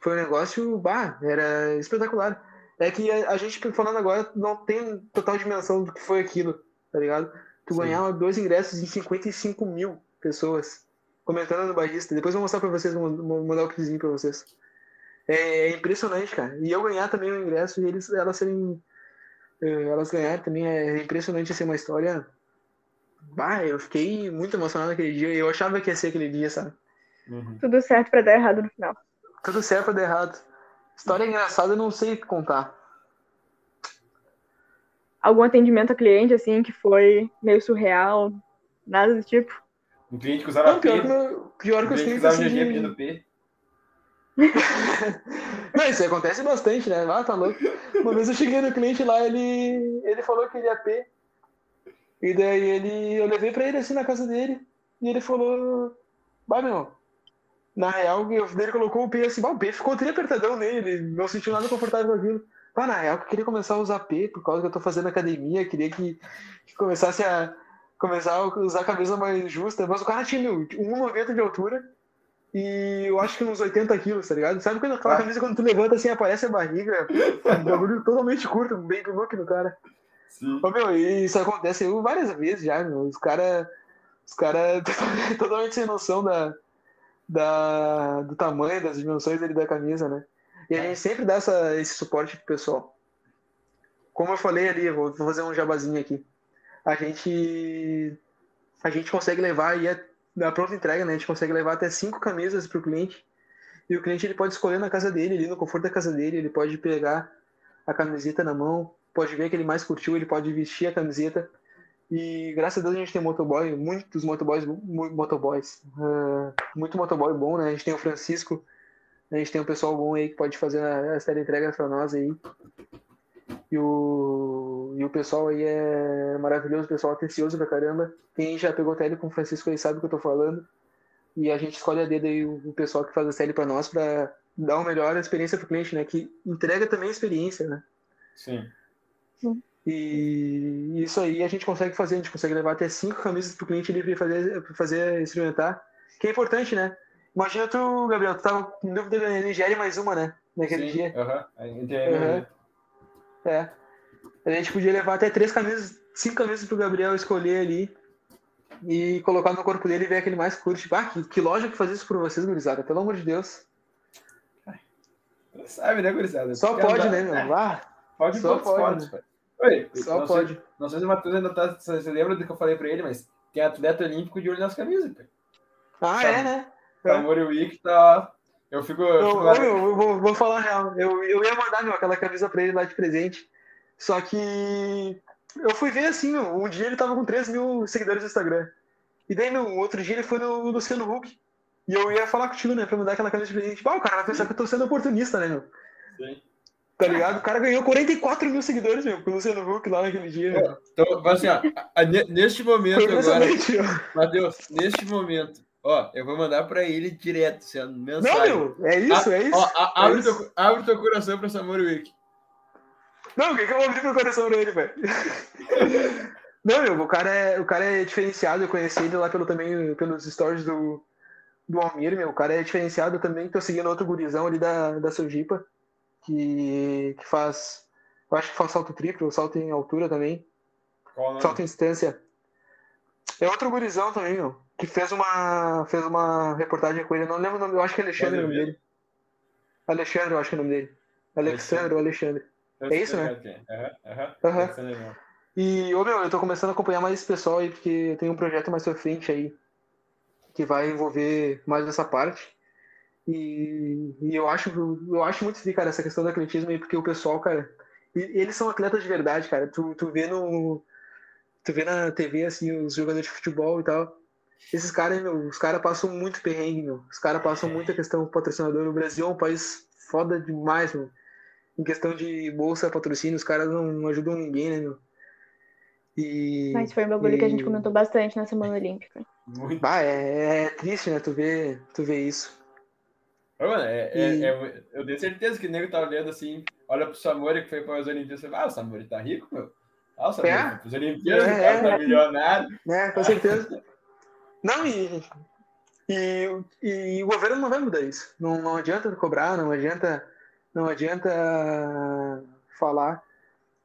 Speaker 3: Foi um negócio, bah, era espetacular. É que a, a gente, falando agora, não tem total dimensão do que foi aquilo, tá ligado? Tu Sim. ganhava dois ingressos em 55 mil pessoas comentando no Bagista. Depois eu vou mostrar pra vocês, vou mandar o clipzinho pra vocês. É, é, impressionante, cara. E eu ganhar também o ingresso e eles, elas serem. Eh, elas ganharem também é impressionante ser uma história. Bah, eu fiquei muito emocionado naquele dia. Eu achava que ia ser aquele dia, sabe?
Speaker 2: Uhum. Tudo certo pra dar errado no final.
Speaker 3: Tudo certo pra dar errado. História engraçada eu não sei contar.
Speaker 2: Algum atendimento a cliente, assim, que foi meio surreal? Nada do tipo?
Speaker 1: Um cliente que usava não,
Speaker 3: pior P. Que, pior que os clientes. usava assim, pedindo P. Não, isso acontece bastante, né? Ah, tá louco. Uma vez eu cheguei no cliente lá, ele, ele falou que ele ia P. E daí ele, eu levei pra ele assim na casa dele. E ele falou: Bah, meu. Na real, ele colocou o P assim, o P ficou tri apertadão nele. Não sentiu nada confortável com aquilo. Na real, eu queria começar a usar P por causa que eu tô fazendo academia. Queria que, que começasse a começar a usar a camisa mais justa. Mas o cara tinha, meu, 1,90 de altura e eu acho que uns 80 quilos, tá ligado? Sabe quando aquela ah. camisa, quando tu levanta assim, aparece a barriga? um bagulho totalmente curto, baby look no cara. Sim. Meu, isso acontece várias vezes já, meu. Os caras os cara totalmente sem noção da, da, do tamanho, das dimensões dele da camisa, né? E a gente sempre dá essa, esse suporte pro pessoal. Como eu falei ali, vou fazer um jabazinho aqui. A gente a gente consegue levar aí na pronta entrega, né, a gente consegue levar até cinco camisas para o cliente. E o cliente ele pode escolher na casa dele, ali no conforto da casa dele, ele pode pegar a camiseta na mão, pode ver que ele mais curtiu, ele pode vestir a camiseta. E graças a Deus a gente tem motoboy, muitos motoboys, motoboys, uh, muito motoboy bom, né? A gente tem o Francisco, a gente tem um pessoal bom aí que pode fazer as entregas para nós aí. E o, e o pessoal aí é maravilhoso, o pessoal atencioso pra caramba. Quem já pegou tele com o Francisco aí sabe o que eu tô falando. E a gente escolhe a dedo aí o, o pessoal que faz a tele pra nós pra dar uma melhor experiência pro cliente, né? Que entrega também a experiência, né?
Speaker 1: Sim.
Speaker 3: E isso aí a gente consegue fazer, a gente consegue levar até cinco camisas pro cliente ali pra fazer, pra fazer experimentar. Que é importante, né? Imagina tu, Gabriel, tu tava com dúvida, ele ingere mais uma, né? Naquele
Speaker 1: Sim,
Speaker 3: dia.
Speaker 1: Aham, uh -huh.
Speaker 3: É. A gente podia levar até três camisas, cinco camisas pro Gabriel escolher ali e colocar no corpo dele e ver aquele mais curte. Ah, que, que loja que faz isso por vocês, gurizada? Pelo amor de Deus.
Speaker 1: Sabe, né, gurizada?
Speaker 3: Só Porque pode, andar... né, meu? É. Ah,
Speaker 1: pode
Speaker 3: só pode.
Speaker 1: Formas, Oi,
Speaker 3: Só
Speaker 1: não
Speaker 3: pode.
Speaker 1: Sei, não sei se o Matheus ainda tá. Você lembra do que eu falei pra ele, mas tem atleta olímpico de olho nas camisas.
Speaker 3: Ah, é, né?
Speaker 1: O Amor Week tá. Eu fico. Eu,
Speaker 3: fico... eu, eu vou, vou falar real. Eu, eu ia mandar, meu, aquela camisa pra ele lá de presente. Só que eu fui ver assim, um dia ele tava com 3 mil seguidores no Instagram. E daí, no outro dia ele foi no Luciano Huck. E eu ia falar contigo, né, pra mudar aquela camisa de presente. Ah, o cara vai pensar que eu tô sendo oportunista, né, meu?
Speaker 1: Sim.
Speaker 3: Tá ligado? O cara ganhou 44 mil seguidores, meu, com o Luciano Huck lá naquele dia. Meu.
Speaker 1: Então, assim, ó, neste momento agora. Matheus, neste momento, ó, eu vou mandar pra ele direto, sendo mensagem.
Speaker 3: Não, meu, é isso, é isso. Ó,
Speaker 1: a, abre, é Teu, isso. abre teu coração pra Samuel Week.
Speaker 3: Não, o que, que eu vou abrir meu coração pra ele, velho? Não, meu, o cara, é, o cara é diferenciado, eu conheci ele lá pelo, também, pelos stories do, do Almir, meu, o cara é diferenciado também, tô seguindo outro gurizão ali da, da Sojipa, que, que faz, eu acho que faz salto triplo, salto em altura também, salto em distância. É outro gurizão também, meu, que fez uma, fez uma reportagem com ele, não lembro o nome, eu acho que é Alexandre o nome dele. Alexandre, eu acho que é o nome dele. Alexandre ou Alexandre. É isso, né?
Speaker 1: Aham, aham. Legal.
Speaker 3: E, ô meu, eu tô começando a acompanhar mais esse pessoal aí, porque tem um projeto mais pra frente aí, que vai envolver mais essa parte. E, e eu acho eu acho muito tri, cara, essa questão do atletismo aí, porque o pessoal, cara, eles são atletas de verdade, cara. Tu, tu vê no. Tu vê na TV, assim, os jogadores de futebol e tal. Esses caras, meu, os caras passam muito perrengue, meu. Os caras passam muita questão com patrocinador. O Brasil é um país foda demais, meu. Em questão de bolsa, patrocínio, os caras não, não ajudam ninguém, né, meu? E.
Speaker 2: Mas foi um bagulho que a gente
Speaker 3: e-
Speaker 2: comentou bastante na Semana Olímpica.
Speaker 1: Muito.
Speaker 3: Bah, é, é triste, né? Tu vê, tu vê isso.
Speaker 1: Mano, é, é-
Speaker 3: E-
Speaker 1: é- eu tenho certeza que o nego tá olhando assim, olha pro Samori que foi para as Olimpíadas e fala, ah, o Samori tá rico, meu. Ah, o Samori
Speaker 3: É.
Speaker 1: foi pras Olimpíadas, o
Speaker 3: É,
Speaker 1: cara
Speaker 3: é.
Speaker 1: tá milionário.
Speaker 3: né? Com certeza. Não, e, e, e o governo não vai mudar isso. Não, não adianta cobrar, não adianta, não adianta falar,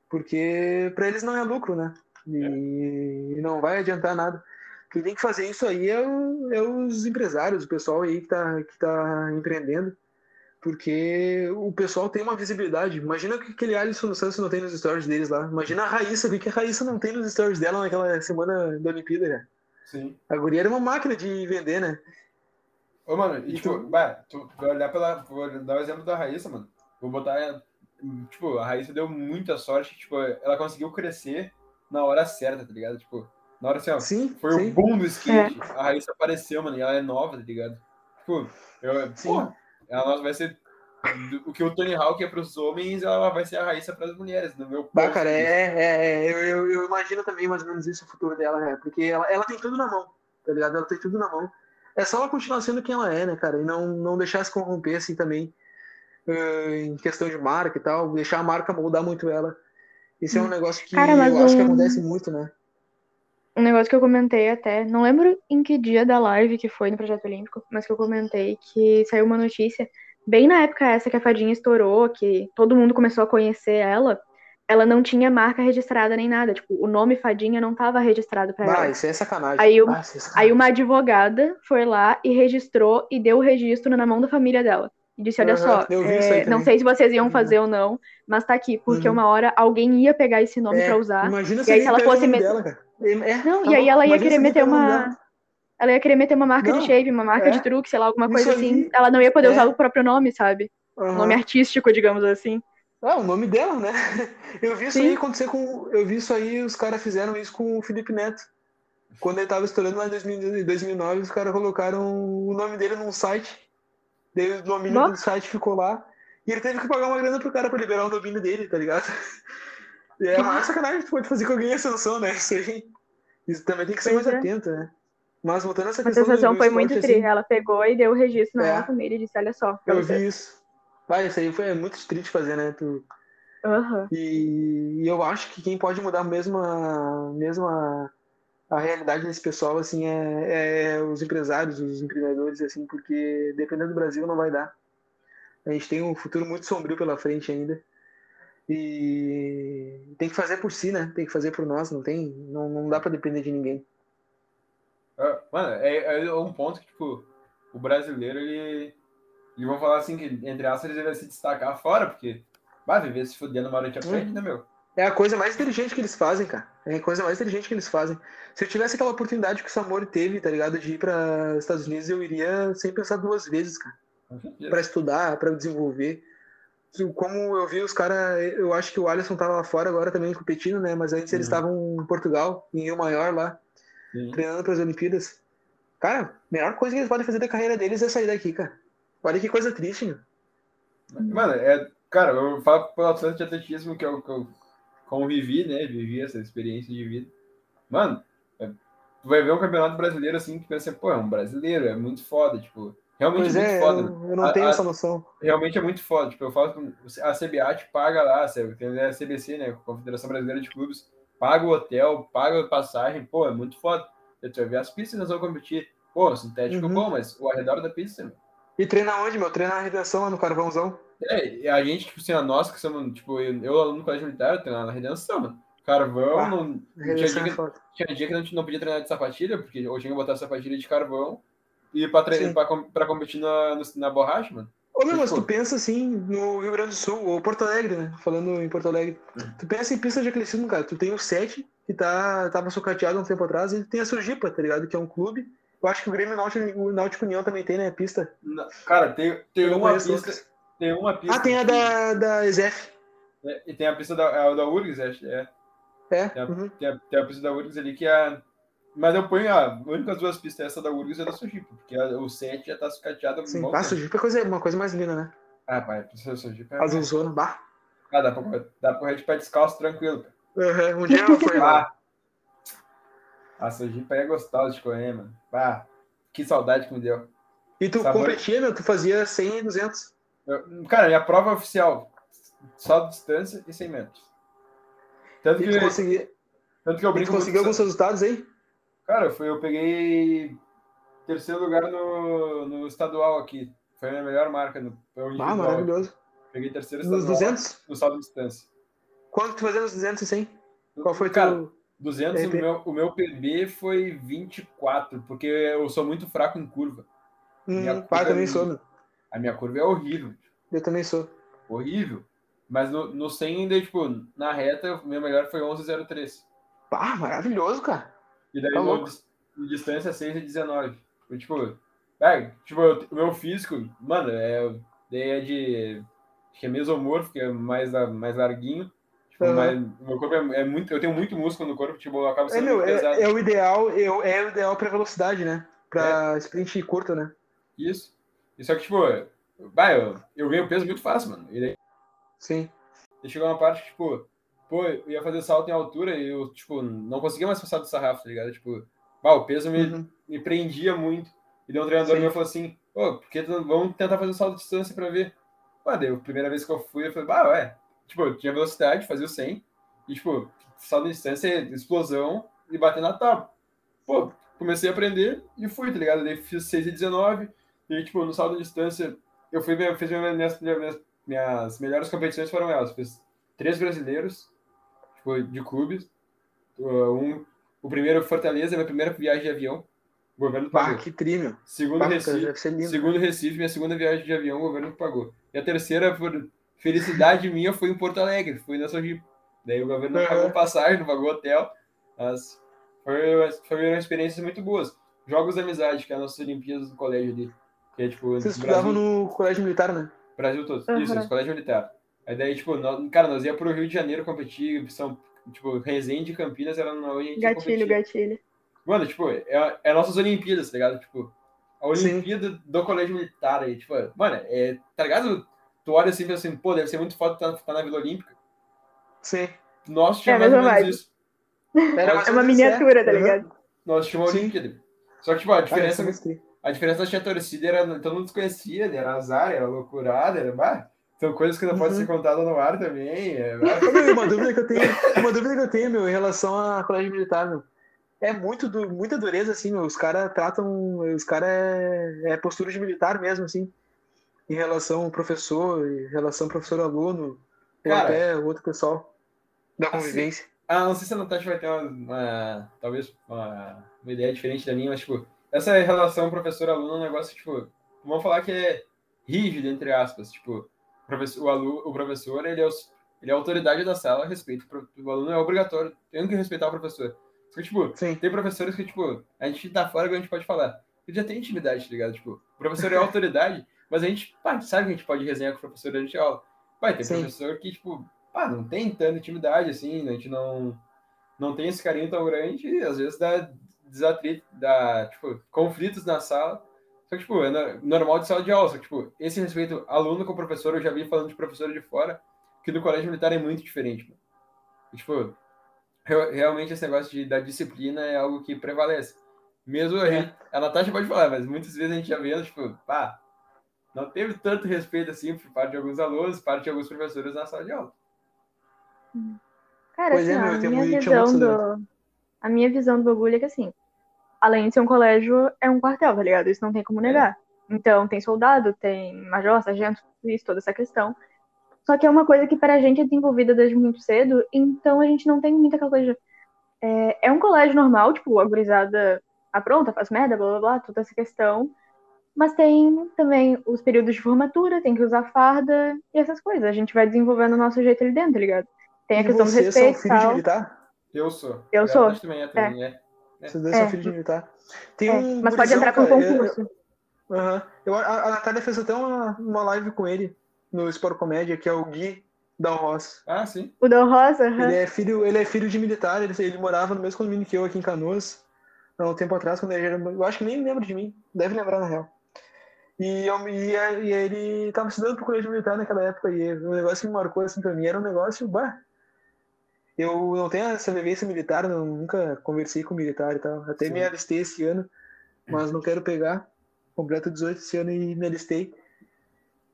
Speaker 3: porque para eles não é lucro, né? E não vai adiantar nada. Quem tem que fazer isso aí é, o- é os empresários, o pessoal aí que tá, que tá empreendendo. Porque o pessoal tem uma visibilidade. Imagina o que aquele Alisson Santos não tem nos stories deles lá. Imagina a Raíssa, o que a Raíssa não tem nos stories dela naquela semana da Olimpíada, cara.
Speaker 1: Sim.
Speaker 3: A guria era uma máquina de vender, né?
Speaker 1: Ô, mano, e
Speaker 3: E
Speaker 1: tipo,
Speaker 3: tu-
Speaker 1: bah, tu vai olhar pela. Vou dar o exemplo da Raíssa, mano. Vou botar. Tipo, a Raíssa deu muita sorte, tipo, ela conseguiu crescer na hora certa, tá ligado? Tipo, na hora assim, ó.
Speaker 3: Sim,
Speaker 1: Foi o
Speaker 3: sim.
Speaker 1: boom do skate. A Raíssa apareceu, mano, e ela é nova, tá ligado? Tipo, eu,
Speaker 3: Sim.
Speaker 1: porra, ela vai ser. O que o Tony Hawk é pros homens, ela vai ser a Raíssa pras mulheres, no meu ponto
Speaker 3: cara, é, é, é, eu, eu, eu imagino também mais ou menos isso o futuro dela, né? Porque ela, ela tem tudo na mão, tá ligado? Ela tem tudo na mão. É só ela continuar sendo quem ela é, né, cara? E não, não deixar se corromper, assim, também, em questão de marca e tal, deixar a marca moldar muito ela. Isso é um negócio que
Speaker 2: Cara,
Speaker 3: eu acho que
Speaker 2: um-
Speaker 3: acontece muito, né?
Speaker 2: Um negócio que eu comentei até, não lembro em que dia da live que foi no Projeto Olímpico, mas que eu comentei que saiu uma notícia, bem na época essa que a Fadinha estourou, que todo mundo começou a conhecer ela, ela não tinha marca registrada nem nada, tipo, o nome Fadinha não estava registrado pra
Speaker 3: Bah,
Speaker 2: ela.
Speaker 3: isso é sacanagem.
Speaker 2: Aí
Speaker 3: Ah, isso é sacanagem.
Speaker 2: Aí uma advogada foi lá e registrou e deu o registro na mão da família dela. E disse, olha só, é, não sei se vocês iam
Speaker 3: Uhum.
Speaker 2: fazer ou não, mas tá aqui, porque
Speaker 3: Uhum.
Speaker 2: uma hora alguém ia pegar esse nome
Speaker 3: É,
Speaker 2: pra usar.
Speaker 3: Imagina
Speaker 2: E aí, se ela fosse
Speaker 3: nome
Speaker 2: met-
Speaker 3: dela, cara. É,
Speaker 2: Não,
Speaker 3: tá
Speaker 2: e aí ela ia querer
Speaker 3: se
Speaker 2: meter uma. Ela ia querer meter uma marca
Speaker 3: Não,
Speaker 2: de shape, uma marca
Speaker 3: é.
Speaker 2: de truque, sei lá, alguma coisa assim. Ela não ia poder
Speaker 3: é.
Speaker 2: usar o próprio nome, sabe?
Speaker 3: Aham.
Speaker 2: nome artístico, digamos assim.
Speaker 3: Ah, o nome dela, né? Eu vi isso
Speaker 2: Sim.
Speaker 3: aí acontecer com. Eu vi isso aí, os caras fizeram isso com o Felipe Neto. Quando ele tava estourando lá em 2000 em 2009, os caras colocaram o nome dele num site. Daí o domínio
Speaker 2: Bom.
Speaker 3: do site ficou lá. E ele teve que pagar uma grana pro cara pra liberar o domínio dele, tá ligado? E é a maior sacanagem que tu pode fazer com alguém em ascensão, né? Isso aí. Isso também tem que ser
Speaker 2: Pois
Speaker 3: mais
Speaker 2: é.
Speaker 3: atento, né? Mas voltando a essa
Speaker 2: A
Speaker 3: questão do,
Speaker 2: sensação foi
Speaker 3: esporte,
Speaker 2: muito
Speaker 3: assim,
Speaker 2: tri. Ela pegou e deu o registro na
Speaker 3: É.
Speaker 2: da família e disse, olha só.
Speaker 3: Eu vi isso. Ah, isso aí foi muito triste fazer, né? Tu,
Speaker 2: Aham.
Speaker 3: E, e eu acho que quem pode mudar mesmo a, mesmo a, a realidade desse pessoal, assim, é, é os empresários, os empreendedores, assim, porque dependendo do Brasil não vai dar. A gente tem um futuro muito sombrio pela frente ainda. E tem que fazer por si, né? Tem que fazer por nós, não tem, não, não dá pra depender de ninguém.
Speaker 1: Ah, Mano, é, é um ponto que, tipo, o brasileiro, ele. E vão falar assim que, entre aspas, ele vai se destacar fora, porque vai viver se fudendo uma noite à frente, né, meu?
Speaker 3: É a coisa mais inteligente que eles fazem, cara. É a coisa mais inteligente que eles fazem. Se eu tivesse aquela oportunidade que o Samori teve, tá ligado? De ir para Estados Unidos, eu iria sem pensar duas vezes, cara. Para estudar, para desenvolver. Como eu vi os caras, eu acho que o Alisson tava lá fora agora também competindo, né? Mas antes eles
Speaker 1: Uhum.
Speaker 3: estavam em Portugal, em Rio Maior lá,
Speaker 1: Sim.
Speaker 3: treinando para as Olimpíadas. Cara, a melhor coisa que eles podem fazer da carreira deles é sair daqui, cara. Olha que coisa triste, meu.
Speaker 1: Mano, é. Cara, eu falo pelo atleta de atletismo que eu, que eu convivi, né? Vivi essa experiência de vida. Mano, é, tu vai ver um campeonato brasileiro assim que pensa, pô, é um brasileiro, é muito foda, tipo. Realmente
Speaker 3: Pois
Speaker 1: é muito
Speaker 3: é,
Speaker 1: foda.
Speaker 3: eu,
Speaker 1: mano.
Speaker 3: eu não
Speaker 1: A-
Speaker 3: tenho
Speaker 1: a-
Speaker 3: essa noção.
Speaker 1: realmente é muito foda. Tipo, eu falo com a CBA te paga lá, a CBC, né? Confederação Brasileira de Clubes, paga o hotel, paga a passagem, pô, é muito foda. Você vai ver as nós vamos competir. Pô, o sintético
Speaker 3: Uhum.
Speaker 1: bom, mas o arredor da pista, meu.
Speaker 3: E treina onde, meu? Treina na redação lá no Carvãozão.
Speaker 1: É, e a gente, tipo assim, a nós que somos, tipo, eu, aluno do colégio militar, eu treinava na redenção, mano. Carvão,
Speaker 3: Ah,
Speaker 1: não, tinha,
Speaker 3: Redação
Speaker 1: dia
Speaker 3: é
Speaker 1: que, tinha dia que a gente não podia treinar de sapatilha, porque eu tinha que botar sapatilha de carvão e pra, treinar, pra, pra competir na, na borracha, mano.
Speaker 3: Ô, meu, mas tu pensa assim no Rio Grande do Sul, ou Porto Alegre, né? Falando em Porto Alegre. Tu pensa em pista de atletismo, cara. Tu tem o 7, que tá, tava socateado há um tempo atrás, e tem a Surgipa, tá ligado? Que é um clube. Eu acho que o Grêmio Náutico, o Náutico União também tem, né? Pista.
Speaker 1: Cara, tem, tem
Speaker 3: Eu
Speaker 1: uma pista.
Speaker 3: outras.
Speaker 1: Tem uma pista.
Speaker 3: Ah, tem a da, da Ezef.
Speaker 1: é, e tem a pista da, é, da URGS, acho. É.
Speaker 3: É.
Speaker 1: Tem a,
Speaker 3: uhum.
Speaker 1: tem, a, tem a pista da URGS ali que é. Mas eu ponho a. A única duas pistas é essa da URGS e a da Sojipa, porque a- o 7 já tá sucateado
Speaker 3: Sim. Ah,
Speaker 1: tempo.
Speaker 3: Surgipa é coisa, uma coisa mais linda, né?
Speaker 1: Ah, pai, a pista da Sojipa é.
Speaker 3: Azulzona, bah.
Speaker 1: Ah, dá pra, dá pra correr de pé descalço tranquilo.
Speaker 3: Uhum. Um dia eu fui lá.
Speaker 1: Ah, a Sojipa é gostosa de correr, mano. Ah, que saudade que me deu.
Speaker 3: E tu
Speaker 1: Sabor-
Speaker 3: competia, meu? Tu fazia 100 e 200.
Speaker 1: Eu- cara, minha prova oficial, só distância e 100 metros. Tanto
Speaker 3: E
Speaker 1: que,
Speaker 3: tu, conseguia,
Speaker 1: tanto que eu
Speaker 3: e tu
Speaker 1: brinco
Speaker 3: conseguiu alguns resultados aí?
Speaker 1: Cara, foi, eu peguei terceiro lugar no, no estadual aqui. Foi a minha melhor marca no
Speaker 3: Ah, maravilhoso.
Speaker 1: Peguei terceiro
Speaker 3: Nos
Speaker 1: estadual
Speaker 3: 200?
Speaker 1: no salto de distância.
Speaker 3: Quanto tu fazia nos 200 e 100? Qual foi
Speaker 1: Cara,
Speaker 3: teu...
Speaker 1: 200, o meu, o meu PB foi 24, porque eu sou muito fraco em curva. minha
Speaker 3: Hum, pá,
Speaker 1: curva
Speaker 3: também
Speaker 1: é-
Speaker 3: sou, meu.
Speaker 1: A minha curva é horrível.
Speaker 3: Eu também sou.
Speaker 1: Horrível. Mas no, no 100 ainda, tipo, na reta, o meu melhor foi 11,03.
Speaker 3: Pá, maravilhoso, cara.
Speaker 1: E daí
Speaker 3: Tá louco.
Speaker 1: distância 6 e 19. Foi, tipo, é, tipo, eu- o meu físico, mano, é, daí é de. Acho que é mesomorfo, que é mais, mais larguinho. Tipo, mais- o meu corpo é, é muito. Eu tenho muito músculo no corpo, tipo, eu acabo
Speaker 3: É,
Speaker 1: sendo
Speaker 3: meu,
Speaker 1: muito pesado.
Speaker 3: é, é o ideal, é, o- é o ideal pra velocidade, né? Pra sprint curto, né?
Speaker 1: Isso. E só que, tipo, vai, eu, eu ganho peso muito fácil, mano. E daí
Speaker 3: Sim.
Speaker 1: daí chegou uma parte que, tipo, pô, eu ia fazer salto em altura e eu, tipo, não conseguia mais passar do sarrafo, tá ligado? Tipo, bah, o peso me,
Speaker 3: Uhum.
Speaker 1: me prendia muito. E daí um treinador
Speaker 3: Sim.
Speaker 1: meu falou assim, ô, por que tu não- vamos tentar fazer um salto de distância pra ver? Ué, daí a primeira vez que eu fui, eu falei, bah, ué. Tipo, eu tinha velocidade, fazia o 100. E, tipo, salto de distância, explosão e bater na tábua. Pô, comecei a aprender e fui, tá ligado? Daí fiz 6 e 19. E, tipo, no salto de distância, eu fui, fiz minhas, minhas, minhas melhores competições foram elas. Fiz três brasileiros, tipo, de clubes. Uh, Um, o primeiro Fortaleza, minha primeira viagem de avião. O governo pagou.
Speaker 3: que tri, meu.
Speaker 1: Segundo Recife,
Speaker 3: lindo.
Speaker 1: segundo Recife, minha segunda viagem de avião, o governo que pagou. E a terceira, por felicidade minha, foi em Porto Alegre, fui na Sojipa. Daí o governo não pagou passagem, não pagou hotel, mas foi, foi uma experiência muito boas. Jogos de amizade, que é as nossas Olimpíadas do colégio ali. Que é tipo,
Speaker 3: Vocês estudavam no colégio militar, né?
Speaker 1: Brasil todo.
Speaker 2: Uhum.
Speaker 1: Isso, isso, colégio militar. Aí daí, tipo, nós, cara, nós ia pro Rio de Janeiro competir, são, tipo, Resende e Campinas era onde a gente
Speaker 2: Gatilho, gatilho.
Speaker 1: Mano, tipo, é, é nossas Olimpíadas, tá ligado? Tipo, a
Speaker 3: Sim.
Speaker 1: Olimpíada do Colégio Militar aí, tipo, mano, é, tá ligado? Tu olha assim e pensa assim, pô, deve ser muito foda estar tá na Vila Olímpica.
Speaker 3: Sim.
Speaker 1: Nós
Speaker 2: É,
Speaker 1: tínhamos mais ou menos isso.
Speaker 3: Era
Speaker 1: É
Speaker 2: É uma
Speaker 3: menos
Speaker 2: miniatura, tá
Speaker 3: Uhum.
Speaker 2: ligado?
Speaker 1: Nós tínhamos a
Speaker 3: Sim.
Speaker 1: Olimpíada. Só que, tipo, a
Speaker 3: Ah,
Speaker 1: diferença,
Speaker 3: é tri.
Speaker 1: a diferença da tinha torcida era, todo mundo desconhecia, né? era azar, era loucurada, era, bah, são coisas que não podem
Speaker 3: Uhum.
Speaker 1: ser contadas no ar também. É,
Speaker 3: uma dúvida que eu tenho, uma dúvida que eu tenho, meu, em relação a colégio militar, meu. É muito du- muita dureza, assim, meu. Os caras tratam. Os caras é, é postura de militar mesmo, assim. Em relação ao professor, em relação ao professor-aluno, ou até outro pessoal da
Speaker 1: assim,
Speaker 3: convivência.
Speaker 1: Ah, não sei se a Natasha vai ter uma, uma- talvez uma, uma ideia diferente da minha, mas, tipo, essa relação professor-aluno é um negócio, tipo, vamos falar que é rígido, entre aspas, tipo, o professor, o, o professor, ele é, os- ele é a autoridade da sala, respeito, o aluno é obrigatório, tem que respeitar o professor. Tipo,
Speaker 3: Sim.
Speaker 1: tem professores que, tipo, a gente tá fora que a gente pode falar. Ele já tem intimidade, tá ligado? Tipo, o professor é autoridade, mas a gente, pá, sabe que a gente pode resenhar com o professor durante a aula. Pai, tem
Speaker 3: Sim.
Speaker 1: professor que, tipo, pá, não tem tanta intimidade, assim, a gente não, não tem esse carinho tão grande e às vezes dá desatrito, dá, tipo, conflitos na sala. Só que, tipo, é no- normal de sala de aula. Só que, tipo, esse respeito aluno com professor, eu já vi falando de professor de fora, que do colégio militar é muito diferente, mano. E, tipo, re- realmente esse negócio de, da disciplina é algo que prevalece. Mesmo a
Speaker 3: É.
Speaker 1: gente, a Natasha pode falar, mas muitas vezes a gente já vê, tipo, pá, não teve tanto respeito assim por parte de alguns alunos, por parte de alguns professores na sala de aula.
Speaker 2: Cara,
Speaker 3: Pois é,
Speaker 2: assim,
Speaker 3: meu,
Speaker 2: a minha visão do. A minha visão do bagulho é que assim, além de ser um colégio, é um quartel, tá ligado? Isso não tem como negar. Então, tem soldado, tem major, sargento, isso, toda essa questão. Só que é uma coisa que pra gente é desenvolvida desde muito cedo, então a gente não tem muita aquela coisa. É, é um colégio normal, tipo, a gurizada apronta, faz merda, blá blá blá, toda essa questão. Mas tem também os períodos de formatura, tem que usar farda e essas coisas. A gente vai desenvolvendo o nosso jeito ali dentro, tá ligado? Tem a
Speaker 3: E
Speaker 2: questão do
Speaker 3: vocês são
Speaker 2: respeito e
Speaker 3: filhos de militar?
Speaker 1: Eu sou.
Speaker 2: Eu
Speaker 1: A
Speaker 2: sou.
Speaker 1: Também é, também é.
Speaker 3: Vocês dois
Speaker 2: É.
Speaker 3: são filhos de militar. Tem
Speaker 2: É,
Speaker 3: um
Speaker 2: mas pode
Speaker 3: gurizão,
Speaker 2: entrar com
Speaker 3: cara, eu-
Speaker 2: concurso.
Speaker 3: Aham. Eu, a, a Natália fez até uma, uma live com ele no Sport Comédia, que é o Gui Dal Ross.
Speaker 1: Ah, sim.
Speaker 2: O Rosa, aham.
Speaker 3: Ele é filho, ele é filho de militar, ele, ele morava no mesmo condomínio que eu aqui em Canoas, há um tempo atrás, quando ele era. Eu acho que nem lembra de mim, deve lembrar na real. E, eu, e, e ele tava estudando pro colégio militar naquela época, e o negócio que me marcou assim pra mim era um negócio, bah. Eu não tenho essa vivência militar, não, nunca conversei com militar e tal. Até
Speaker 1: Sim.
Speaker 3: me alistei esse ano, mas não quero pegar. Completo 18 esse ano e me alistei.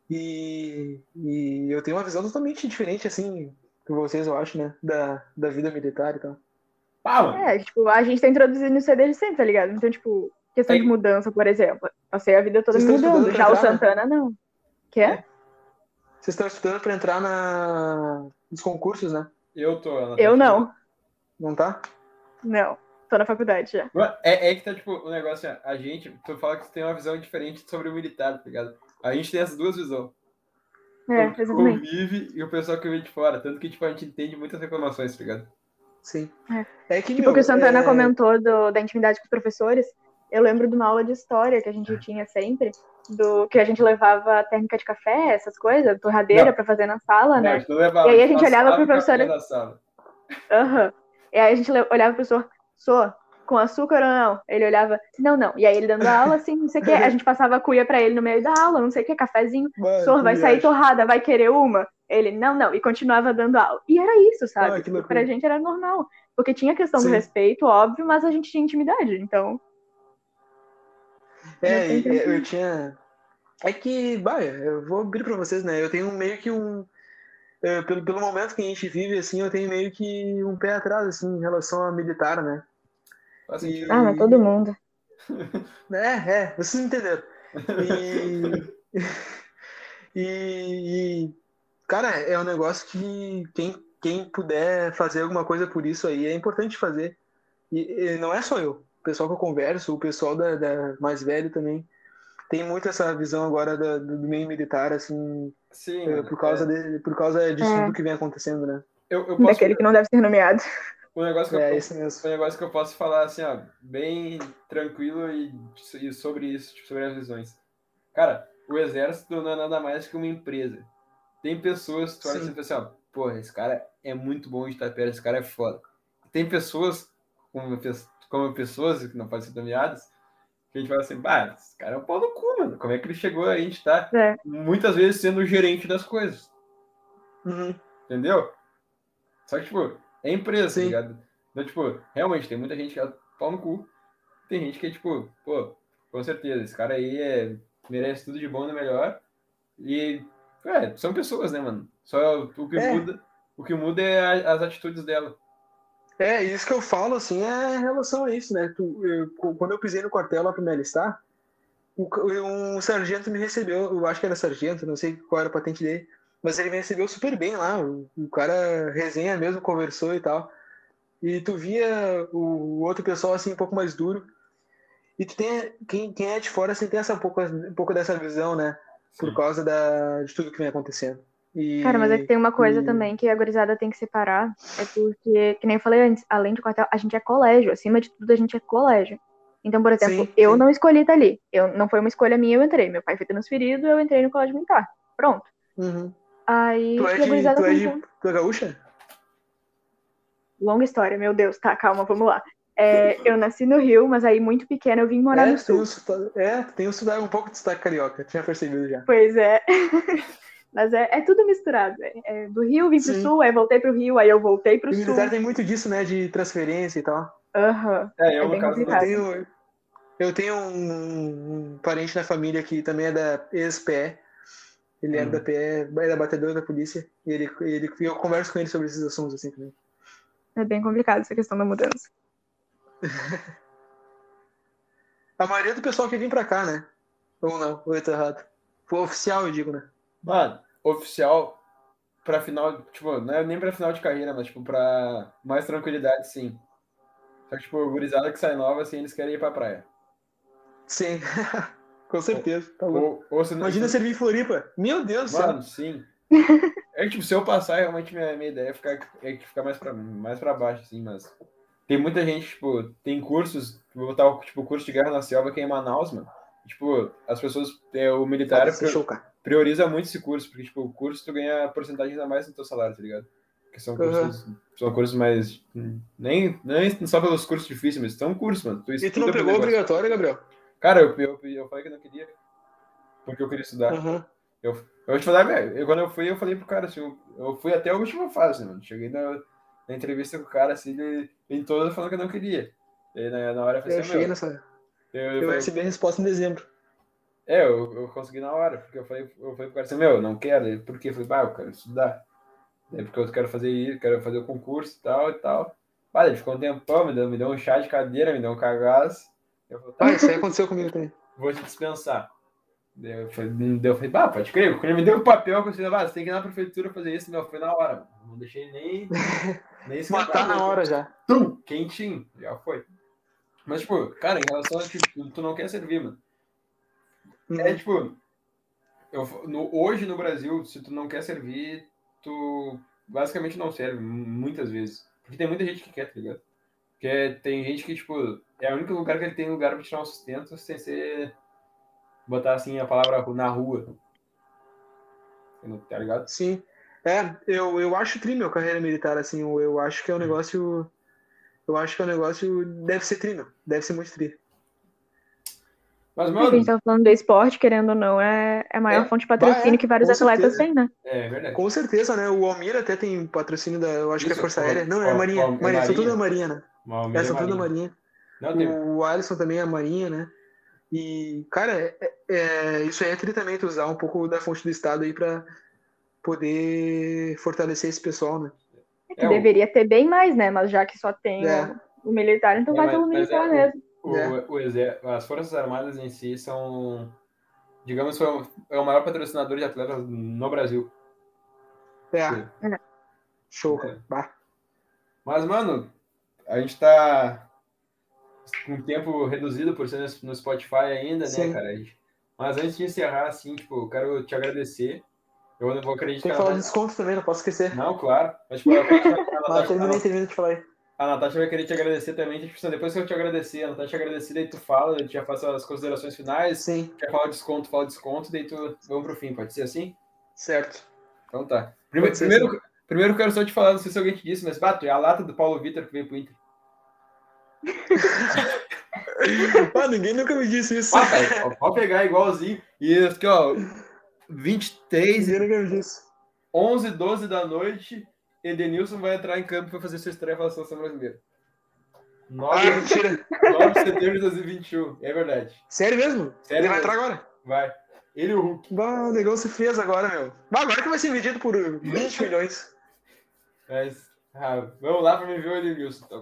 Speaker 3: E, e eu tenho uma visão totalmente diferente, assim, que vocês, eu acho, né? Da, da vida militar e tal.
Speaker 1: Mano.
Speaker 2: É, tipo, a gente tá introduzindo isso aí desde sempre, tá ligado? Então, tipo, questão
Speaker 1: É.
Speaker 2: de mudança, por exemplo. Passei a vida toda
Speaker 3: Vocês
Speaker 2: me mudando. Já
Speaker 3: pra
Speaker 2: o
Speaker 3: entrar, né?
Speaker 2: Santana, não. Quer?
Speaker 3: Vocês estão estudando para entrar na... nos concursos, né?
Speaker 1: Eu tô. Ana,
Speaker 2: Eu
Speaker 1: tá
Speaker 2: não.
Speaker 3: Não tá?
Speaker 2: Não. Tô na faculdade já.
Speaker 1: É, é que tá, tipo, o negócio, assim, a gente, tu fala que tu tem uma visão diferente sobre o militar, tá ligado? A gente tem essas duas visões.
Speaker 2: É,
Speaker 1: O que
Speaker 2: exatamente.
Speaker 1: convive e o pessoal que vem de fora. Tanto que, tipo, a gente entende muitas reclamações, tá ligado?
Speaker 3: Sim.
Speaker 2: É.
Speaker 3: É que,
Speaker 2: Tipo,
Speaker 3: meu,
Speaker 2: o que o Santana
Speaker 3: é...
Speaker 2: comentou do- da intimidade com os professores, eu lembro de uma aula de história que a gente tinha sempre, do que a gente levava técnica de café, essas coisas, torradeira pra fazer na sala,
Speaker 1: Não,
Speaker 2: né?
Speaker 1: levava,
Speaker 2: E aí a gente olhava pro
Speaker 1: o
Speaker 2: professor-. Aham. E aí a gente olhava pro professor, sou, com açúcar ou não? Ele olhava, não, não. E aí ele dando aula, assim, não sei o quê. A gente passava a cuia pra ele no meio da aula, não sei o quê, cafezinho.
Speaker 3: Mano,
Speaker 2: Sor,
Speaker 3: que
Speaker 2: vai sair
Speaker 3: viagem.
Speaker 2: torrada, vai querer uma? Ele, não, não. E continuava dando aula. E era isso, sabe?
Speaker 3: Ah, que loucura.
Speaker 2: pra gente era normal. Porque tinha a questão do
Speaker 3: Sim.
Speaker 2: respeito, óbvio, mas a gente tinha intimidade. Então,
Speaker 3: É, e-
Speaker 2: tranquilo.
Speaker 3: eu tinha. É que, bah, eu vou abrir pra vocês, né? Eu tenho meio que um. é, pelo, pelo momento que a gente vive, assim, eu tenho meio que um pé atrás, assim, em relação a militar, né? E-
Speaker 2: ah, mas todo mundo.
Speaker 3: É, é, vocês entenderam. E, e, e, cara, é um negócio que quem, quem puder fazer alguma coisa por isso aí é importante fazer. E, e não é só eu. O pessoal que eu converso, o pessoal da, da mais velho também, tem muito essa visão agora da- do, meio militar, assim,
Speaker 1: Sim, mano,
Speaker 3: por causa,
Speaker 1: é.
Speaker 3: de, por causa disso
Speaker 2: É.
Speaker 3: tudo que vem acontecendo, né?
Speaker 1: Eu, eu posso...
Speaker 2: Daquele que não deve ser nomeado.
Speaker 1: O negócio que
Speaker 3: É
Speaker 1: eu,
Speaker 3: isso mesmo.
Speaker 1: um negócio que eu posso falar assim, ó, bem tranquilo e, e sobre isso, tipo, sobre as visões. Cara, o exército não é nada mais que uma empresa. Tem pessoas que tu olha
Speaker 3: Sim.
Speaker 1: assim e fala assim, ó, porra, esse cara é muito bom de estar perto, esse cara é foda. Tem pessoas, como, pe- como pessoas que não podem ser nomeadas, que a gente fala assim, bah, esse cara é um pau no cu, mano. Como é que ele chegou a gente tá
Speaker 2: É.
Speaker 1: muitas vezes sendo o gerente das coisas?
Speaker 3: Uhum.
Speaker 1: Entendeu? Só que, tipo, é empresa, tá
Speaker 3: Sim.
Speaker 1: ligado? Então, tipo, realmente, tem muita gente que é pau no cu. Tem gente que é, tipo, pô, com certeza, esse cara aí é, merece tudo de bom e do melhor. E, é, são pessoas, né, mano? Só o que
Speaker 3: É.
Speaker 1: muda, o que muda é a- as atitudes dela.
Speaker 3: É, isso que eu falo, assim, é em relação a isso, né? Tu, eu- quando eu pisei no quartel lá pra me alistar, um sargento me recebeu, eu acho que era sargento, não sei qual era a patente dele, mas ele me recebeu super bem lá, o, o cara resenha mesmo, conversou e tal. E tu via o, o outro pessoal, assim, um pouco mais duro. E tu tem, quem, quem é de fora, assim, tem essa, um, pouco, um pouco dessa visão, né? Por
Speaker 1: Sim.
Speaker 3: causa da, de tudo que vem acontecendo. E,
Speaker 2: Cara, mas é que tem uma coisa
Speaker 3: e-
Speaker 2: também que a gurizada tem que separar. É porque, que nem eu falei antes, além de quartel, a gente é colégio. Acima de tudo, a gente é colégio. Então, por exemplo,
Speaker 3: Sim,
Speaker 2: eu
Speaker 3: sim.
Speaker 2: não escolhi estar ali. Eu, não foi uma escolha minha, eu entrei. Meu pai foi transferido, eu entrei no colégio militar. Pronto.
Speaker 3: Uhum.
Speaker 2: Aí,
Speaker 3: Tu é
Speaker 2: a
Speaker 3: de, tu é
Speaker 2: tem
Speaker 3: de, tu é gaúcha?
Speaker 2: Longa história, meu Deus. Tá, calma, vamos lá. É, eu nasci no Rio, mas aí muito pequena eu vim morar
Speaker 3: é,
Speaker 2: no
Speaker 3: tem
Speaker 2: Sul.
Speaker 3: um sotaque- é, tem um, um pouco de sotaque carioca, tinha percebido já.
Speaker 2: Pois é. Mas é, é tudo misturado. É, é do Rio, vim pro
Speaker 3: Sim.
Speaker 2: Sul, aí voltei pro Rio, aí eu voltei pro
Speaker 3: O
Speaker 2: Sul.
Speaker 3: militar tem muito disso, né, de transferência e tal.
Speaker 2: Aham.
Speaker 1: É, eu,
Speaker 2: É bem
Speaker 1: caso,
Speaker 3: Eu
Speaker 2: complicado.
Speaker 3: tenho, eu tenho um, um parente na família que também é da ex-PE, ele era
Speaker 1: Hum.
Speaker 3: da PE, era batedor da polícia, e ele, ele, eu converso com ele sobre esses assuntos assim também.
Speaker 2: É bem complicado essa questão da mudança.
Speaker 3: A maioria do pessoal que vem pra cá, né? Ou não, ou eu tô errado. O oficial, eu digo, né?
Speaker 1: Mano, oficial pra final, tipo, não é nem pra final de carreira, mas tipo, pra mais tranquilidade, sim. Só que, tipo, gurizada que sai nova, assim, eles querem ir pra praia.
Speaker 3: Sim. Com certeza. Tá
Speaker 1: ou, ou se não-
Speaker 3: Imagina servir em Floripa. Meu Deus do céu.
Speaker 1: Mano, sim. É que, tipo, se eu passar, realmente minha, minha ideia é ficar, é que ficar mais pra, mais pra baixo, assim, mas. Tem muita gente, tipo, tem cursos, vou botar o tipo, curso de guerra na selva que é em Manaus, mano. Tipo, as pessoas, é, o militar
Speaker 3: Pode ser show, cara.
Speaker 1: Prioriza muito esse curso, porque, tipo, o curso tu ganha porcentagem ainda mais no teu salário, tá ligado? Porque são cursos, são cursos mais. Nem, nem só pelos cursos difíceis, mas são cursos, mano.
Speaker 3: E tu não pegou obrigatório, Gabriel?
Speaker 1: Cara, eu, eu, eu falei que eu não queria. Porque eu queria estudar.
Speaker 3: Aham.
Speaker 1: Eu vou te falar, velho, eu, quando eu fui, eu falei pro cara, assim, eu, eu fui até a última fase, mano. Cheguei na, na entrevista com o cara, assim, ele, em toda falando que eu não queria. E na, na hora eu falei
Speaker 3: Eu
Speaker 1: assim,
Speaker 3: cheguei
Speaker 1: meu,
Speaker 3: nessa.
Speaker 1: eu, eu
Speaker 3: Eu recebi a resposta em dezembro.
Speaker 1: É, eu, eu consegui na hora, porque eu falei, eu falei pro cara assim, meu, eu não quero, Ele, por quê? Eu falei, bah, eu quero estudar. Daí porque eu quero fazer isso, quero fazer o concurso e tal e tal. Bah, ele ficou um tempão, me deu, me deu um chá de cadeira, me deu um cagaço. Eu falei, tá,
Speaker 3: Ah, isso aí aconteceu comigo também.
Speaker 1: vou te dispensar. Eu falei, eu falei, bah, pode crer. Quando ele me deu o papel, eu falei, bah, você tem que ir na prefeitura fazer isso, meu, foi na hora. Não deixei nem. nem esquentar
Speaker 3: Matar na hora já.
Speaker 1: Tum, quentinho, já foi. Mas, tipo, cara, em relação a tipo, tu não quer servir, mano. É tipo, eu, no, hoje no Brasil, se tu não quer servir, tu basicamente não serve, mu- muitas vezes. Porque tem muita gente que quer, tá ligado? Porque tem gente que, tipo, é o único lugar que ele tem lugar pra tirar um sustento sem ser. botar assim a palavra na rua. Tá ligado?
Speaker 3: Sim. É, eu, eu acho tri meu carreira militar, assim, eu, eu acho que é um negócio. Eu acho que é um negócio. Deve ser tri, meu. Deve ser muito tri.
Speaker 1: Mas,
Speaker 2: É que a
Speaker 1: mano,
Speaker 2: gente tá falando do esporte, querendo ou não, é, é a maior
Speaker 1: É.
Speaker 2: fonte de patrocínio
Speaker 3: Ah, é,
Speaker 2: que vários atletas têm, né?
Speaker 1: é verdade.
Speaker 3: Com certeza, né? O Almir até tem patrocínio da. Eu acho que é
Speaker 1: Isso,
Speaker 3: Força
Speaker 1: o-
Speaker 3: Aérea. Não, é
Speaker 1: o-
Speaker 3: a Marinha.
Speaker 1: o- é
Speaker 3: Marinha, são
Speaker 1: Marinha.
Speaker 3: tudo da Marinha, né?
Speaker 1: Uma
Speaker 3: É, são tudo da
Speaker 1: Marinha.
Speaker 3: Marinha.
Speaker 1: Não, tem,
Speaker 3: O Alisson também é a Marinha, né? E, cara, é, é- isso aí é tri também, tu usar um pouco da fonte do Estado aí pra poder fortalecer esse pessoal, né?
Speaker 2: É que
Speaker 1: É, o-
Speaker 2: deveria ter bem mais, né? Mas já que só tem
Speaker 3: É.
Speaker 2: o, o militar, então
Speaker 1: É,
Speaker 2: vai
Speaker 1: mas-
Speaker 2: pelo
Speaker 1: mas
Speaker 2: militar
Speaker 1: é,
Speaker 2: mesmo.
Speaker 1: O,
Speaker 3: É.
Speaker 1: o exer- as Forças Armadas em si são, digamos, foi o- é o maior patrocinador de atletas no Brasil.
Speaker 3: É.
Speaker 1: Sim.
Speaker 3: Show,
Speaker 1: É. Mas, mano, a gente tá com tempo reduzido por ser no Spotify ainda,
Speaker 3: Sim.
Speaker 1: né, cara? Mas antes de encerrar, assim, tipo, eu quero te agradecer. Eu não vou
Speaker 3: Tem
Speaker 1: acreditar.
Speaker 3: que falar de desconto também, não posso esquecer.
Speaker 1: Não, claro. Mas, tipo, a, a,
Speaker 3: Mas
Speaker 1: Natasha,
Speaker 3: termina, termina de falar aí.
Speaker 1: A Natasha vai querer te agradecer também. Tipo, depois que eu te agradecer, a Natasha agradecer, daí tu fala, eu já faço as considerações finais.
Speaker 3: Sim,
Speaker 1: Quer falar desconto, fala desconto, daí tu vamos pro fim, pode ser assim?
Speaker 3: certo.
Speaker 1: Então tá. Primeiro, primeiro, primeiro eu quero só te falar, não sei se alguém te disse, mas bato, é a lata do Paulo Vitor que veio pro Inter.
Speaker 3: ah, ninguém nunca me disse isso.
Speaker 1: Ah, cara, pode pegar igualzinho. E aqui, ó, 23,
Speaker 3: Ninguém nunca me disse.
Speaker 1: 11, 12 da noite, Edenilson vai entrar em campo para fazer sua estreia pela seleção brasileira. 9,
Speaker 3: Ah, mentira.
Speaker 1: 9 de setembro de 2021, é verdade.
Speaker 3: Sério mesmo?
Speaker 1: Sério
Speaker 3: Ele vai
Speaker 1: mesmo.
Speaker 3: entrar agora?
Speaker 1: Vai. Ele e o Hulk.
Speaker 3: Bah, o negócio se fez agora, meu. Bah, agora que vai ser vendido por 20 milhões.
Speaker 1: Mas, ah, vamos lá para me ver o Edenilson. Tá.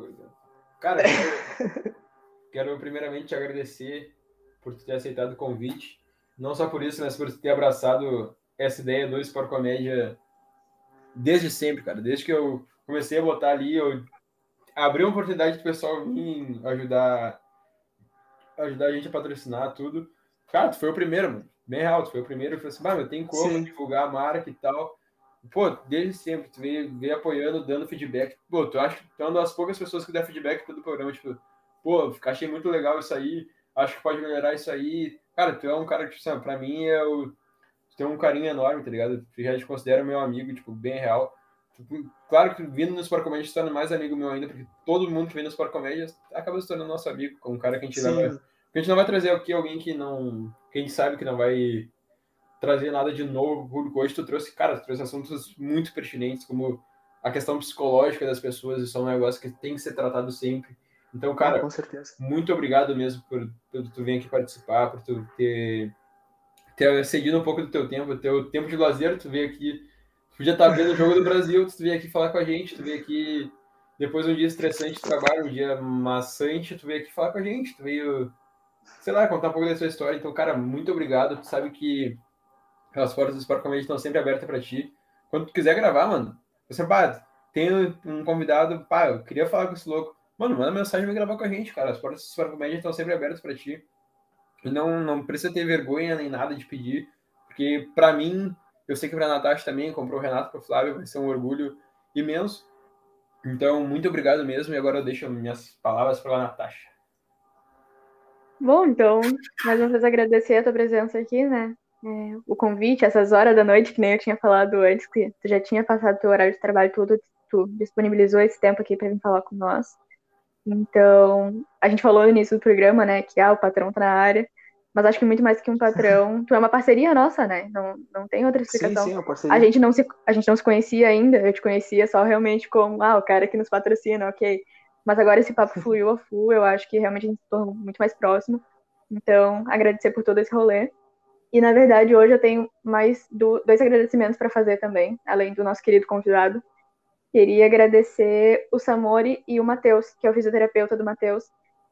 Speaker 1: Cara, quero, quero primeiramente te agradecer por ter aceitado o convite. Não só por isso, mas por ter abraçado essa ideia do Sport Comédia desde sempre, cara. Desde que eu comecei a botar ali, eu abri uma oportunidade do pessoal vir ajudar, ajudar a gente a patrocinar tudo. Cara, tu foi o primeiro, mano. Bem real, tu foi o primeiro. Eu falei assim, mano, tem como
Speaker 3: Sim.
Speaker 1: divulgar a marca e tal. Pô, desde sempre, tu veio, veio apoiando, dando feedback. Pô, tu acha que tu é uma das poucas pessoas que dá feedback todo o programa, tipo, pô, achei muito legal isso aí, acho que pode melhorar isso aí. Cara, tu é um cara que, tipo, sabe, pra mim, é tem um carinho enorme, tá ligado? Tu já te considera meu amigo, tipo, bem real. Tipo, Claro que vindo no Sport Comédia se torna mais amigo meu ainda, porque todo mundo que vem no Sport Comédia acaba se tornando nosso amigo, com um cara que a gente
Speaker 3: Sim.
Speaker 1: a gente não vai trazer aqui alguém que não. que a gente sabe que não vai trazer nada de novo pro público. Hoje tu trouxe, cara, tu trouxe assuntos muito pertinentes, como a questão psicológica das pessoas, isso é um negócio que tem que ser tratado sempre. Então,
Speaker 3: Ah,
Speaker 1: cara,
Speaker 3: com certeza.
Speaker 1: muito obrigado mesmo por, por tu vir aqui participar, por tu ter, ter cedido um pouco do teu tempo, teu tempo de lazer, tu veio aqui, podia estar vendo o jogo do Brasil, tu veio aqui falar com a gente, tu veio aqui depois de um dia estressante de trabalho, um dia maçante, tu veio aqui falar com a gente, tu veio, sei lá, contar um pouco da sua história. Então, cara, muito obrigado. Tu sabe que as portas do Sport Comedy estão sempre abertas para ti. Quando tu quiser gravar, mano, você, pá, tem um convidado, pá, eu queria falar com esse louco. Mano, manda mensagem e gravar com a gente, cara. As portas do Sport Comedy estão sempre abertas para ti. E não, não precisa ter vergonha nem nada de pedir, porque para mim, eu sei que para a Natasha também, comprou o Renato para o Flávio, vai ser um orgulho imenso. Então, muito obrigado mesmo. E agora eu deixo minhas palavras para a Natasha.
Speaker 2: Bom, então, mais uma vez agradecer a tua presença aqui, né? É, o convite, essas horas da noite, que nem eu tinha falado antes, que tu já tinha passado teu horário de trabalho tudo, tu disponibilizou esse tempo aqui para vir falar com nós. Então, a gente falou no início do programa, né, que ah, o patrão tá na área, mas acho que muito mais que um patrão, tu é uma parceria nossa, né? Não, não tem outra explicação. Sim, sim, é uma parceria. A gente não se a gente não se conhecia ainda, eu te conhecia só realmente como, ah, o cara que nos patrocina, OK. Mas agora esse papo fluiu a full, eu acho que realmente a gente se tornou muito mais próximo. Então, agradecer por todo esse rolê. E, na verdade, hoje eu tenho mais do, dois agradecimentos para fazer também, além do nosso querido convidado. Queria agradecer o Samori e o Matheus, que é o fisioterapeuta do Matheus,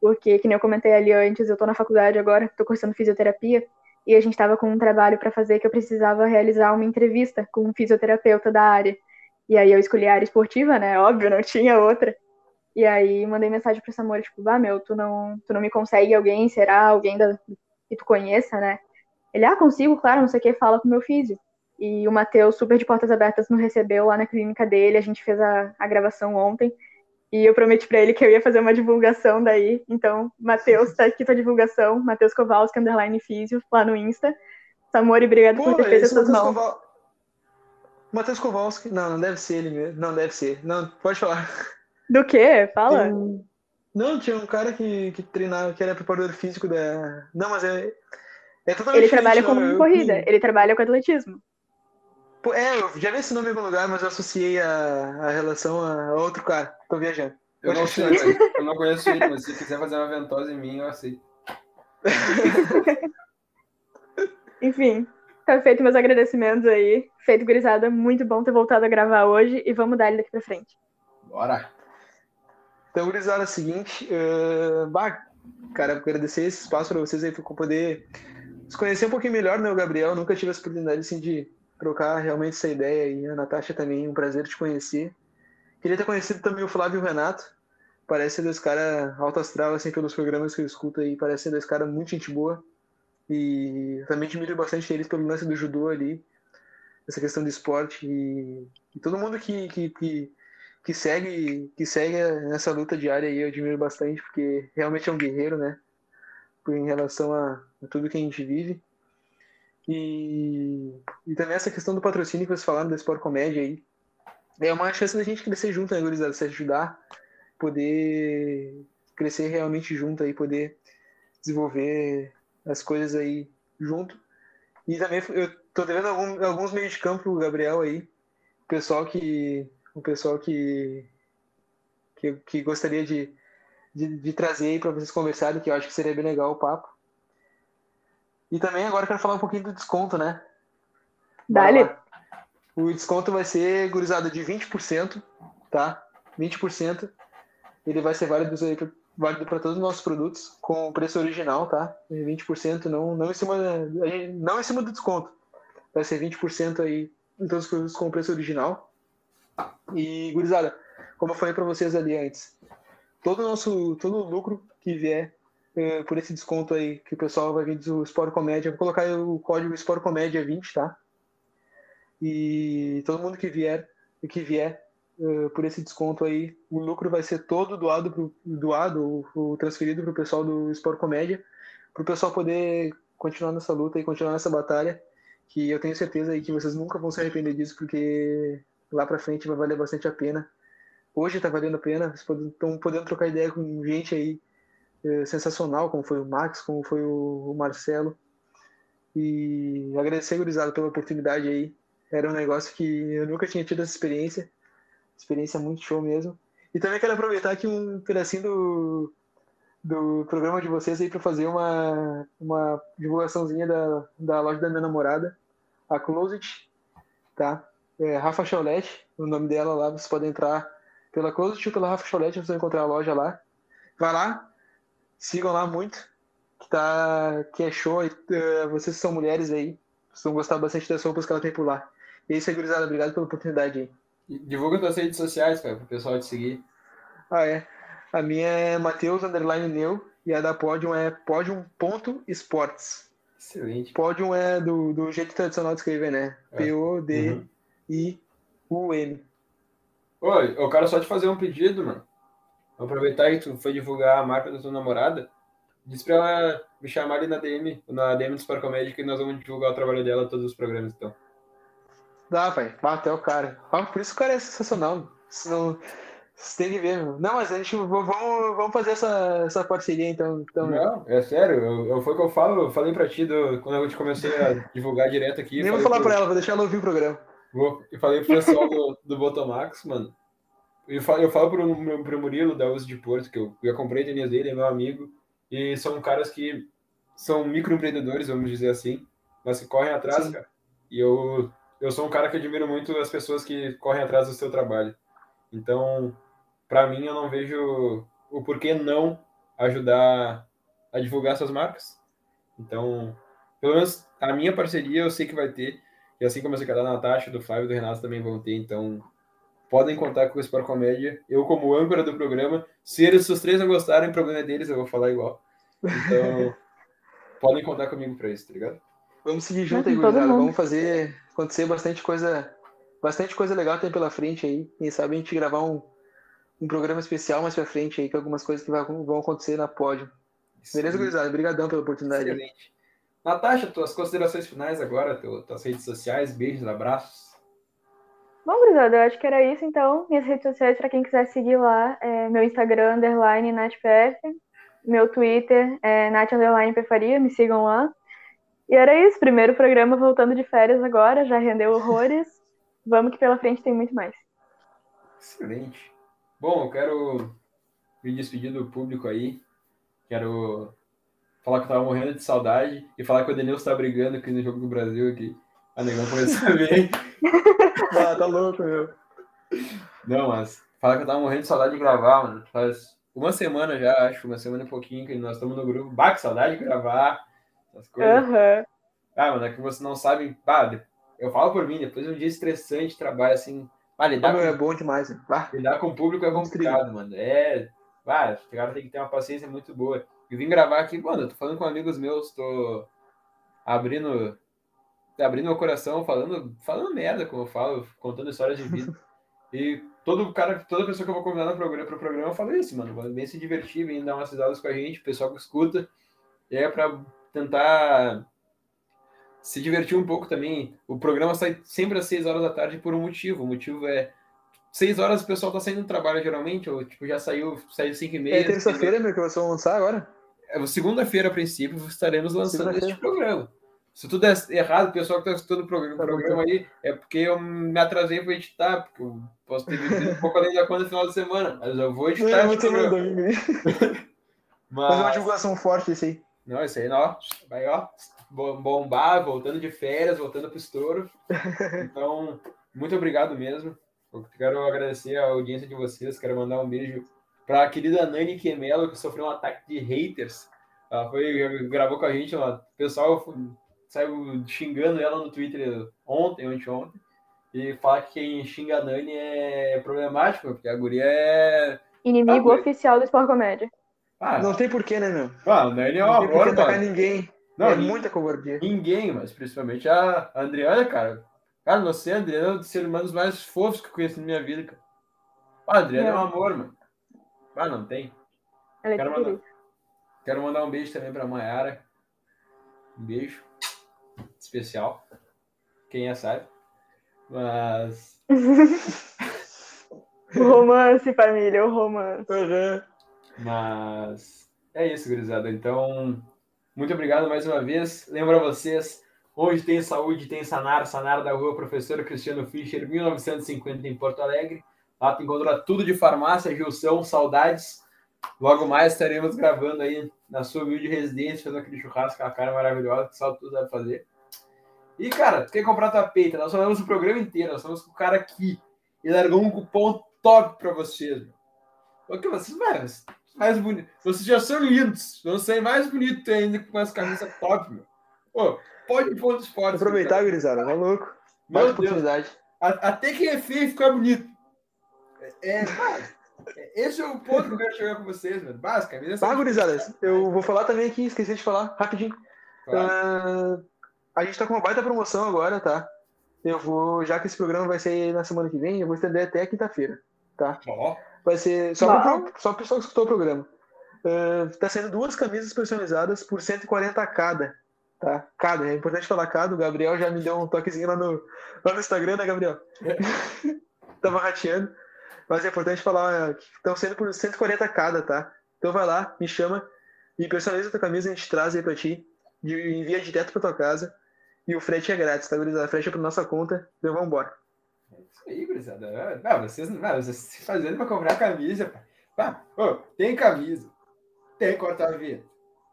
Speaker 2: porque, que nem eu comentei ali antes, eu estou na faculdade agora, estou cursando fisioterapia, e a gente estava com um trabalho para fazer que eu precisava realizar uma entrevista com um fisioterapeuta da área. E aí eu escolhi a área esportiva, né? Óbvio, não tinha outra. E aí mandei mensagem pro Samora, tipo, ah, meu, tu não, tu não me consegue alguém, será alguém da, que tu conheça, né? Ele, ah, consigo, claro, não sei o que, fala com meu físico. E o Matheus, super de portas abertas, nos recebeu lá na clínica dele, a gente fez a, a gravação ontem. E eu prometi para ele que eu ia fazer uma divulgação daí. Então, Matheus, tá aqui tua divulgação. Matheus Kowalski, underline físio, lá no Insta. Samori, obrigado Pô, por ter feito essas mãos. Koval...
Speaker 3: Matheus Kowalski, não, não deve ser ele mesmo. Não, deve ser. Não, pode falar.
Speaker 2: Do quê? Fala.
Speaker 3: Não, tinha um cara que, que treinava, que era preparador físico da. Não, mas é.
Speaker 2: é totalmente ele trabalha com eu, corrida, ele trabalha com atletismo.
Speaker 3: É, eu já vi esse nome em algum lugar, mas eu associei a, a relação a outro cara. Tô viajando.
Speaker 1: Eu não, sei, eu não conheço ele, mas se quiser fazer uma ventosa em mim, eu aceito.
Speaker 2: Enfim, tá feito meus agradecimentos aí. Feito, gurizada. Muito bom ter voltado a gravar hoje e vamos dar ele daqui pra frente.
Speaker 1: Bora!
Speaker 3: Então, gurizada, é o seguinte, uh, bah, cara, agradecer esse espaço para vocês aí para poder se conhecer um pouquinho melhor, né, o Gabriel, nunca tive essa oportunidade, assim, de trocar realmente essa ideia e a Natasha também, um prazer te conhecer. Queria ter conhecido também o Flávio e o Renato, parece dois caras alto astral, assim, pelos programas que eu escuto aí, parece ser dois caras muito gente boa, e também admiro bastante eles pelo lance do judô ali, essa questão do esporte, e, e todo mundo que, que, que que segue que segue nessa luta diária aí, eu admiro bastante, porque realmente é um guerreiro, né? Em relação a, a tudo que a gente vive. E, e também essa questão do patrocínio que vocês falaram da Sport Comédia aí. É uma chance da gente crescer junto, né, gurizada? Se ajudar, poder crescer realmente junto aí, poder desenvolver as coisas aí junto. E também eu tô devendo algum, alguns meios de campo pro Gabriel aí. O pessoal que o pessoal que, que, que gostaria de, de, de trazer aí para vocês conversarem, que eu acho que seria bem legal o papo. E também agora eu quero falar um pouquinho do desconto, né?
Speaker 2: Dale.
Speaker 3: O desconto vai ser gurizada de 20%, tá? 20%. Ele vai ser válido aí válido para todos os nossos produtos com preço original, tá? 20% não não em cima não em cima do desconto. Vai ser 20% aí em todos os produtos com preço original. E, gurizada, como eu falei para vocês ali antes, todo o nosso todo o lucro que vier por esse desconto aí que o pessoal vai vir do Sport Comédia, vou colocar o código Sport Comédia 20, tá? E todo mundo que vier que vier uh, por esse desconto aí, o lucro vai ser todo doado pro, doado ou, transferido para o pessoal do Sport Comédia, para o pessoal poder continuar nessa luta e continuar nessa batalha, que eu tenho certeza aí que vocês nunca vão se arrepender disso, porque lá para frente vai valer bastante a pena. Hoje está valendo a pena, vocês estão podendo trocar ideia com gente aí sensacional, como foi o Max, como foi o, Marcelo. E agradecer, gurizada, pela oportunidade aí. Era um negócio que eu nunca tinha tido essa experiência. Experiência muito show mesmo. E também quero aproveitar aqui um pedacinho do, do programa de vocês aí para fazer uma, uma divulgaçãozinha da, da loja da minha namorada, a Closet, tá? é, Rafa Chaulete, o nome dela lá, você pode entrar pela Closet ou pela Rafa Chaulete, você vai encontrar a loja lá. Vai lá, sigam lá muito, que, tá, que é show, uh, vocês são mulheres aí, vocês vão gostar bastante das roupas que ela tem por lá. E é isso aí, gurizada, obrigado pela oportunidade aí.
Speaker 1: Divulga suas redes sociais, cara, pro pessoal te seguir.
Speaker 3: Ah, é. A minha é Matheus Underline Neu E a da Podium é podium.esportes.
Speaker 1: Excelente.
Speaker 3: Podium é do, do jeito tradicional de escrever, né?
Speaker 1: É.
Speaker 3: P-O-D-I-U-M.
Speaker 1: Oi, eu quero só te fazer um pedido, mano. Vou aproveitar que tu foi divulgar a marca da tua namorada. Diz pra ela me chamar ali na DM, na DM do Super Comédia, que nós vamos divulgar o trabalho dela todos os programas, então.
Speaker 3: Dá, pai. Ah, até o cara. Ah, por isso o cara é sensacional. Senão, você tem que ver, meu. Não, mas a gente vamos, vamos fazer essa, essa parceria então. então.
Speaker 1: Não, é sério, eu, eu, foi o que eu falo, eu falei pra ti do, quando a gente comecei a divulgar direto aqui.
Speaker 3: Nem vou falar
Speaker 1: pro-
Speaker 3: pra ela, vou deixar ela ouvir o programa.
Speaker 1: Vou, eu falei pro pessoal do, do Botomax, mano. Eu falo, eu falo pro, pro Murilo da Uso de Porto, que eu, eu comprei tênis dele, é meu amigo. E são caras que são microempreendedores, vamos dizer assim, mas que correm atrás,
Speaker 3: Sim.
Speaker 1: cara. E eu, eu sou um cara que admiro muito as pessoas que correm atrás do seu trabalho. Então, pra mim, eu não vejo o porquê não ajudar a divulgar essas marcas. Então, pelo menos a minha parceria eu sei que vai ter. E assim como essa cara da Natasha, do Flávio e do Renato também vão ter. Então, podem contar com o Sport Comédia. Eu, como âncora do programa, se eles, se os três não gostarem, o problema é deles, eu vou falar igual. Então, podem contar comigo pra isso, tá ligado?
Speaker 3: Vamos seguir junto aí, gurizada. Vamos fazer acontecer bastante coisa. Bastante coisa legal tem pela frente aí. Quem sabe a gente gravar um, um programa especial mais pra frente aí, com algumas coisas que vai- vão acontecer na pódio. Beleza, gurizada? Obrigadão pela oportunidade.
Speaker 1: Excelente. Natasha, tuas considerações finais agora, tuas redes sociais, beijos, abraços.
Speaker 2: Bom, gurizada, eu acho que era isso, então. Minhas redes sociais, pra quem quiser seguir lá, é meu Instagram, underline, NathPF. Meu Twitter é Nath, underline, Pefaria, me sigam lá. E era isso, primeiro programa voltando de férias agora, já rendeu horrores. Vamos que pela frente tem muito mais.
Speaker 1: Excelente. Bom, eu quero me despedir do público aí. Quero falar que eu tava morrendo de saudade e falar que o Denilson tá brigando aqui no Jogo do Brasil aqui. A negão começou a ver.
Speaker 3: Ah, tá louco, meu.
Speaker 1: Não, mas falar que eu tava morrendo de saudade de gravar, mano. Faz uma semana já, acho, uma semana e pouquinho que nós estamos no grupo. Bah, que saudade de gravar. Essas coisas.
Speaker 2: Aham.
Speaker 1: Ah, mano, é que vocês não sabem. Bah, de- eu falo por mim, depois de um dia estressante de trabalho, assim. Ah, lidar,
Speaker 3: Ah,
Speaker 1: com,
Speaker 3: é bom demais. Ah,
Speaker 1: lidar com o público é complicado, mano. É. Ah, o cara tem que ter uma paciência muito boa. Eu vim gravar aqui, mano, eu tô falando com amigos meus, tô abrindo. Abrindo meu coração, falando, falando merda, como eu falo, contando histórias de vida. E todo cara, toda pessoa que eu vou convidar no programa, pro programa, eu falo isso, mano. Vem se divertir, vem dar umas risadas com a gente, o pessoal que escuta. E é pra tentar se divertir um pouco também. O programa sai sempre às 6 horas da tarde por um motivo. O motivo é 6 horas o pessoal tá saindo do trabalho geralmente, ou tipo, já saiu, saiu 5 e meia.
Speaker 3: é terça-feira, meu, que vocês vão lançar agora?
Speaker 1: É, Segunda-feira, a princípio, estaremos lançando este programa. Se tudo é errado, o pessoal que está escutando o programa, programa aí, é porque eu me atrasei para editar, porque eu posso ter vivido um pouco além da conta no final de semana, mas eu vou editar
Speaker 3: É, muito domingo, né? Fazer uma
Speaker 1: Mas,
Speaker 3: divulgação forte esse aí.
Speaker 1: não, isso aí, ó, vai, ó, bom- bombar, voltando de férias, voltando pro estouro. Então, muito obrigado mesmo. Eu quero agradecer a audiência de vocês, quero mandar um beijo para a querida Nani Quemelo, que sofreu um ataque de haters. Ela foi, gravou com a gente, o pessoal saiu xingando ela no Twitter ontem, anteontem, e fala que quem xinga a Nani é problemático, porque a guria é.
Speaker 2: Inimigo
Speaker 1: Ah,
Speaker 2: oficial do Sport Comédia.
Speaker 1: Ah,
Speaker 3: Não tem porquê, né, meu?
Speaker 1: ah, a Nani é
Speaker 3: Não
Speaker 1: uma
Speaker 3: tem porquê ninguém.
Speaker 1: Não,
Speaker 3: é muita covardia.
Speaker 1: Ninguém, mas principalmente a Adriana, cara. Cara, você, a Adriana, é um dos seres humanos mais fofos que eu conheço na minha vida, cara. Ah, a Adriana é um
Speaker 2: É.
Speaker 1: amor, mano. Ah, não tem.
Speaker 2: Ela é
Speaker 1: Quero mandar, quero mandar um beijo também pra Mayara. Um beijo. Especial. Quem é sabe. Mas.
Speaker 2: O romance, família, o romance.
Speaker 3: Uhum.
Speaker 1: Mas é isso, gurizada. Então, muito obrigado mais uma vez. Lembro a vocês, onde tem saúde, tem Sanar, Sanar da rua Professor Cristiano Fischer, 1950 em Porto Alegre. Lá tu encontra tudo de farmácia, Gilson, saudades. Logo mais estaremos gravando aí na sua humilde residência, fazendo aquele churrasco com a cara maravilhosa que só tu sabe fazer. E, cara, tu quer comprar tua peita? Nós falamos o programa inteiro, nós falamos com o cara aqui. E largou um cupom top pra vocês, meu. Porque vocês, mano, mais bonito. Vocês já são lindos. Vão ser mais bonitos ainda com as camisas top, meu. Pô, pode ir ponto esporte.
Speaker 3: Aproveitar, gurizada, tá louco?
Speaker 1: Meu
Speaker 3: Mais
Speaker 1: Deus.
Speaker 3: oportunidade.
Speaker 1: A- Até quem é feio fica bonito. É, cara, Esse é o ponto que eu quero chegar com vocês, mano. Básica, camisa.
Speaker 3: Ah, gurizada, eu vou falar também aqui, esqueci de falar, rapidinho. Uh, a gente tá com uma baita promoção agora, tá? Eu vou, já que esse programa vai sair na semana que vem, eu vou estender até quinta-feira, tá?
Speaker 1: Oh.
Speaker 3: Vai ser só para só o pessoal que escutou o programa. Uh, tá sendo duas camisas personalizadas por 140 cada, tá? Cada, é importante falar cada. O Gabriel já me deu um toquezinho lá no, lá no Instagram, né, Gabriel? Tava rateando. Mas é importante falar que estão sendo por 140 cada, tá? Então vai lá, me chama e personaliza a tua camisa, a gente traz aí pra ti, envia direto pra tua casa. E o frete é grátis, tá, gurizada? Frete é pra nossa conta, então vamos embora.
Speaker 1: É isso aí, gurizada. Não, vocês, não, vocês fazendo pra comprar camisa, pá. oh, tem camisa, tem corta-vento,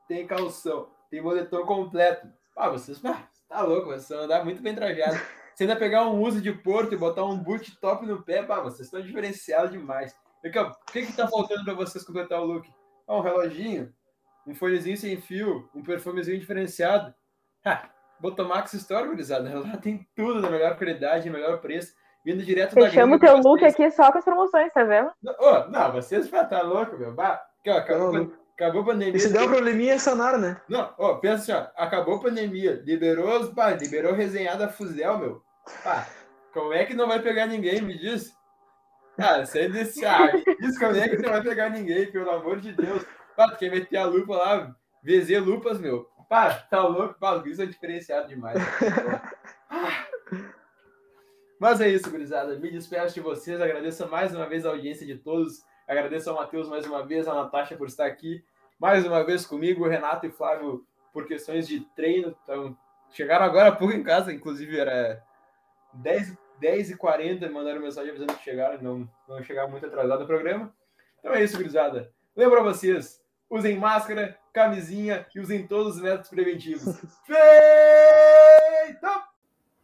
Speaker 1: tem calção, tem boletom completo. Ah, vocês, ah, tá louco, vocês vão andar muito bem trajados. Você ainda pegar um uso de porto e botar um boot top no pé, pá, vocês estão diferenciados demais. O que que tá faltando para vocês completar o look? Ah, um reloginho, um fonezinho sem fio, um perfumezinho diferenciado. Ha, Botomax Store, gurizada, ela tem tudo na melhor qualidade, melhor preço, vindo direto
Speaker 2: da Fechamos o teu look aqui só com as promoções, tá vendo?
Speaker 1: Não, oh, não vocês já tá louco, meu. Bah, aqui, ó, acabou, acabou a pandemia.
Speaker 3: E se der uma probleminha, é sanar, né?
Speaker 1: Não, ó, pensa assim, ó, acabou a pandemia, liberou os, pá, liberou resenhada Fuzel, meu. Pá, como é que não vai pegar ninguém, me diz? Cara, sai desse ar. Diz como é que não vai pegar ninguém, pelo amor de Deus. Pá, tu quer meter a lupa lá, VZ Lupas, meu. Pá, tá louco? Pá, os são diferenciados demais. Mas é isso, gurizada. Me despeço de vocês. Agradeço mais uma vez a audiência de todos. Agradeço ao Matheus mais uma vez, a Natasha por estar aqui. Mais uma vez comigo, o Renato e o Flávio por questões de treino. Então, chegaram agora há pouco em casa, inclusive era 10, 10 e 40 mandaram mensagem avisando que chegaram, não vão chegar muito atrasado no programa. Então é isso, gurizada. Lembro a vocês, usem máscara, camisinha e usem todos os métodos preventivos. Feito!